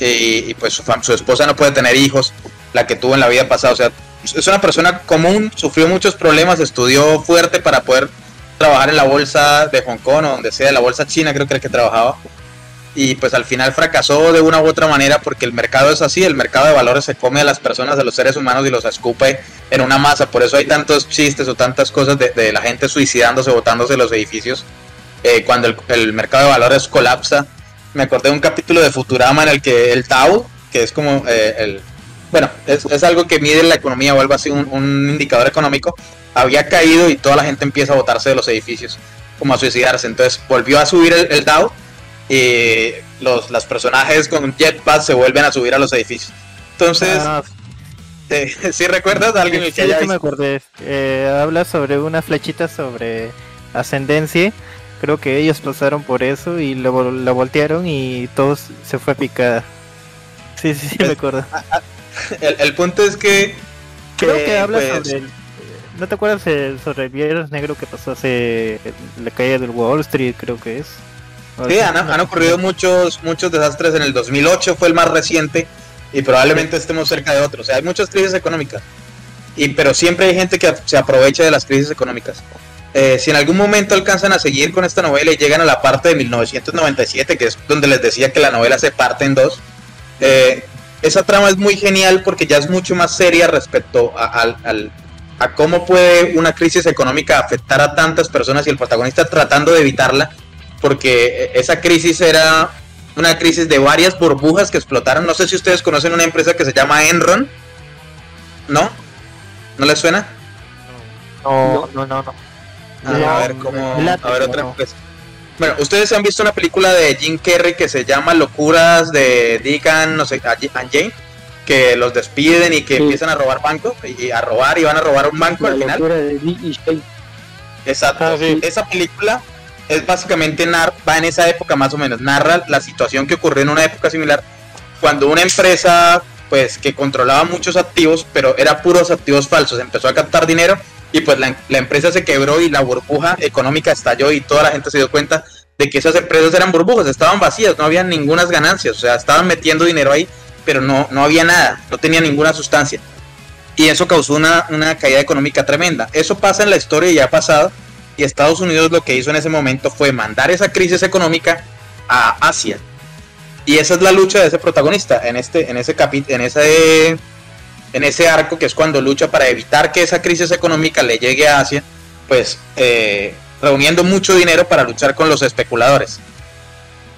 y, pues su, esposa no puede tener hijos, la que tuvo en la vida pasada, o sea, es una persona común, sufrió muchos problemas, estudió fuerte para poder trabajar en la bolsa de Hong Kong o donde sea, la bolsa china creo que era que trabajaba. Y pues al final fracasó de una u otra manera porque el mercado es así, el mercado de valores se come a las personas, a los seres humanos y los escupe en una masa. Por eso hay tantos chistes o tantas cosas de, la gente suicidándose, botándose los edificios. eh, cuando el mercado de valores colapsa. Me acordé de un capítulo de Futurama en el que el Tau, que es como eh, el... Bueno, es, es algo que mide la economía o algo así, un, un indicador económico, había caído y toda la gente empieza a botarse de los edificios, como a suicidarse. Entonces volvió a subir el, el Dow y los, los personajes con jetpack se vuelven a subir a los edificios. Entonces, Ah, eh, si recuerdas a alguien sí, que haya sí me acordé. Eh, habla sobre una flechita sobre ascendencia Creo que ellos pasaron por eso y lo, la voltearon y todo se fue a picada. Sí, sí, sí, me acuerdo. El, el punto es que. Creo que que, habla pues, sobre el... ¿No te acuerdas eh, sobre el viernes negro que pasó hace la caída del Wall Street, creo que es? O Sí, han, han ocurrido muchos, muchos desastres en el 2008, fue el más reciente y probablemente estemos cerca de otros. O sea, hay muchas crisis económicas, y, pero siempre hay gente que se aprovecha de las crisis económicas. Eh, si en algún momento alcanzan a seguir con esta novela y llegan a la parte de 1997, que es donde les decía que la novela se parte en dos, eh, esa trama es muy genial porque ya es mucho más seria respecto a, a cómo puede una crisis económica afectar a tantas personas y el protagonista tratando de evitarla porque esa crisis era una crisis de varias burbujas que explotaron. No sé si ustedes conocen una empresa que se llama Enron. ¿No? ¿No les suena? No, no, no, no. Ah, No, a ver, ¿cómo? A ver, otra empresa. Bueno, ustedes han visto una película de Jim Carrey que se llama Locuras de and, no sé, and Jane, que los despiden y que Sí. empiezan a robar bancos y a robar y van a robar un banco La al final. locura de Dick y Jane. Exacto. Ah, sí. Esa película es básicamente nar- va en esa época más o menos, narra la situación que ocurrió en una época similar cuando una empresa pues que controlaba muchos activos, pero era puros activos falsos, empezó a captar dinero y pues la, la empresa se quebró y la burbuja económica estalló y toda la gente se dio cuenta de que esas empresas eran burbujas, estaban vacías, no había ninguna ganancias, o sea, estaban metiendo dinero ahí, pero no, no había nada, no tenía ninguna sustancia. Y eso causó una, una caída económica tremenda. Eso pasa en la historia y ya ha pasado. Y Estados Unidos lo que hizo en ese momento fue mandar esa crisis económica a Asia. Y esa es la lucha de ese protagonista en este, en ese capi- en ese, en ese arco que es cuando lucha para evitar que esa crisis económica le llegue a Asia, pues eh, reuniendo mucho dinero para luchar con los especuladores.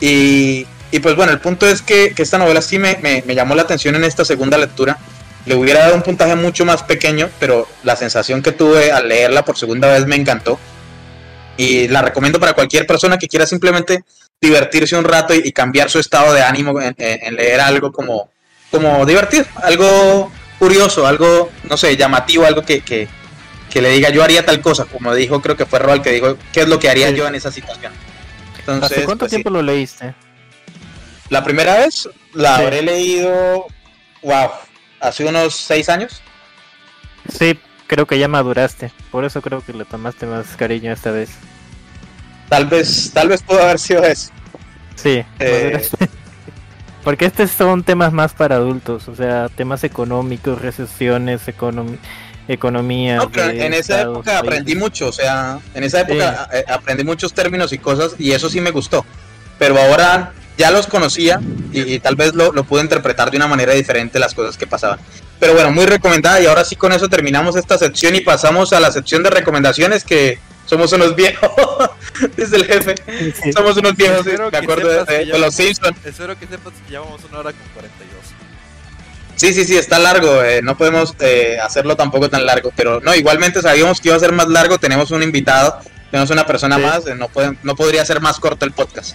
Y, y pues bueno, el punto es que, que esta novela sí me, me- llamó la atención en esta segunda lectura. Le hubiera dado un puntaje mucho más pequeño, pero la sensación que tuve al leerla por segunda vez me encantó. Y la recomiendo para cualquier persona que quiera simplemente divertirse un rato y, cambiar su estado de ánimo en, en- en leer algo como, como divertir, algo curioso, algo, no sé, llamativo, algo que, que, que le diga yo haría tal cosa, como dijo, creo que fue Roal que dijo, ¿qué es lo que haría Sí. yo en esa situación? Entonces, ¿Hace cuánto pues, sí. tiempo lo leíste? La primera vez la Sí. habré leído, wow, hace unos seis años. Sí, creo que ya maduraste. Por eso creo que le tomaste más cariño esta vez. Tal vez, tal vez pudo haber sido eso. Sí, Eh. Porque estos son temas más para adultos, o sea, temas económicos, recesiones, economía. No, de en esa estados, época aprendí países. mucho, o sea, en esa época eh, aprendí muchos términos y cosas y eso sí me gustó. Pero ahora ya los conocía y, y tal vez lo, lo pude interpretar de una manera diferente las cosas que pasaban. Pero bueno, muy recomendada y ahora sí con eso terminamos esta sección y pasamos a la sección de recomendaciones que somos unos viejos, dice el jefe. Sí. Somos unos viejos, sí, Espero me acuerdo de, los Simpsons. Espero que sepas que llevamos una hora con 42. Sí, sí, sí, está largo. eh, no podemos eh, hacerlo tampoco tan largo. Pero no, igualmente sabíamos que iba a ser más largo. Tenemos un invitado, tenemos una persona Sí. más. eh, no, pueden, no podría ser más corto el podcast.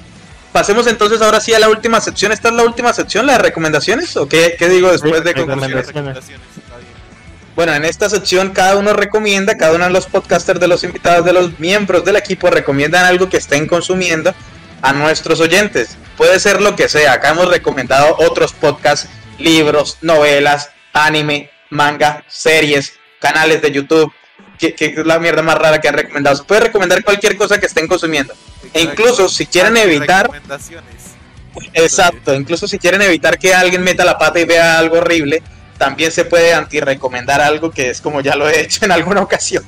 Pasemos entonces ahora sí a la última sección. ¿Esta es la última sección, la de recomendaciones? ¿O qué, qué digo después Sí, de recomendaciones. conclusiones? Recomendaciones. Bueno, en esta sección cada uno recomienda, cada uno de los podcasters, de los invitados, de los miembros del equipo recomiendan algo que estén consumiendo a nuestros oyentes. Puede ser lo que sea. Acá hemos recomendado otros podcasts, libros, novelas, anime, manga, series, canales de YouTube. ¿Qué, qué es la mierda más rara que han recomendado? Se puede recomendar cualquier cosa que estén consumiendo. E incluso si quieren evitar, Recomendaciones. exacto, incluso si quieren evitar que alguien meta la pata y vea algo horrible, también se puede anti-recomendar algo que es como ya lo he hecho en alguna ocasión.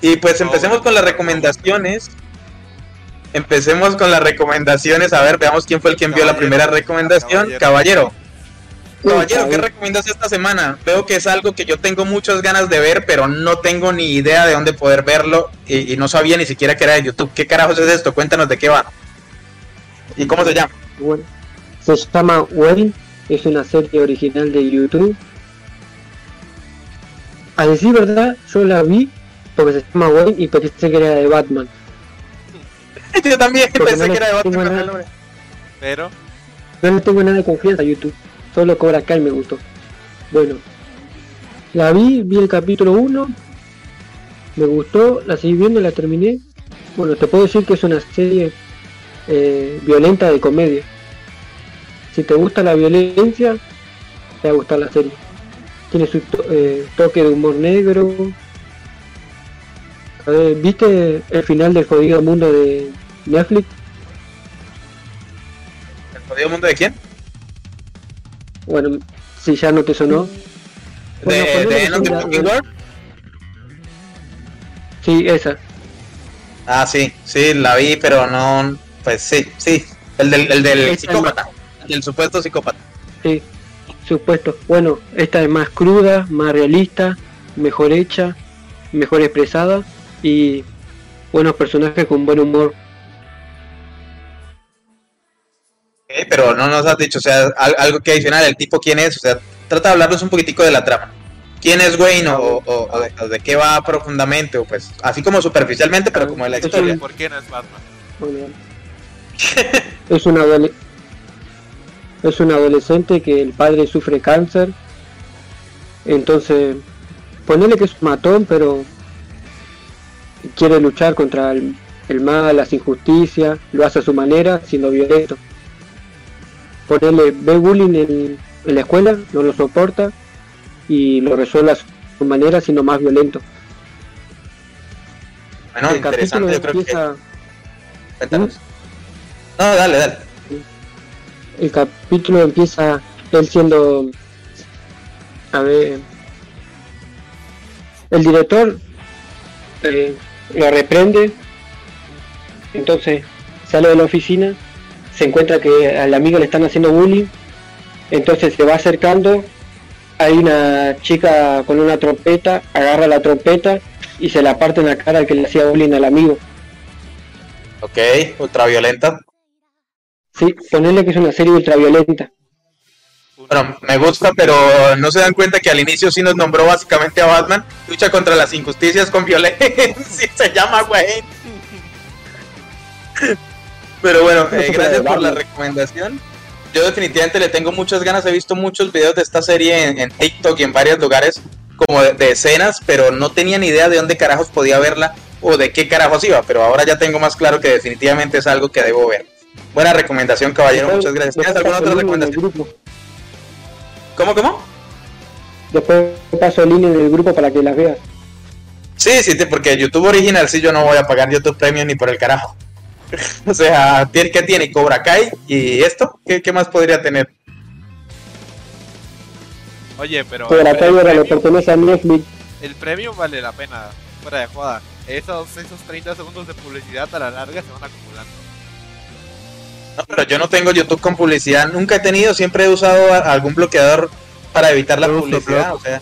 Y pues empecemos con las recomendaciones. Empecemos con las recomendaciones. A ver, veamos quién fue el que envió la Caballero. primera recomendación. Caballero. Caballero. Caballero, ¿qué Caballero. recomiendas esta semana? Veo que es algo que yo tengo muchas ganas de ver, pero no tengo ni idea de dónde poder verlo y, y no sabía ni siquiera que era de YouTube. ¿Qué carajos es esto? Cuéntanos de qué va. ¿Y cómo se llama? Bueno, se llama Wayne, es una serie original de YouTube. A decir verdad, yo la vi porque se llama Wayne y pensé que era de Batman. Yo también Porque pensé no que era de Batman. nada- el. Pero, No le tengo nada de confianza a YouTube, solo Cobra Kai me gustó. Bueno, la vi, vi el capítulo 1, me gustó, la seguí viendo, la terminé. Bueno, te puedo decir que es una serie eh, violenta de comedia. Si te gusta la violencia, te va a gustar la serie. Tiene su to- eh, toque de humor negro. Ver, ¿Viste el final del jodido mundo de Netflix? ¿El jodido mundo de quién? Bueno, si ya no te sonó. Bueno, ¿De, de End of the que- Fucking World? Sí, esa. Ah, sí, sí, la vi, pero no. Pues sí, sí. El del, el del psicópata. El del supuesto psicópata. Sí, supuesto. Bueno, esta es más cruda, más realista, mejor hecha, mejor expresada y buenos personajes con buen humor. Pero no nos has dicho, o sea, al- algo que adicional, el tipo quién es, o sea, trata de hablarnos un poquitico de la trama. ¿Quién es Wayne o, o- o de, o de qué va profundamente? O pues, así como superficialmente, pero como de la historia. ¿Por qué no es Batman? Bueno, es un es un adolescente que el padre sufre cáncer. Entonces, ponele que es un matón, pero quiere luchar contra el, el mal, las injusticias, lo hace a su manera, siendo violento. Ponele, ve bullying en, en la escuela, no lo soporta y lo resuelve a su manera, siendo más violento. Bueno, el interesante, yo creo que. empieza... Cuéntanos. No, dale, dale. El capítulo empieza él siendo a ver el director eh, lo reprende entonces sale de la oficina se encuentra que al amigo le están haciendo bullying entonces se va acercando hay una chica con una trompeta agarra la trompeta y se la parte en la cara al que le hacía bullying al amigo Ok, ultraviolenta. Sí ponerle que es una serie ultraviolenta Bueno, me gusta, pero no se dan cuenta que al inicio sí nos nombró básicamente a Batman. Lucha contra las injusticias con violencia. se llama Wayne. Pero bueno, eh, gracias por la recomendación. Yo definitivamente le tengo muchas ganas. He visto muchos videos de esta serie en, en TikTok y en varios lugares como de, de escenas, pero no tenía ni idea de dónde carajos podía verla o de qué carajos iba. Pero ahora ya tengo más claro que definitivamente es algo que debo ver. Buena recomendación, caballero. Muchas gracias. ¿Tienes alguna otra recomendación? ¿Cómo, cómo? Después paso el link en el grupo para que las veas. Sí, sí, te- porque YouTube original sí yo no voy a pagar YouTube Premium ni por el carajo. o sea, ¿tiene- ¿qué tiene? Cobra Kai y esto, ¿qué, qué más podría tener? Oye, pero. La el, Tiger le pertenece a Netflix. el premium vale la pena, fuera de joda. Esos, esos 30 segundos de publicidad a la larga se van acumulando. No, pero yo no tengo YouTube con publicidad, nunca he tenido, siempre he usado a- algún bloqueador para evitar la publicidad. O sea,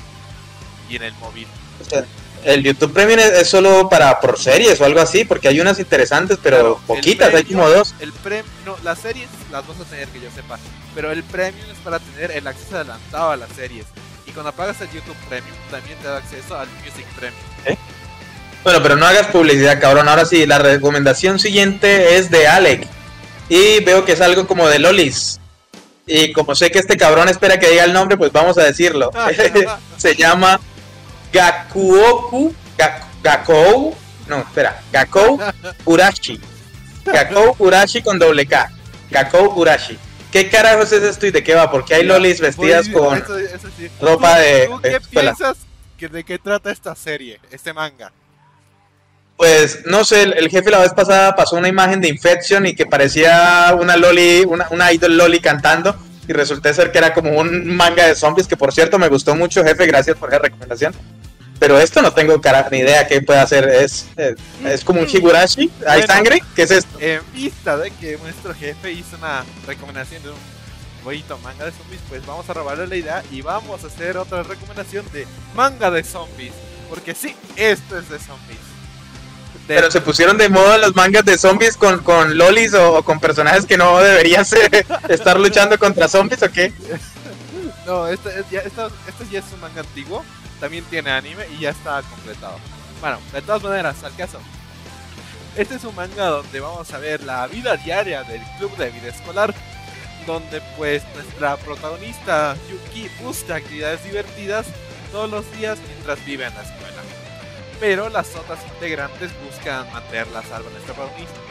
Y en el móvil. o sea, el YouTube Premium es, es solo para por series o algo así, porque hay unas interesantes, pero Claro, poquitas, hay como dos. El premium, no, las series las vas a tener que yo sepa, pero el premium es para tener el acceso adelantado a las series. Y cuando pagas el YouTube Premium, también te da acceso al Music Premium. Bueno, pero no hagas publicidad, cabrón. Ahora sí, la recomendación siguiente es de Alec. Y veo que es algo como de Lolis. Y como sé que este cabrón espera que diga el nombre, pues vamos a decirlo. Se llama Gakuoku. Gak- Gakou. No, espera. Gakou Urashi. Gakou Urashi con doble K. Gakou Urashi. ¿Qué carajos es esto y de qué va? Porque hay lolis vestidas Voy- con eso- eso sí. ropa ¿Tú- de- ¿Tú de qué escuela. piensas que de qué trata esta serie, este manga? Pues no sé, el, el jefe la vez pasada pasó una imagen de Infection y que parecía una loli, una, una idol loli cantando y resulté ser que era como un manga de zombies que por cierto me gustó mucho, jefe, gracias por esa recomendación. Pero esto no tengo cara, ni idea qué puede hacer, es, es, es como un Higurashi, hay Bueno. sangre, ¿qué es esto? En vista de que nuestro jefe hizo una recomendación de un bonito manga de zombies, pues vamos a robarle la idea y vamos a hacer otra recomendación de manga de zombies. Porque sí, esto es de zombies. De- Pero se pusieron de moda los mangas de zombies con, con lolis o, o con personajes que no deberían ser, estar luchando contra zombies o qué? No, este, es ya, esta- este ya es un manga antiguo, también tiene anime y ya está completado. Bueno, de todas maneras, al caso. Este es un manga donde vamos a ver la vida diaria del club de vida escolar, donde pues nuestra protagonista Yuki busca actividades divertidas todos los días mientras vive en la escuela. Pero las otras integrantes buscan mantenerla a salvo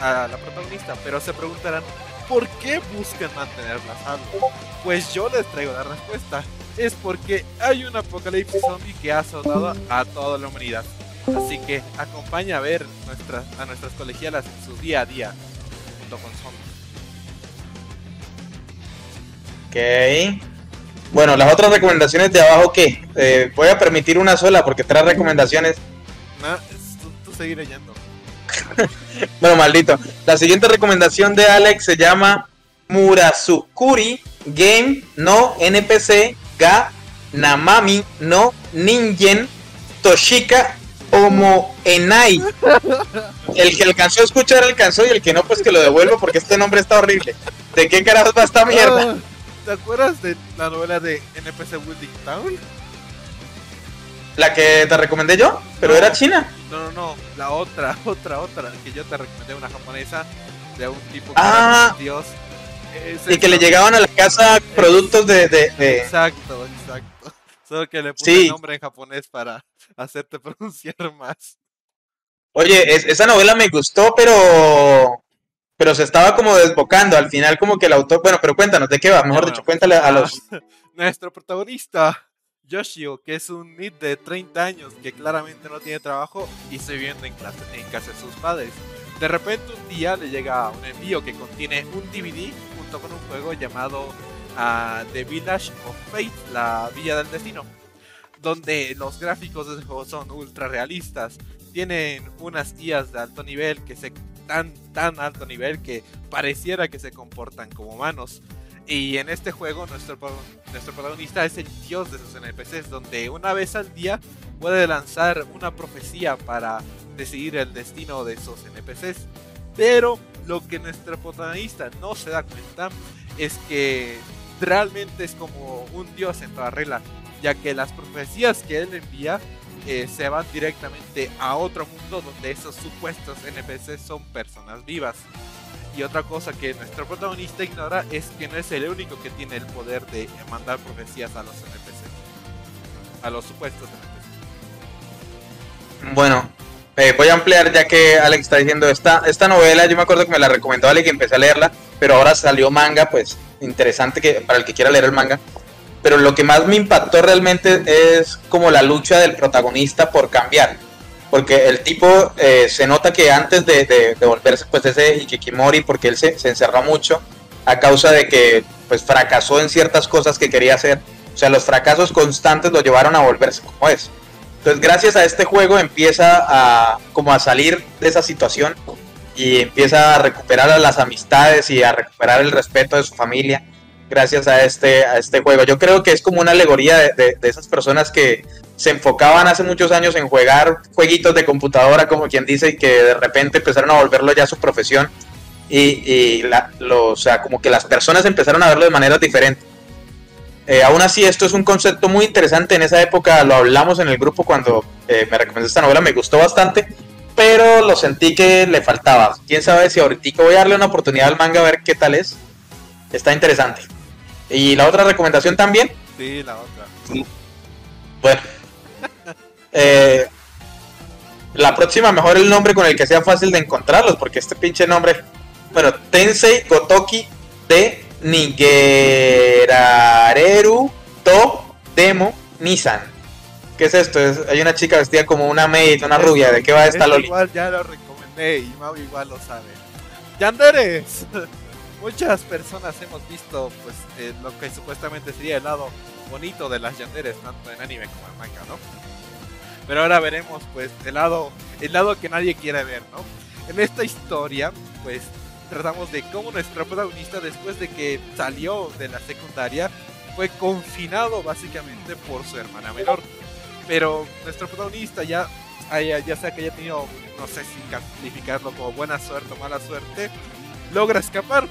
a, la protagonista. Pero se preguntarán, ¿por qué buscan mantenerla a salvo? Pues yo les traigo la respuesta. Es porque hay un apocalipsis zombie que ha azotado a toda la humanidad. Así que acompaña a ver nuestras, a nuestras colegialas en su día a día junto con zombies. Ok. Bueno, las otras recomendaciones de abajo, ¿qué? Eh, voy a permitir una sola porque tres recomendaciones. No, tú, tú seguir leyendo. Bueno, maldito. La siguiente recomendación de Alex se llama Murasukuri Game no NPC ga Namami no Ningen Toshika Omo Enai. El que alcanzó a escuchar alcanzó y el que no, pues que lo devuelvo porque este nombre está horrible. ¿De qué carajos va esta mierda? ¿Te acuerdas de la novela de NPC Building Town? La que te recomendé yo, pero era china. No, no, no, la otra, otra, otra, que yo te recomendé, una japonesa de un tipo que Ah. un dios. Y que le llegaban a la casa productos de... de- de- Exacto, exacto. Solo que le puse Sí. el nombre en japonés para hacerte pronunciar más. Oye, es- esa novela me gustó, pero... Pero se estaba como desbocando. Al final como que el autor... Bueno, pero cuéntanos, ¿de qué va? Mejor Bueno, dicho, cuéntale a los... Nuestro protagonista, Yoshio, que es un nid de 30 años que claramente no tiene trabajo y se viviendo en, clase, en casa de sus padres. De repente un día le llega un envío que contiene un DVD junto con un juego llamado ah, The Village of Fate, la Villa del Destino, donde los gráficos de ese juego son ultra realistas. Tienen unas IAs de alto nivel que se tan tan alto nivel que pareciera que se comportan como humanos. Y en este juego nuestro, nuestro protagonista es el dios de sus NPCs, donde una vez al día puede lanzar una profecía para decidir el destino de esos NPCs. Pero lo que nuestro protagonista no se da cuenta es que realmente es como un dios en toda regla, ya que las profecías que él envía eh, se van directamente a otro mundo donde esos supuestos NPCs son personas vivas. Y otra cosa que nuestro protagonista ignora es que no es el único que tiene el poder de mandar profecías a los NPCs. A los supuestos NPCs. Bueno, eh, voy a ampliar ya que Alex está diciendo esta, esta novela. Yo me acuerdo que me la recomendó Alex y empecé a leerla, pero ahora salió manga, pues interesante que para el que quiera leer el manga. Pero lo que más me impactó realmente es como la lucha del protagonista por cambiar. Porque el tipo eh, se nota que antes de, de- de volverse pues ese Hikikimori, porque él se, se encerró mucho a causa de que pues fracasó en ciertas cosas que quería hacer. O sea, los fracasos constantes lo llevaron a volverse como es. Entonces, gracias a este juego empieza a como a salir de esa situación y empieza a recuperar a las amistades y a recuperar el respeto de su familia gracias a este a este juego. Yo creo que es como una alegoría de, de- de esas personas que se enfocaban hace muchos años en jugar jueguitos de computadora, como quien dice, y que de repente empezaron a volverlo ya su profesión y, y la- lo- o sea, como que las personas empezaron a verlo de maneras diferentes. Eh, aún así, esto es un concepto muy interesante. En esa época lo hablamos en el grupo cuando eh, me recomendó esta novela, me gustó bastante, pero lo sentí que le faltaba. Quién sabe si ahorita voy a darle una oportunidad al manga a ver qué tal es. Está interesante. Y la otra recomendación también, Sí, la otra. bueno, eh, la próxima mejor el nombre con el que sea fácil de encontrarlos, porque este pinche nombre, bueno, Tensei Gotoki de Nigerareru To Demo Nissan. ¿Qué es esto? Es- hay una chica vestida como una maid, una rubia. ¿De qué va esta Loli? Igual ya lo recomendé y Mau igual lo sabe. Yanderes. Muchas personas hemos visto pues eh, lo que supuestamente sería el lado bonito de las yanderes, tanto en anime como en manga, ¿no? Pero ahora veremos pues el lado, el lado que nadie quiere ver, ¿no? En esta historia, pues tratamos de cómo nuestro protagonista después de que salió de la secundaria fue confinado básicamente por su hermana menor. Pero nuestro protagonista ya ya sea que haya tenido, no sé si calificarlo como buena suerte o mala suerte, logra escapar.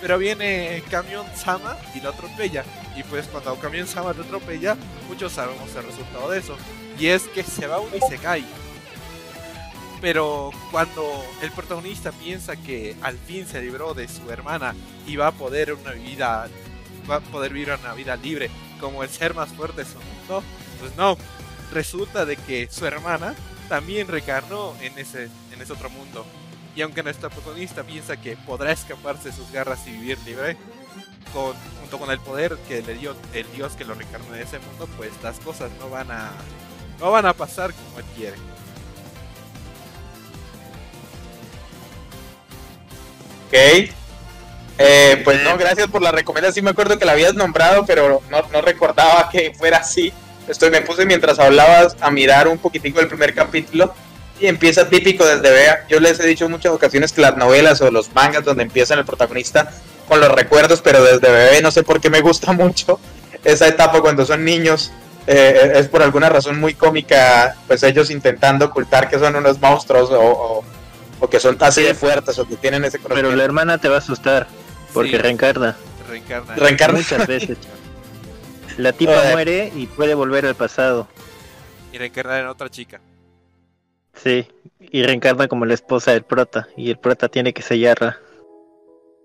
Pero viene Camión Sama y lo atropella. Y pues cuando Camión Sama lo atropella, muchos sabemos el resultado de eso. Y es que se va un Isekai. Pero cuando el protagonista piensa que al fin se libró de su hermana y va a poder una vida va a poder vivir una vida libre como el ser más fuerte de su mundo, pues no, resulta de que su hermana también reencarnó en ese, en ese otro mundo. Y aunque nuestra protagonista piensa que podrá escaparse de sus garras y vivir libre, con, junto con el poder que le dio el dios que lo reencarnó en ese mundo, pues las cosas no van a no van a pasar como él quiere. Ok. Eh, pues no, gracias por la recomendación. Sí me acuerdo que la habías nombrado, pero no, no recordaba que fuera así. Estoy, me puse mientras hablabas a mirar un poquitico el primer capítulo y empieza típico desde Vea. Yo les he dicho en muchas ocasiones que las novelas o los mangas donde empiezan el protagonista con los recuerdos, pero desde bebé no sé por qué me gusta mucho esa etapa cuando son niños. Eh, es por alguna razón muy cómica, pues ellos intentando ocultar que son unos monstruos o, o- o que son así de fuertes o que tienen ese Pero conocimiento. la hermana te va a asustar porque Sí. reencarna Reencarna. Reencarna. muchas veces. La tipa muere y puede volver al pasado. y reencarnar en otra chica. Sí, y reencarna como la esposa del prota y el prota tiene que sellarla.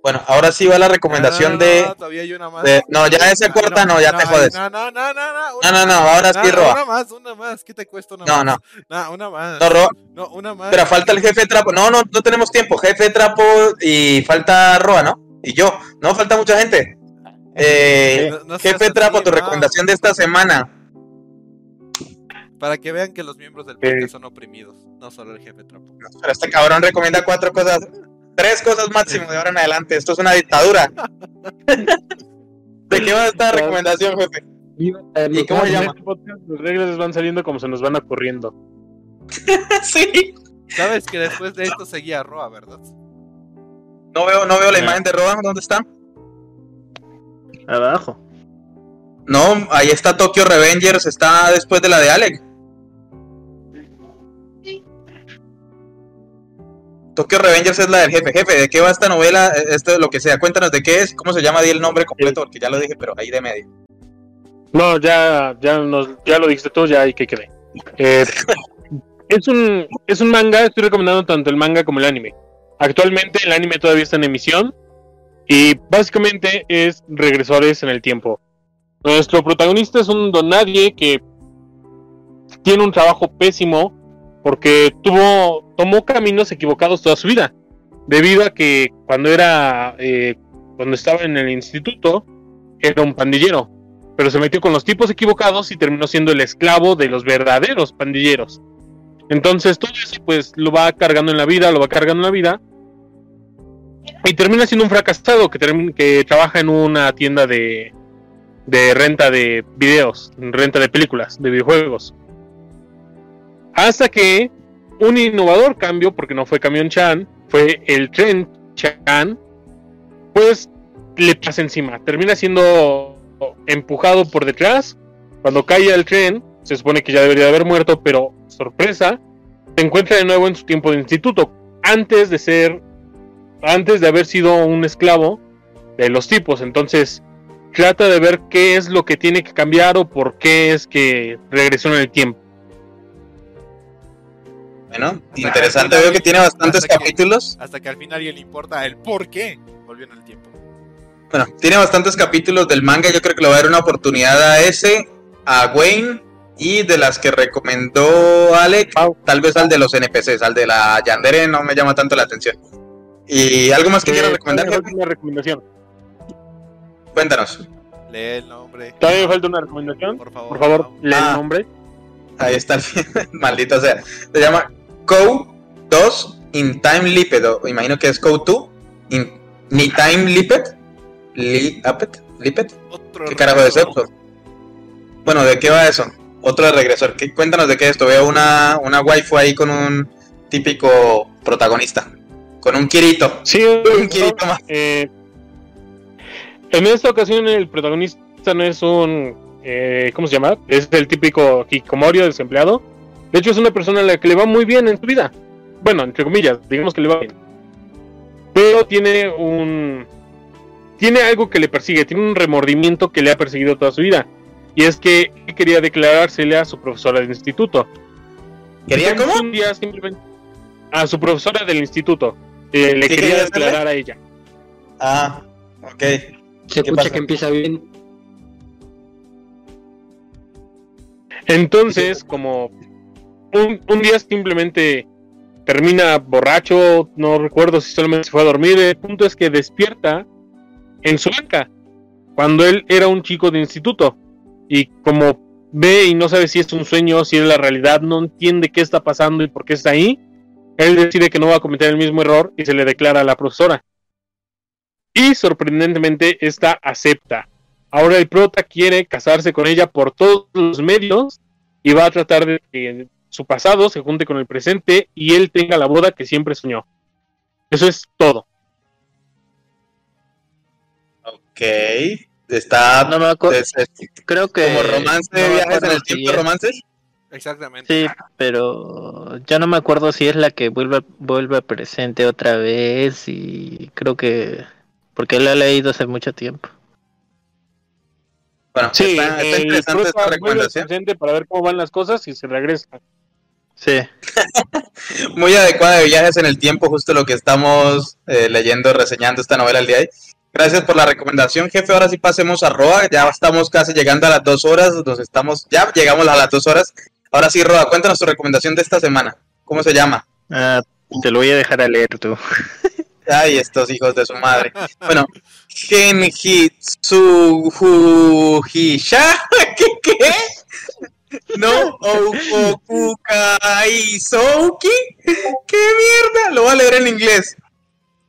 Bueno, ahora sí va la recomendación No, no, de, no, todavía hay una más. de- No, ya esa corta no, ya te jodes. No, no, no, no, no. No, no, no, ahora sí, Roa. Una más, una más. ¿Qué te cuesta una No, más? no, No, una más. no, Roa. No, una más. Pero falta el jefe trapo. No, no, no tenemos tiempo. Jefe trapo y falta Roa, ¿no? Y yo. No, falta mucha gente. Eh, seas jefe trapo, tu recomendación de esta semana. Para que vean que los miembros del Eh. podcast son oprimidos, no solo el jefe trapo. Pero este cabrón recomienda cuatro cosas. Tres cosas máximo de ahora en adelante. Esto es una dictadura. ¿De qué va esta recomendación, jefe? ¿Y cómo se llama? las reglas van saliendo como se nos van ocurriendo. sí. Sabes que después de esto seguía Roa, ¿verdad? No veo, no veo la imagen de Roa. ¿Dónde está? Abajo. No, ahí está Tokyo Revengers. Está después de la de Alec. Tokyo Revengers es la del jefe. Jefe, ¿de qué va esta novela? Esto, lo que sea. Cuéntanos de qué es. ¿Cómo se llama? Di el nombre completo, porque ya lo dije, pero ahí de medio. No, ya, ya, nos, ya lo dijiste tú, ya hay que quede. Eh, es, un, es un manga, estoy recomendando tanto el manga como el anime. Actualmente el anime todavía está en emisión y básicamente es regresores en el tiempo. Nuestro protagonista es un don nadie que tiene un trabajo pésimo porque tuvo tomó caminos equivocados toda su vida debido a que cuando era eh, cuando estaba en el instituto era un pandillero pero se metió con los tipos equivocados y terminó siendo el esclavo de los verdaderos pandilleros. Entonces todo eso pues lo va cargando en la vida, lo va cargando en la vida y termina siendo un fracasado que, que trabaja en una tienda de renta de videos, renta de películas, de videojuegos. Hasta que un innovador cambio, porque no fue Camión Chan, fue el Tren Chan, pues le pasa encima. Termina siendo empujado por detrás. Cuando cae el tren, se supone que ya debería de haber muerto, pero sorpresa, se encuentra de nuevo en su tiempo de instituto. Antes de ser, antes de haber sido un esclavo de los tipos. Entonces, trata de ver qué es lo que tiene que cambiar o por qué es que regresó en el tiempo. Bueno, interesante. Veo que tiene bastantes Hasta que- capítulos. Hasta que al final a alguien le importa el por qué volvió en el tiempo. Bueno, tiene bastantes capítulos del manga. Yo creo que le va a dar una oportunidad a ese, a Wayne y de las que recomendó Alec, tal vez al de los NPCs, al de la Yandere no me llama tanto la atención. ¿Y algo más que quieras Eh, recomendar? jefe? falta una recomendación. Cuéntanos. Lee el nombre. Todavía me falta una recomendación. Por favor. Por favor, lee Ah. el nombre. Ahí está, el maldito sea. Se llama Co 2 in Time Lipped, o imagino que es Co 2 in Ni Time Lipped. Li Apet, Lipped. Otro ¿Qué carajo es eso? Bueno, ¿de qué va eso? Otro de regresor. ¿Qué, cuéntanos de qué es esto. Veo una, una waifu ahí con un típico protagonista. Con un Kirito. Sí, Un Kirito más. eh, en esta ocasión el protagonista no es un... eh, ¿Cómo se llama? Es el típico Hikomorio desempleado. De hecho es una persona a la que le va muy bien en su vida. Bueno, entre comillas, digamos que le va bien. Pero tiene un... Tiene algo que le persigue, tiene un remordimiento que le ha perseguido toda su vida. Y es que él quería declarársele a su profesora del instituto. ¿Quería Entonces, cómo? Un día simplemente a su profesora del instituto. eh, le ¿Qué quería declarar a ella. Ah, ok. Se ¿Qué escucha pasa? que empieza bien. Entonces, como un, un día simplemente termina borracho, no recuerdo si solamente se fue a dormir, el punto es que despierta en su banca, cuando él era un chico de instituto, y como ve y no sabe si es un sueño, si es la realidad, no entiende qué está pasando y por qué está ahí, él decide que no va a cometer el mismo error y se le declara a la profesora. Y sorprendentemente esta acepta. Ahora el prota quiere casarse con ella por todos los medios y va a tratar de que su pasado se junte con el presente y él tenga la boda que siempre soñó. Eso es todo. Ok. Está. No me acuerdo. es- es Creo que. como romance no viajes en el si tiempo, es- romances. Exactamente. Sí, pero ya no me acuerdo si es la que vuelve, vuelve presente otra vez y creo que porque la he leído hace mucho tiempo. Bueno, Sí, está, está el interesante esta recomendación. presente para ver cómo van las cosas y se regresa. Sí. Muy adecuada de viajes en el tiempo, justo lo que estamos eh, leyendo, reseñando esta novela el día de hoy. Gracias por la recomendación, jefe. Ahora sí pasemos a Roa. Ya estamos casi llegando a las dos horas. Nos estamos, ya llegamos a las dos horas. Ahora sí, Roa, cuéntanos tu recomendación de esta semana. ¿Cómo se llama? Ah, te lo voy a dejar a leer tú. Ay, estos hijos de su madre. Bueno, Genjitsuhisha. ¿Qué? ¿Qué? No, Okukaisouki. ¿Qué mierda? Lo voy a leer en inglés.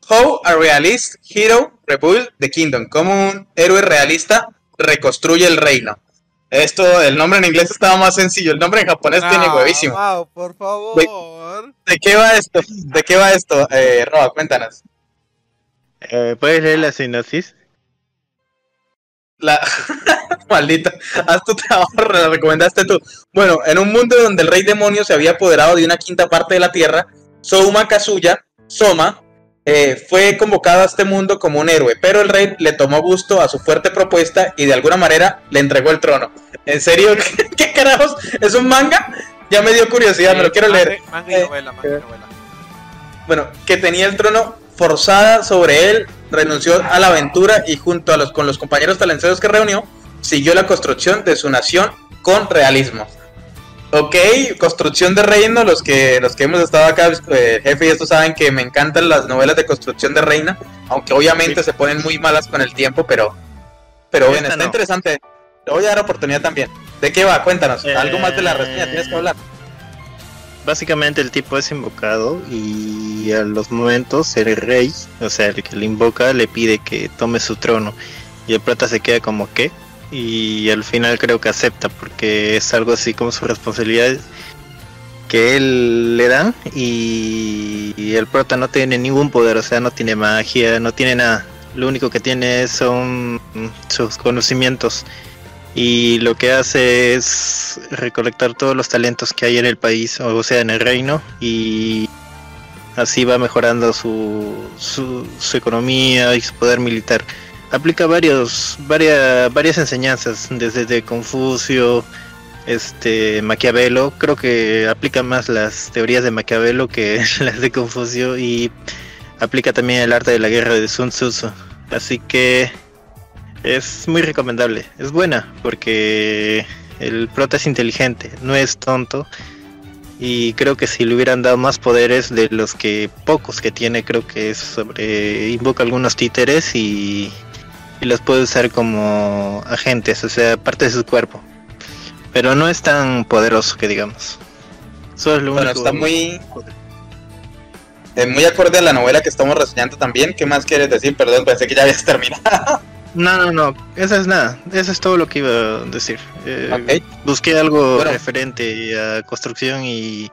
How a realist hero rebuild the kingdom. Como un héroe realista reconstruye el reino. Esto, el nombre en inglés estaba más sencillo. El nombre en japonés tiene Ah, huevísimo. Mau, por favor. ¿De qué va esto? ¿De qué va esto? Eh, cuéntanos. Eh, ¿Puedes leer la sinopsis? La... Maldita, haz tu trabajo, la recomendaste tú. Bueno, en un mundo donde el rey demonio se había apoderado de una quinta parte de la tierra, Souma Kazuya, Soma, eh, fue convocado a este mundo como un héroe, pero el rey le tomó gusto a su fuerte propuesta y de alguna manera le entregó el trono. ¿En serio? ¿Qué, qué carajos? ¿Es un manga? Ya me dio curiosidad, me lo quiero leer. Manga, y Eh, novela, manga y novela. Bueno, que tenía el trono forzada sobre él, renunció a la aventura y junto a los con los compañeros talentosos que reunió, siguió la construcción de su nación con realismo. Ok, construcción de reino, los que los que hemos estado acá, eh, jefe y estos saben que me encantan las novelas de construcción de reina, aunque obviamente se ponen muy malas con el tiempo, pero pero bueno, Esta está no. interesante. Le voy a dar oportunidad también. ¿De qué va? Cuéntanos. Algo más de la reseña, tienes que hablar. Básicamente el tipo es invocado y a los momentos el rey, o sea, el que le invoca, le pide que tome su trono y el prota se queda como que y al final creo que acepta porque es algo así como su responsabilidad que él le da y, el prota no tiene ningún poder, o sea, no tiene magia, no tiene nada. Lo único que tiene son sus conocimientos y lo que hace es recolectar todos los talentos que hay en el país, o sea, en el reino, y así va mejorando su, su economía y su poder militar. Aplica varios, varias, varias enseñanzas, desde de Confucio, este Maquiavelo, creo que aplica más las teorías de Maquiavelo que las de Confucio y aplica también el arte de la guerra de Sun Tzu. Así que es muy recomendable, es buena porque el prota es inteligente, no es tonto y creo que si le hubieran dado más poderes de los que pocos que tiene, creo que es sobre invoca algunos títeres y, y los puede usar como agentes, o sea, parte de su cuerpo. Pero no es tan poderoso que digamos. Eso es lo Bueno, único. está muy eh, muy acorde a la novela que estamos reseñando también. ¿Qué más quieres decir? Perdón, pensé que ya habías terminado. No, no, no, eso es nada, eso es todo lo que iba a decir. Eh. Busqué algo Bueno. referente a construcción y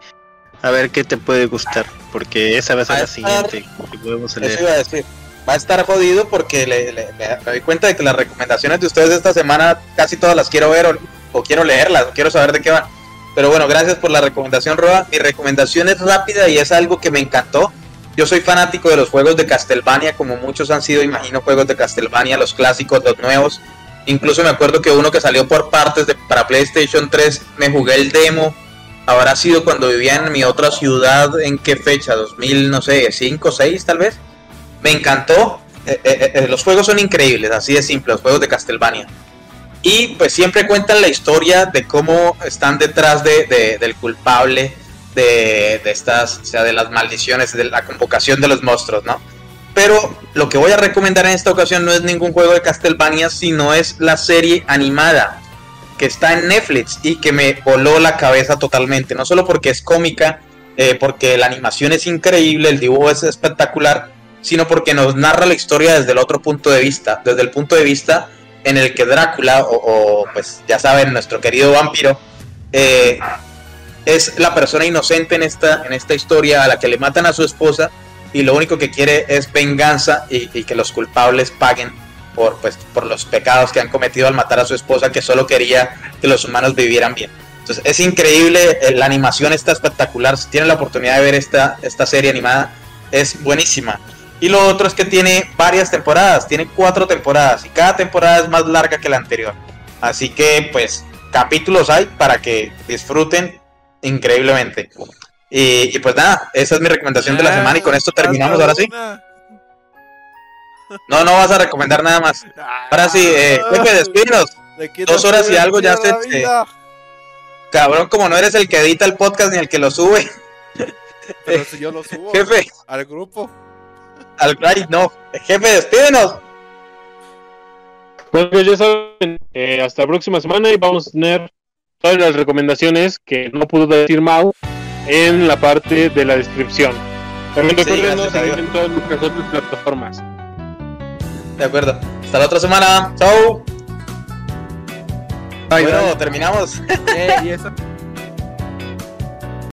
a ver qué te puede gustar, porque esa va a ser la siguiente que podemos Eso leer. iba a decir. Va a estar jodido porque le, le- me, doy cuenta de que las recomendaciones de ustedes de esta semana casi todas las quiero ver o, o quiero leerlas o quiero saber de qué van. Pero bueno, gracias por la recomendación, Roa. Mi recomendación es rápida y es algo que me encantó. Yo soy fanático de los juegos de Castlevania, como muchos han sido, imagino, juegos de Castlevania, los clásicos, los nuevos. Incluso me acuerdo que uno que salió por partes de, para PlayStation 3, me jugué el demo. Habrá sido cuando vivía en mi otra ciudad, ¿en qué fecha? ¿2000, no sé, 5, 6 tal vez? Me encantó. Eh, eh, eh, los juegos son increíbles, así de simple, los juegos de Castlevania. Y pues siempre cuentan la historia de cómo están detrás de, de- del culpable de, de estas, o sea, de las maldiciones, de la convocación de los monstruos, ¿no? Pero lo que voy a recomendar en esta ocasión no es ningún juego de Castlevania, sino es la serie animada que está en Netflix y que me voló la cabeza totalmente. No solo porque es cómica, porque la animación es increíble, el dibujo es espectacular, sino porque nos narra la historia desde el otro punto de vista, desde el punto de vista en el que Drácula, o, pues ya saben, nuestro querido vampiro, eh, es la persona inocente en esta, en esta historia a la que le matan a su esposa y lo único que quiere es venganza y, y, que los culpables paguen por, pues, por los pecados que han cometido al matar a su esposa que solo quería que los humanos vivieran bien. Entonces es increíble, eh, la animación está espectacular, si tienen la oportunidad de ver esta, esta serie animada, es buenísima. Y lo otro es que tiene varias temporadas, tiene cuatro temporadas y cada temporada es más larga que la anterior. Así que pues capítulos hay para que disfruten increíblemente. Y, y, pues nada, esa es mi recomendación de la semana y con esto terminamos ahora sí. No, no vas a recomendar nada más. Ahora sí, eh, jefe, despídenos. Dos horas y algo ya se... se... Cabrón, como no eres el que edita el podcast ni el que lo sube. Pero si yo lo subo jefe. al grupo. Al ay, no. Jefe, despídenos. Bueno, ya saben, eh, hasta la próxima semana y vamos a tener todas las recomendaciones que no pudo decir Mau en la parte de la descripción. También recuerden sí, seguir en todas nuestras otras plataformas. De acuerdo. Hasta la otra semana. Chau. Bye, bueno, bye. terminamos. Eh, y eso.